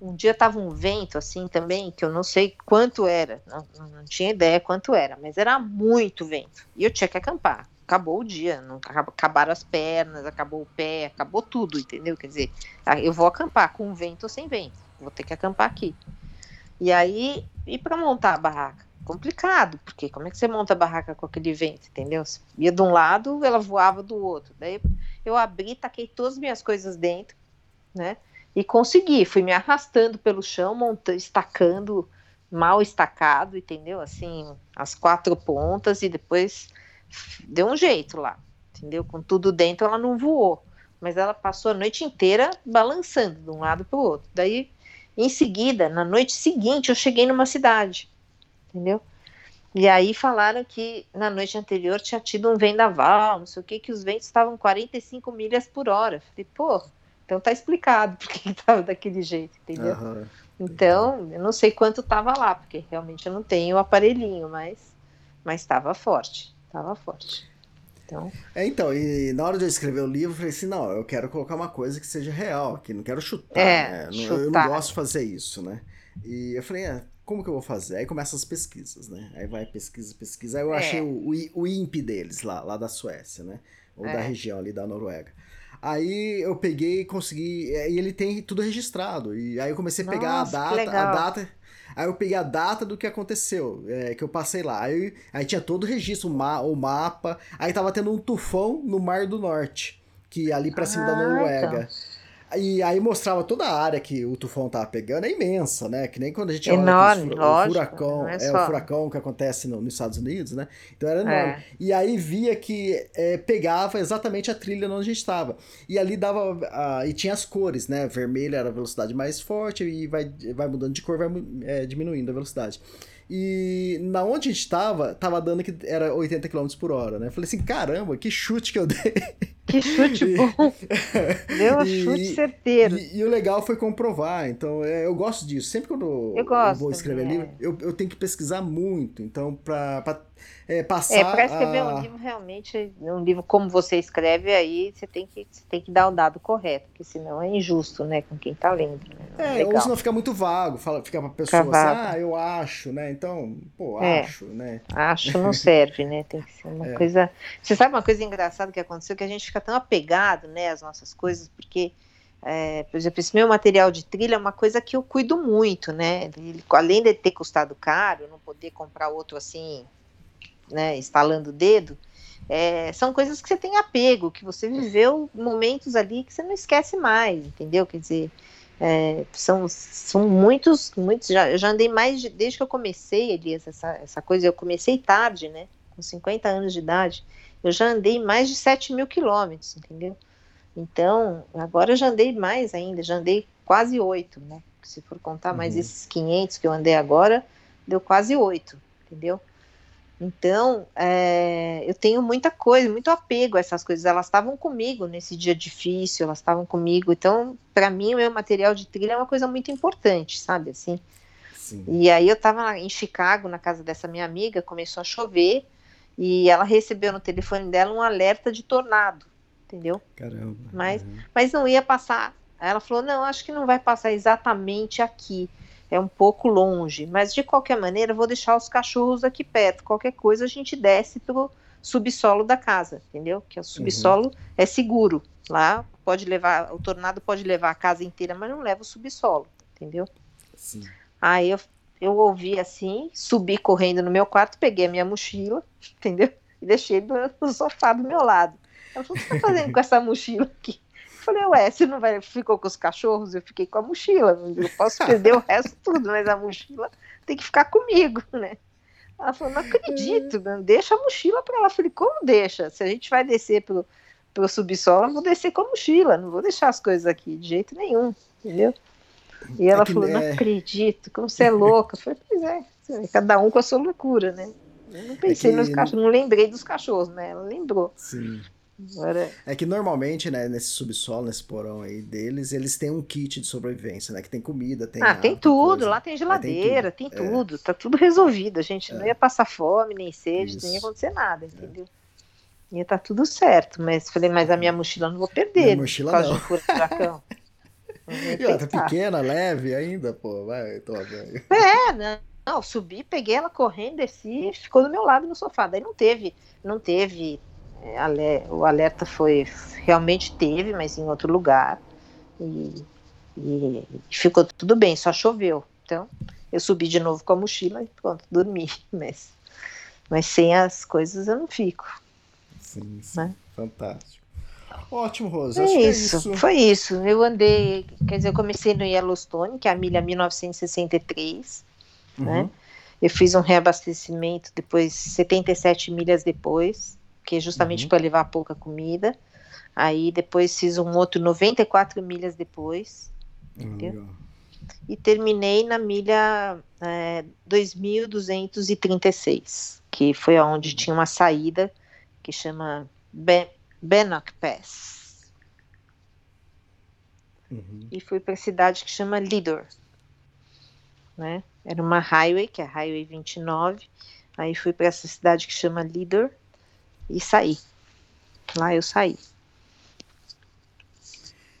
um dia tava um vento assim também, que eu não sei quanto era. Não, não tinha ideia quanto era, mas era muito vento. E eu tinha que acampar. Acabou o dia, não, acab- acabaram as pernas, acabou o pé, acabou tudo, entendeu? Quer dizer, ah, eu vou acampar com vento ou sem vento. Vou ter que acampar aqui. E aí, e para montar a barraca? Complicado, porque como é que você monta a barraca com aquele vento, entendeu? Você ia de um lado, ela voava do outro. Daí eu abri, taquei todas as minhas coisas dentro, né? E consegui, fui me arrastando pelo chão, montando, estacando mal estacado, entendeu? Assim, as quatro pontas e depois deu um jeito lá, entendeu? Com tudo dentro, ela não voou, mas ela passou a noite inteira balançando de um lado para o outro. Daí, em seguida, na noite seguinte, eu cheguei numa cidade, entendeu? E aí falaram que na noite anterior tinha tido um vendaval, não sei o que, que os ventos estavam 45 milhas por hora. Falei, pô, então tá explicado por que estava daquele jeito, entendeu? Aham. Então, eu não sei quanto estava lá, porque realmente eu não tenho o aparelhinho, mas mas estava forte, estava forte. Então, É, então, e na hora de eu escrever o livro, eu falei assim, não, eu quero colocar uma coisa que seja real aqui, não quero chutar, É, né? Não- Eu não chutar. gosto de fazer isso, né? E eu falei, é, como que eu vou fazer? Aí começam as pesquisas, né? Aí vai pesquisa, pesquisa. Aí eu É. achei o, o, o INPE deles lá, lá da Suécia, né? Ou É. da região ali da Noruega. Aí eu peguei e consegui. é, E ele tem tudo registrado. E aí eu comecei a pegar Nossa, que a data, a data. Aí eu peguei a data do que aconteceu, é, que eu passei lá. Aí, aí tinha todo o registro, o, ma o mapa. Aí tava tendo um tufão no Mar do Norte, que ali pra cima da Ah, Noruega. E aí mostrava toda a área que o tufão tava pegando, é imensa, né? Que nem quando a gente olha Enorme, aqueles lógico, o furacão, é é, o furacão que acontece no- nos Estados Unidos, né? Então era enorme. É. E aí via que é, pegava exatamente a trilha onde a gente estava. E ali dava. ah, e tinha as cores, né? Vermelho era a velocidade mais forte e vai, vai mudando de cor, vai é, diminuindo a velocidade. E na onde a gente estava, tava dando que era 80 km por hora, né? Falei assim, caramba, que chute que eu dei. que chute bom. Deu um chute certeiro. E, e, o legal foi comprovar. Então, é, eu gosto disso. Sempre quando eu, eu vou escrever também, livro, é. eu, eu tenho que pesquisar muito. Então, para é, passar. É, para escrever a... um livro, realmente, um livro como você escreve, aí você tem que, você tem que dar o dado correto, porque senão é injusto, né, com quem está lendo. Né? É, ou senão fica muito vago, fala, fica pra pessoa assim, ah, eu acho, né? Então, pô, é, acho, né? Acho não serve, né? Tem que ser uma é. coisa. Você sabe uma coisa engraçada que aconteceu? Que a gente fica tão apegado, né, às nossas coisas, porque. É, por exemplo, esse meu material de trilha é uma coisa que eu cuido muito, né? Ele, além de ter custado caro, não poder comprar outro assim né, estalando o dedo, é, são coisas que você tem apego, que você viveu momentos ali que você não esquece mais, entendeu? Quer dizer, é, são, são muitos, muitos, já, eu já andei mais, de, desde que eu comecei, Elias, essa, essa coisa, eu comecei tarde, né, com 50 anos de idade, eu já andei mais de 7 mil quilômetros, entendeu? Então, agora eu já andei mais ainda, já andei quase 8, né, se for contar mais uhum. esses 500 que eu andei agora, deu quase 8, entendeu? Então, é, eu tenho muita coisa, muito apego a essas coisas. Elas estavam comigo nesse dia difícil, elas estavam comigo. Então, para mim, o meu material de trilha é uma coisa muito importante, sabe? Assim. Sim. E aí eu estava em Chicago, na casa dessa minha amiga, começou a chover e ela recebeu no telefone dela um alerta de tornado, entendeu? Caramba. Mas, mas não ia passar. Ela falou: não, acho que não vai passar exatamente aqui é um pouco longe, mas de qualquer maneira vou deixar os cachorros aqui perto. Qualquer coisa a gente desce pro subsolo da casa, entendeu? Que o subsolo uhum. é seguro. Lá pode levar, o tornado pode levar a casa inteira, mas não leva o subsolo, entendeu? Sim. Aí eu, eu ouvi assim, subi correndo no meu quarto, peguei a minha mochila, entendeu? E deixei no, no sofá do meu lado. Ela falou: o que você tá fazendo com essa mochila aqui? Falei, ué, você não vai, ficou com os cachorros? Eu fiquei com a mochila. Eu posso perder o resto tudo, mas a mochila tem que ficar comigo, né? Ela falou, não acredito, não, deixa a mochila para lá. Eu falei, como deixa? Se a gente vai descer pro, pro subsolo, eu vou descer com a mochila, não vou deixar as coisas aqui de jeito nenhum, entendeu? E ela é falou, não acredito, como você é louca. Eu falei, pois é, cada um com a sua loucura, né? Eu não pensei é que... nos cachorros, não lembrei dos cachorros, né? Ela lembrou. Sim. Agora... É que normalmente, né, nesse subsolo, nesse porão aí deles, eles têm um kit de sobrevivência, né? Que tem comida, tem. Ah, tem tudo, coisa. lá tem geladeira, é, tem, tudo. tem tudo, é. tá tudo resolvido. A gente é. não ia passar fome, nem sede, Isso. não ia acontecer nada, entendeu? Ia tá tudo certo, mas falei, mas a minha mochila eu não vou perder. Minha mochila não. De furacão. e ela tá pequena, leve ainda, pô, vai, toma. É, não. Não, subi, peguei ela correndo, desci, ficou do meu lado no sofá. Daí não teve, não teve o alerta foi realmente teve, mas em outro lugar e, e, ficou tudo bem, só choveu. Então eu subi de novo com a mochila e pronto, dormi. Mas, mas sem as coisas eu não fico. Sim, sim. Né? fantástico. Ótimo, Rosa. É isso, é isso, foi isso. Eu andei, quer dizer, eu comecei no Yellowstone, que é a milha 1963, uhum. né? Eu fiz um reabastecimento depois, 77 milhas depois, que é justamente uhum. para levar pouca comida. Aí depois fiz um outro 94 milhas depois. Entendeu? E terminei na milha é, 2236, que foi aonde tinha uma saída que chama ben Bannock Pass. Uhum. E fui para a cidade que chama Lidor. Né? Era uma highway, que é a Highway 29. Aí fui para essa cidade que chama Lidor e saí. Lá eu saí.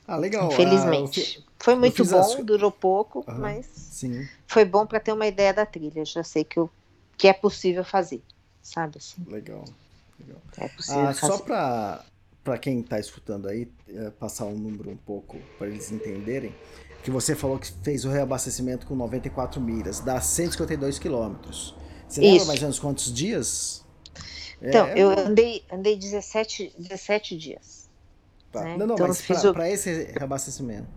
Ah, legal. Infelizmente. Ah, foi muito bom, as... durou pouco, mas sim. foi bom para ter uma ideia da trilha. Já sei que, eu, que é possível fazer, sabe assim? Legal. legal. É possível ah, fazer. Só para para quem está escutando aí, é, passar um número um pouco para eles entenderem, que você falou que fez o reabastecimento com 94 milhas, dá 152 quilômetros. Você lembra mais ou menos quantos dias? Então, é, eu andei, andei 17, 17 dias. Tá. Né? Não, não, então, mas para o... esse reabastecimento.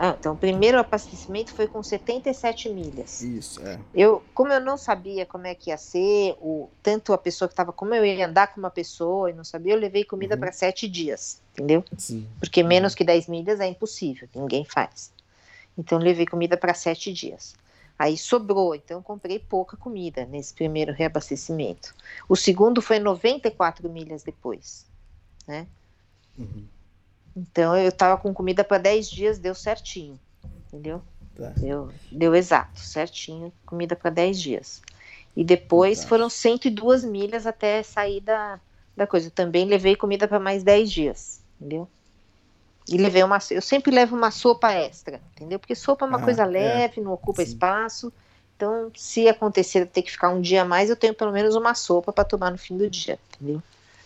Ah, então, o primeiro abastecimento foi com 77 milhas. Isso, é. Eu, como eu não sabia como é que ia ser, o, tanto a pessoa que estava, como eu ia andar com uma pessoa e não sabia, eu levei comida uhum. para sete dias, entendeu? Sim. Porque menos que 10 milhas é impossível, ninguém faz. Então, levei comida para sete dias. Aí sobrou, então comprei pouca comida nesse primeiro reabastecimento. O segundo foi 94 milhas depois, né? Uhum. Então eu tava com comida para 10 dias, deu certinho. Entendeu? Tá. Deu, deu exato, certinho, comida para 10 dias. E depois tá. foram 102 milhas até sair da, da coisa. Eu também levei comida para mais 10 dias, entendeu? E levei uma. Eu sempre levo uma sopa extra, entendeu? Porque sopa é uma ah, coisa é. leve, é. não ocupa Sim. espaço. Então, se acontecer ter que ficar um dia a mais, eu tenho pelo menos uma sopa para tomar no fim do dia, entendeu?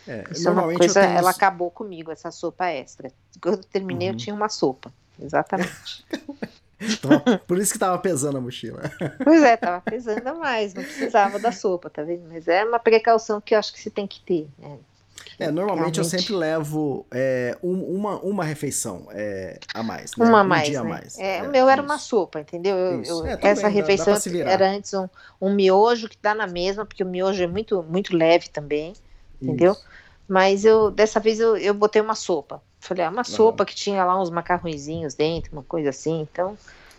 É, Isso é uma coisa, tenho... ela acabou comigo, essa sopa extra. Quando eu terminei, uhum. eu tinha uma sopa. Exatamente. Por isso que tava pesando a mochila. Pois é, tava pesando a mais, não precisava da sopa, tá vendo? Mas é uma precaução que eu acho que se tem que ter, né? É, normalmente eu sempre levo é, um, uma, uma refeição é, a mais. Né? Uma a mais, um dia né? a mais. É, é, o meu era uma sopa, entendeu? Eu, eu, é, essa refeição dá, dá era antes um, um miojo que dá na mesma, porque o miojo é muito, muito leve também, entendeu? Isso. Mas eu dessa vez eu, eu botei uma sopa. Falei, ah, uma sopa que tinha lá uns macarrõezinhos dentro, uma coisa assim. Então,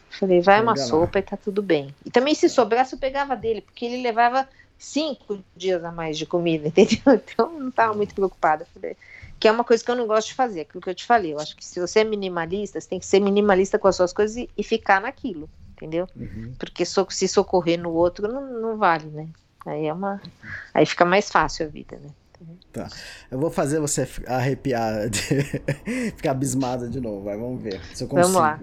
falei, vai uma sopa e tá tudo bem. E também se sobrasse eu pegava dele, porque ele levava cinco dias a mais de comida, entendeu? Então não estava muito preocupada. Que é uma coisa que eu não gosto de fazer, aquilo que eu te falei. Eu acho que se você é minimalista, você tem que ser minimalista com as suas coisas e, e ficar naquilo, entendeu? Uhum. Porque so, se socorrer no outro não, não vale, né? Aí é uma. Aí fica mais fácil a vida, né? Tá. Eu vou fazer você arrepiar, de... ficar abismada de novo. Vai, vamos ver se eu consigo. Vamos lá.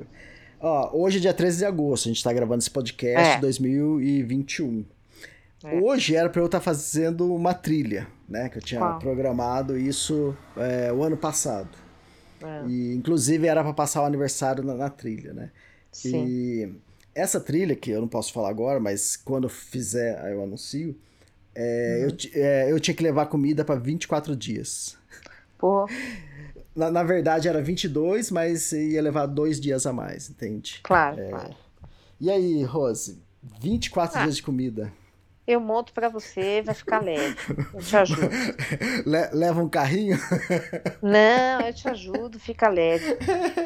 Ó, hoje é dia 13 de agosto, a gente tá gravando esse podcast é. 2021. É. Hoje era para eu estar tá fazendo uma trilha, né? Que eu tinha Qual? programado isso é, o ano passado. É. E inclusive era para passar o aniversário na, na, trilha, né? Sim. E essa trilha, que eu não posso falar agora, mas quando eu fizer, eu anuncio. É, uhum. eu, é, eu tinha que levar comida para 24 dias. Pô. Na, na verdade era 22, mas ia levar dois dias a mais, entende? Claro, é. claro. E aí, Rose? 24 ah. dias de comida eu monto para você, vai ficar leve. Eu te ajudo. Le leva um carrinho? Não, eu te ajudo, fica leve.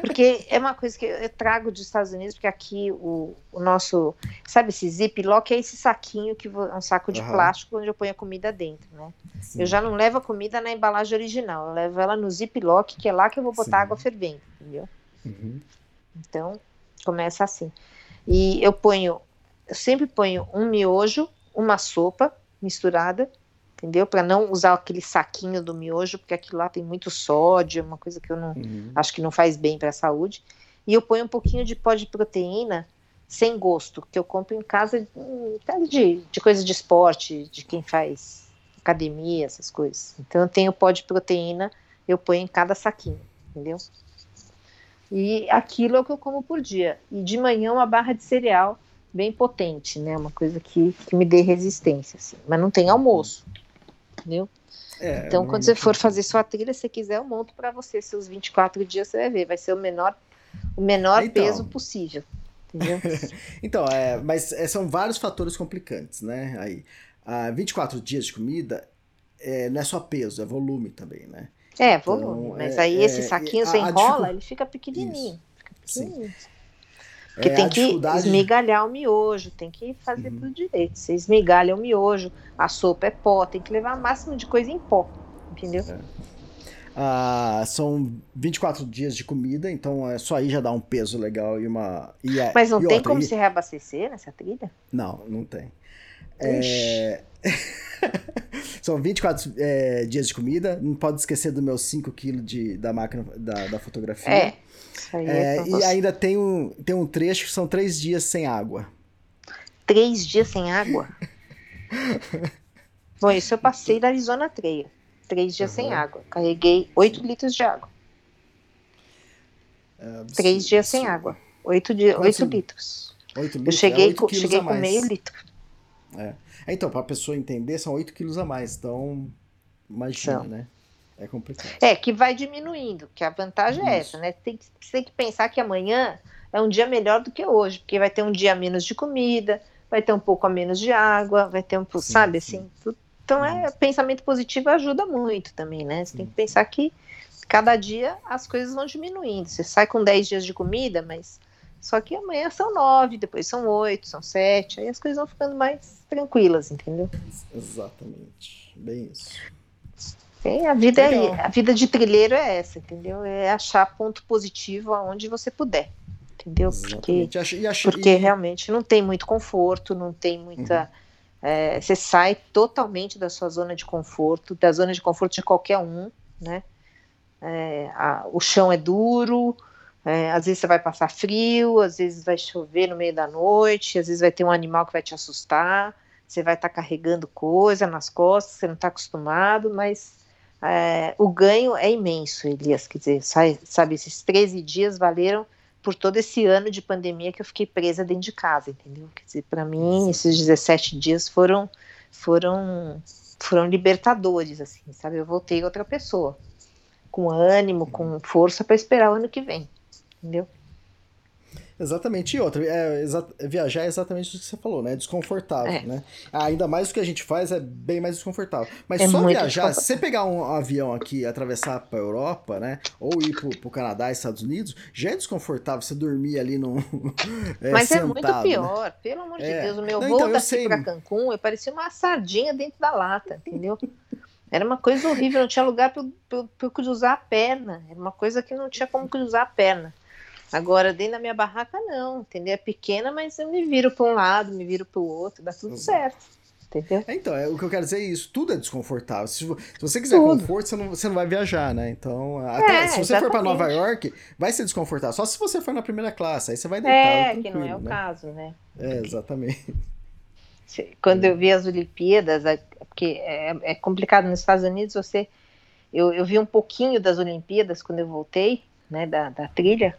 Porque é uma coisa que eu trago dos Estados Unidos, porque aqui o, o nosso, sabe esse ziplock é esse saquinho que é um saco de uhum. plástico onde eu ponho a comida dentro, né? Sim. Eu já não levo a comida na embalagem original, eu levo ela no ziplock, que é lá que eu vou botar Sim. água fervendo, entendeu? Uhum. Então, começa assim. E eu ponho, eu sempre ponho um miojo uma sopa misturada, entendeu? Para não usar aquele saquinho do miojo, porque aquilo lá tem muito sódio, uma coisa que eu não uhum. acho que não faz bem para a saúde. E eu ponho um pouquinho de pó de proteína sem gosto, que eu compro em casa de, de coisa de esporte, de quem faz academia, essas coisas. Então eu tenho pó de proteína, eu ponho em cada saquinho, entendeu? E aquilo é o que eu como por dia. E de manhã uma barra de cereal bem potente, né? Uma coisa que, que me dê resistência, assim. Mas não tem almoço, entendeu? É, então, quando você for fazer sua trilha, se quiser, eu monto para você seus 24 dias, você vai ver, vai ser o menor, o menor então, peso possível. Entendeu? então, é, mas é, são vários fatores complicantes, né? Aí, ah, 24 dias de comida é, não é só peso, é volume também, né? É, volume. Então, mas é, aí esse é, saquinho você enrola, ele fica pequenininho. Fica pequenininho. Sim. Porque é, tem que dificuldade... esmigalhar o miojo, tem que fazer uhum. tudo direito. Você esmigalha o miojo, a sopa é pó, tem que levar o máximo de coisa em pó, entendeu? É. Ah, são 24 dias de comida, então é só aí já dá um peso legal e uma. E a, Mas não tem outra, como e... se reabastecer nessa trilha? Não, não tem. É... São 24 é, dias de comida. Não pode esquecer do meu 5 kg da máquina da, da fotografia. É. É, é e ainda tem um, tem um trecho que são três dias sem água. Três dias sem água? Bom, isso eu passei da Arizona Trail. Três dias uhum. sem água. Carreguei 8 litros de água. É, três dias sem água. 8, di 8 litros. 8 litros. Eu cheguei, é com, cheguei com meio litro. É. Então, para a pessoa entender, são 8 quilos a mais. Então, imagina, São. né? É complicado. É, que vai diminuindo, que a vantagem Isso. é essa, né? Tem, você tem que pensar que amanhã é um dia melhor do que hoje, porque vai ter um dia menos de comida, vai ter um pouco a menos de água, vai ter um pouco, sabe, sim. assim. Tudo, então, é, pensamento positivo ajuda muito também, né? Você sim. tem que pensar que cada dia as coisas vão diminuindo. Você sai com 10 dias de comida, mas só que amanhã são 9, depois são 8, são 7, aí as coisas vão ficando mais tranquilas, entendeu? Exatamente. Bem isso. a vida é, a vida de trilheiro é essa, entendeu? É achar ponto positivo aonde você puder, entendeu? Porque, porque realmente não tem muito conforto, não tem muita. Uhum. É, você sai totalmente da sua zona de conforto, da zona de conforto de qualquer um, né? É, a, o chão é duro, é, às vezes você vai passar frio, às vezes vai chover no meio da noite, às vezes vai ter um animal que vai te assustar, você vai estar tá carregando coisa nas costas, você não está acostumado, mas é, o ganho é imenso, Elias. Quer dizer, sabe, esses 13 dias valeram por todo esse ano de pandemia que eu fiquei presa dentro de casa, entendeu? Quer dizer, para mim, esses 17 dias foram, foram, foram libertadores, assim, sabe? Eu voltei outra pessoa, com ânimo, com força para esperar o ano que vem, entendeu? Exatamente. E outra, é, exa viajar é exatamente o que você falou, né? É desconfortável, é. né? Ainda mais o que a gente faz é bem mais desconfortável. Mas é só viajar, se você pegar um avião aqui e atravessar pra Europa, né? Ou ir pro, pro Canadá Estados Unidos, já é desconfortável você dormir ali num. é, Mas sentado, é muito né? pior, né? pelo amor de é. Deus. O meu Não, voo então, daqui sei... pra Cancún, eu parecia uma sardinha dentro da lata, entendeu? Era uma coisa horrível, não tinha lugar para eu cruzar a perna. Era uma coisa que não tinha como cruzar a perna. Agora, dentro da minha barraca, não, entendeu? É pequena, mas eu me viro para um lado, me viro para o outro, dá tudo uhum. certo. Entendeu? É, então, é, o que eu quero dizer é isso, tudo é desconfortável. Se, se você quiser tudo. conforto, você não, você não vai viajar, né? Então, até, é, se você exatamente. for para Nova York, vai ser desconfortável. Só se você for na primeira classe, aí você vai deitar. É, que não é o né? caso, né? É, exatamente. Quando eu vi as Olimpíadas, porque é, é complicado nos Estados Unidos, você. Eu, eu vi um pouquinho das Olimpíadas quando eu voltei, né, da, da trilha,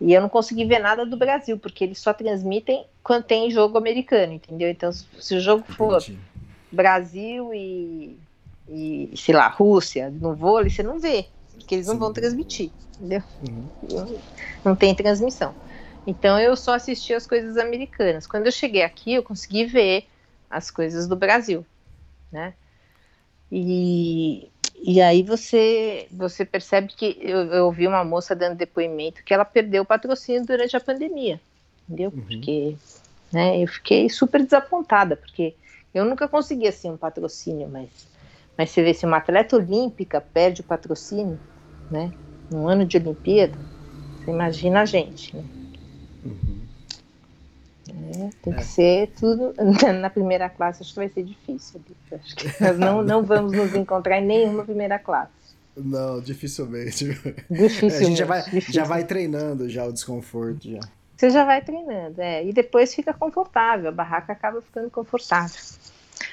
e eu não consegui ver nada do Brasil, porque eles só transmitem quando tem jogo americano, entendeu? Então, se o jogo for Entendi. Brasil e, e, sei lá, Rússia, no vôlei, você não vê, porque eles não Sim. vão transmitir, entendeu? Uhum. Não tem transmissão. Então, eu só assisti as coisas americanas. Quando eu cheguei aqui, eu consegui ver as coisas do Brasil, né? E, e aí você, você percebe que eu, eu ouvi uma moça dando depoimento que ela perdeu o patrocínio durante a pandemia, entendeu? Uhum. Porque né, eu fiquei super desapontada, porque eu nunca consegui assim um patrocínio, mas, mas você vê se uma atleta olímpica perde o patrocínio, né? Num ano de Olimpíada, você imagina a gente, né? Uhum. É, tem é. que ser tudo. Na primeira classe acho que vai ser difícil. Acho que nós não, não vamos nos encontrar em nenhuma primeira classe. Não, dificilmente. Dificilmente. É, a gente já vai, já vai treinando já o desconforto. Já. Você já vai treinando, é. E depois fica confortável, a barraca acaba ficando confortável.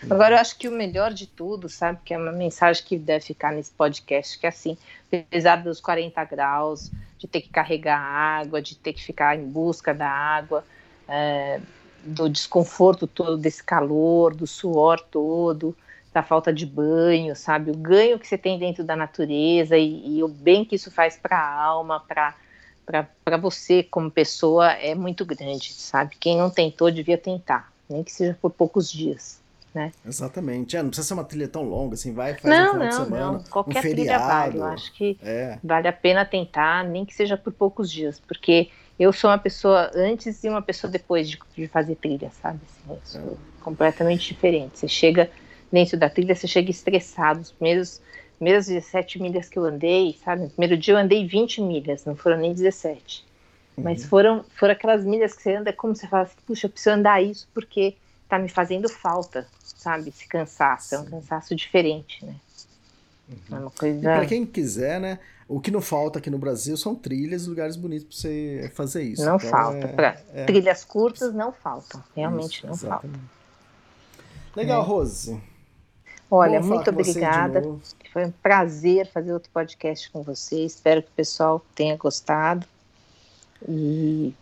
Agora, eu acho que o melhor de tudo, sabe, que é uma mensagem que deve ficar nesse podcast, que é assim, apesar dos 40 graus, de ter que carregar água, de ter que ficar em busca da água, é, do desconforto todo desse calor, do suor todo, da falta de banho, sabe? O ganho que você tem dentro da natureza e, e o bem que isso faz para a alma, para você como pessoa é muito grande, sabe? Quem não tentou devia tentar, nem que seja por poucos dias. Né? Exatamente. É, não precisa ser uma trilha tão longa, assim, vai fazer não, um final não, de semana. Não. Qualquer um trilha vale. Eu acho que é. vale a pena tentar, nem que seja por poucos dias, porque eu sou uma pessoa antes e uma pessoa depois de, de fazer trilha, sabe? Assim, é. completamente diferente. Você chega dentro da trilha, você chega estressado. Os primeiros, primeiras 17 milhas que eu andei, sabe? No primeiro dia eu andei 20 milhas, não foram nem 17. Uhum. Mas foram, foram aquelas milhas que você anda, como você fala assim, puxa, eu preciso andar isso porque tá me fazendo falta, sabe? Esse cansaço, é um cansaço diferente, né? Uhum. É uma coisa... E pra quem quiser, né? O que não falta aqui no Brasil são trilhas, lugares bonitos para você fazer isso. Não então, falta. É, é... Trilhas curtas não faltam. Realmente isso, não exatamente. faltam. Legal, é. Rose. Olha, muito obrigada. Foi um prazer fazer outro podcast com você. Espero que o pessoal tenha gostado. E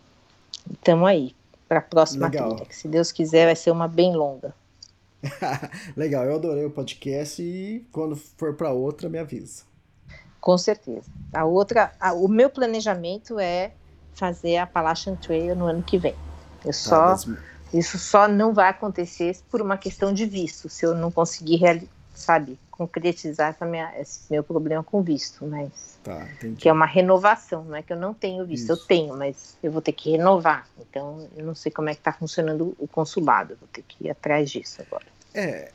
estamos aí para a próxima Legal. trilha, que se Deus quiser vai ser uma bem longa. Legal, eu adorei o podcast e quando for para outra me avisa. Com certeza. A outra, a, o meu planejamento é fazer a Appalachian Trail no ano que vem. Eu tá, só, isso só não vai acontecer por uma questão de visto, se eu não conseguir, sabe, concretizar minha, esse meu problema com visto, mas tá, que é uma renovação, não é que eu não tenho visto, isso. eu tenho, mas eu vou ter que renovar. Então, eu não sei como é que está funcionando o consulado, vou ter que ir atrás disso agora. É,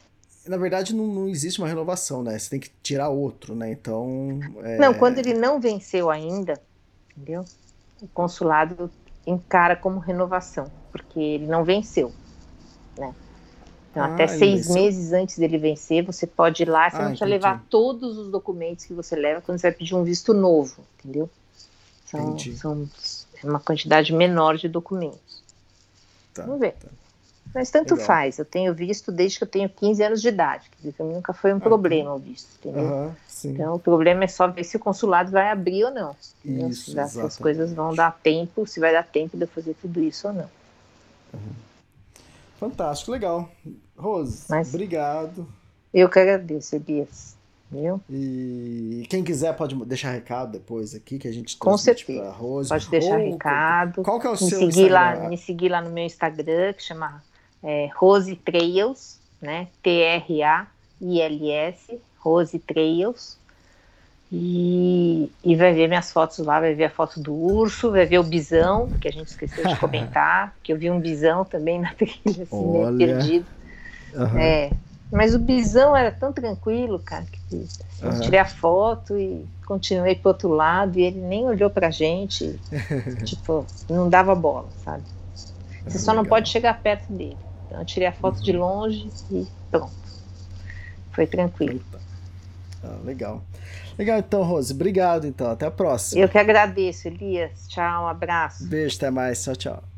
na verdade, não, não, existe uma renovação, né? Você tem que tirar outro, né? Então. É... Não, quando ele não venceu ainda, entendeu? O consulado encara como renovação, porque ele não venceu, né? Então, ah, até seis meses antes dele vencer, você pode ir lá, você ah, não precisa levar todos os documentos que você leva quando você vai pedir um visto novo, entendeu? São, são uma quantidade menor de documentos. Tá, Vamos ver. Tá. Mas tanto Legal. faz, eu tenho visto desde que eu tenho 15 anos de idade, quer dizer, para mim nunca foi um ah, problema o visto, entendeu? Uhum, então o problema é só ver se o consulado vai abrir ou não. Isso, se, se as coisas vão dar tempo, se vai dar tempo de eu fazer tudo isso ou não. Uhum. Fantástico, legal. Rose, Mas obrigado. Eu que agradeço, Elias. Viu? E quem quiser pode deixar recado depois aqui que a gente Com certeza. Rose. Pode deixar Ou, recado. Qual que é o me seu seguir Instagram? Lá, me seguir lá no meu Instagram, que chama é, Rose Trails, né? T-R-A-I-L-S, Rose Trails. E, e vai ver minhas fotos lá, vai ver a foto do urso, vai ver o bisão, que a gente esqueceu de comentar, que eu vi um bisão também na trilha, assim, Olha. perdido. Uhum. É, mas o bisão era tão tranquilo, cara, que assim, uhum. tirei a foto e continuei pro outro lado e ele nem olhou pra gente, tipo, não dava bola, sabe? Você só não pode chegar perto dele. Então eu tirei a foto uhum. de longe e pronto. Foi tranquilo. Ah, legal. Legal, então, Rose. Obrigado, então. Até a próxima. Eu que agradeço, Elias. Tchau, um abraço. Beijo, até mais. Tchau, tchau.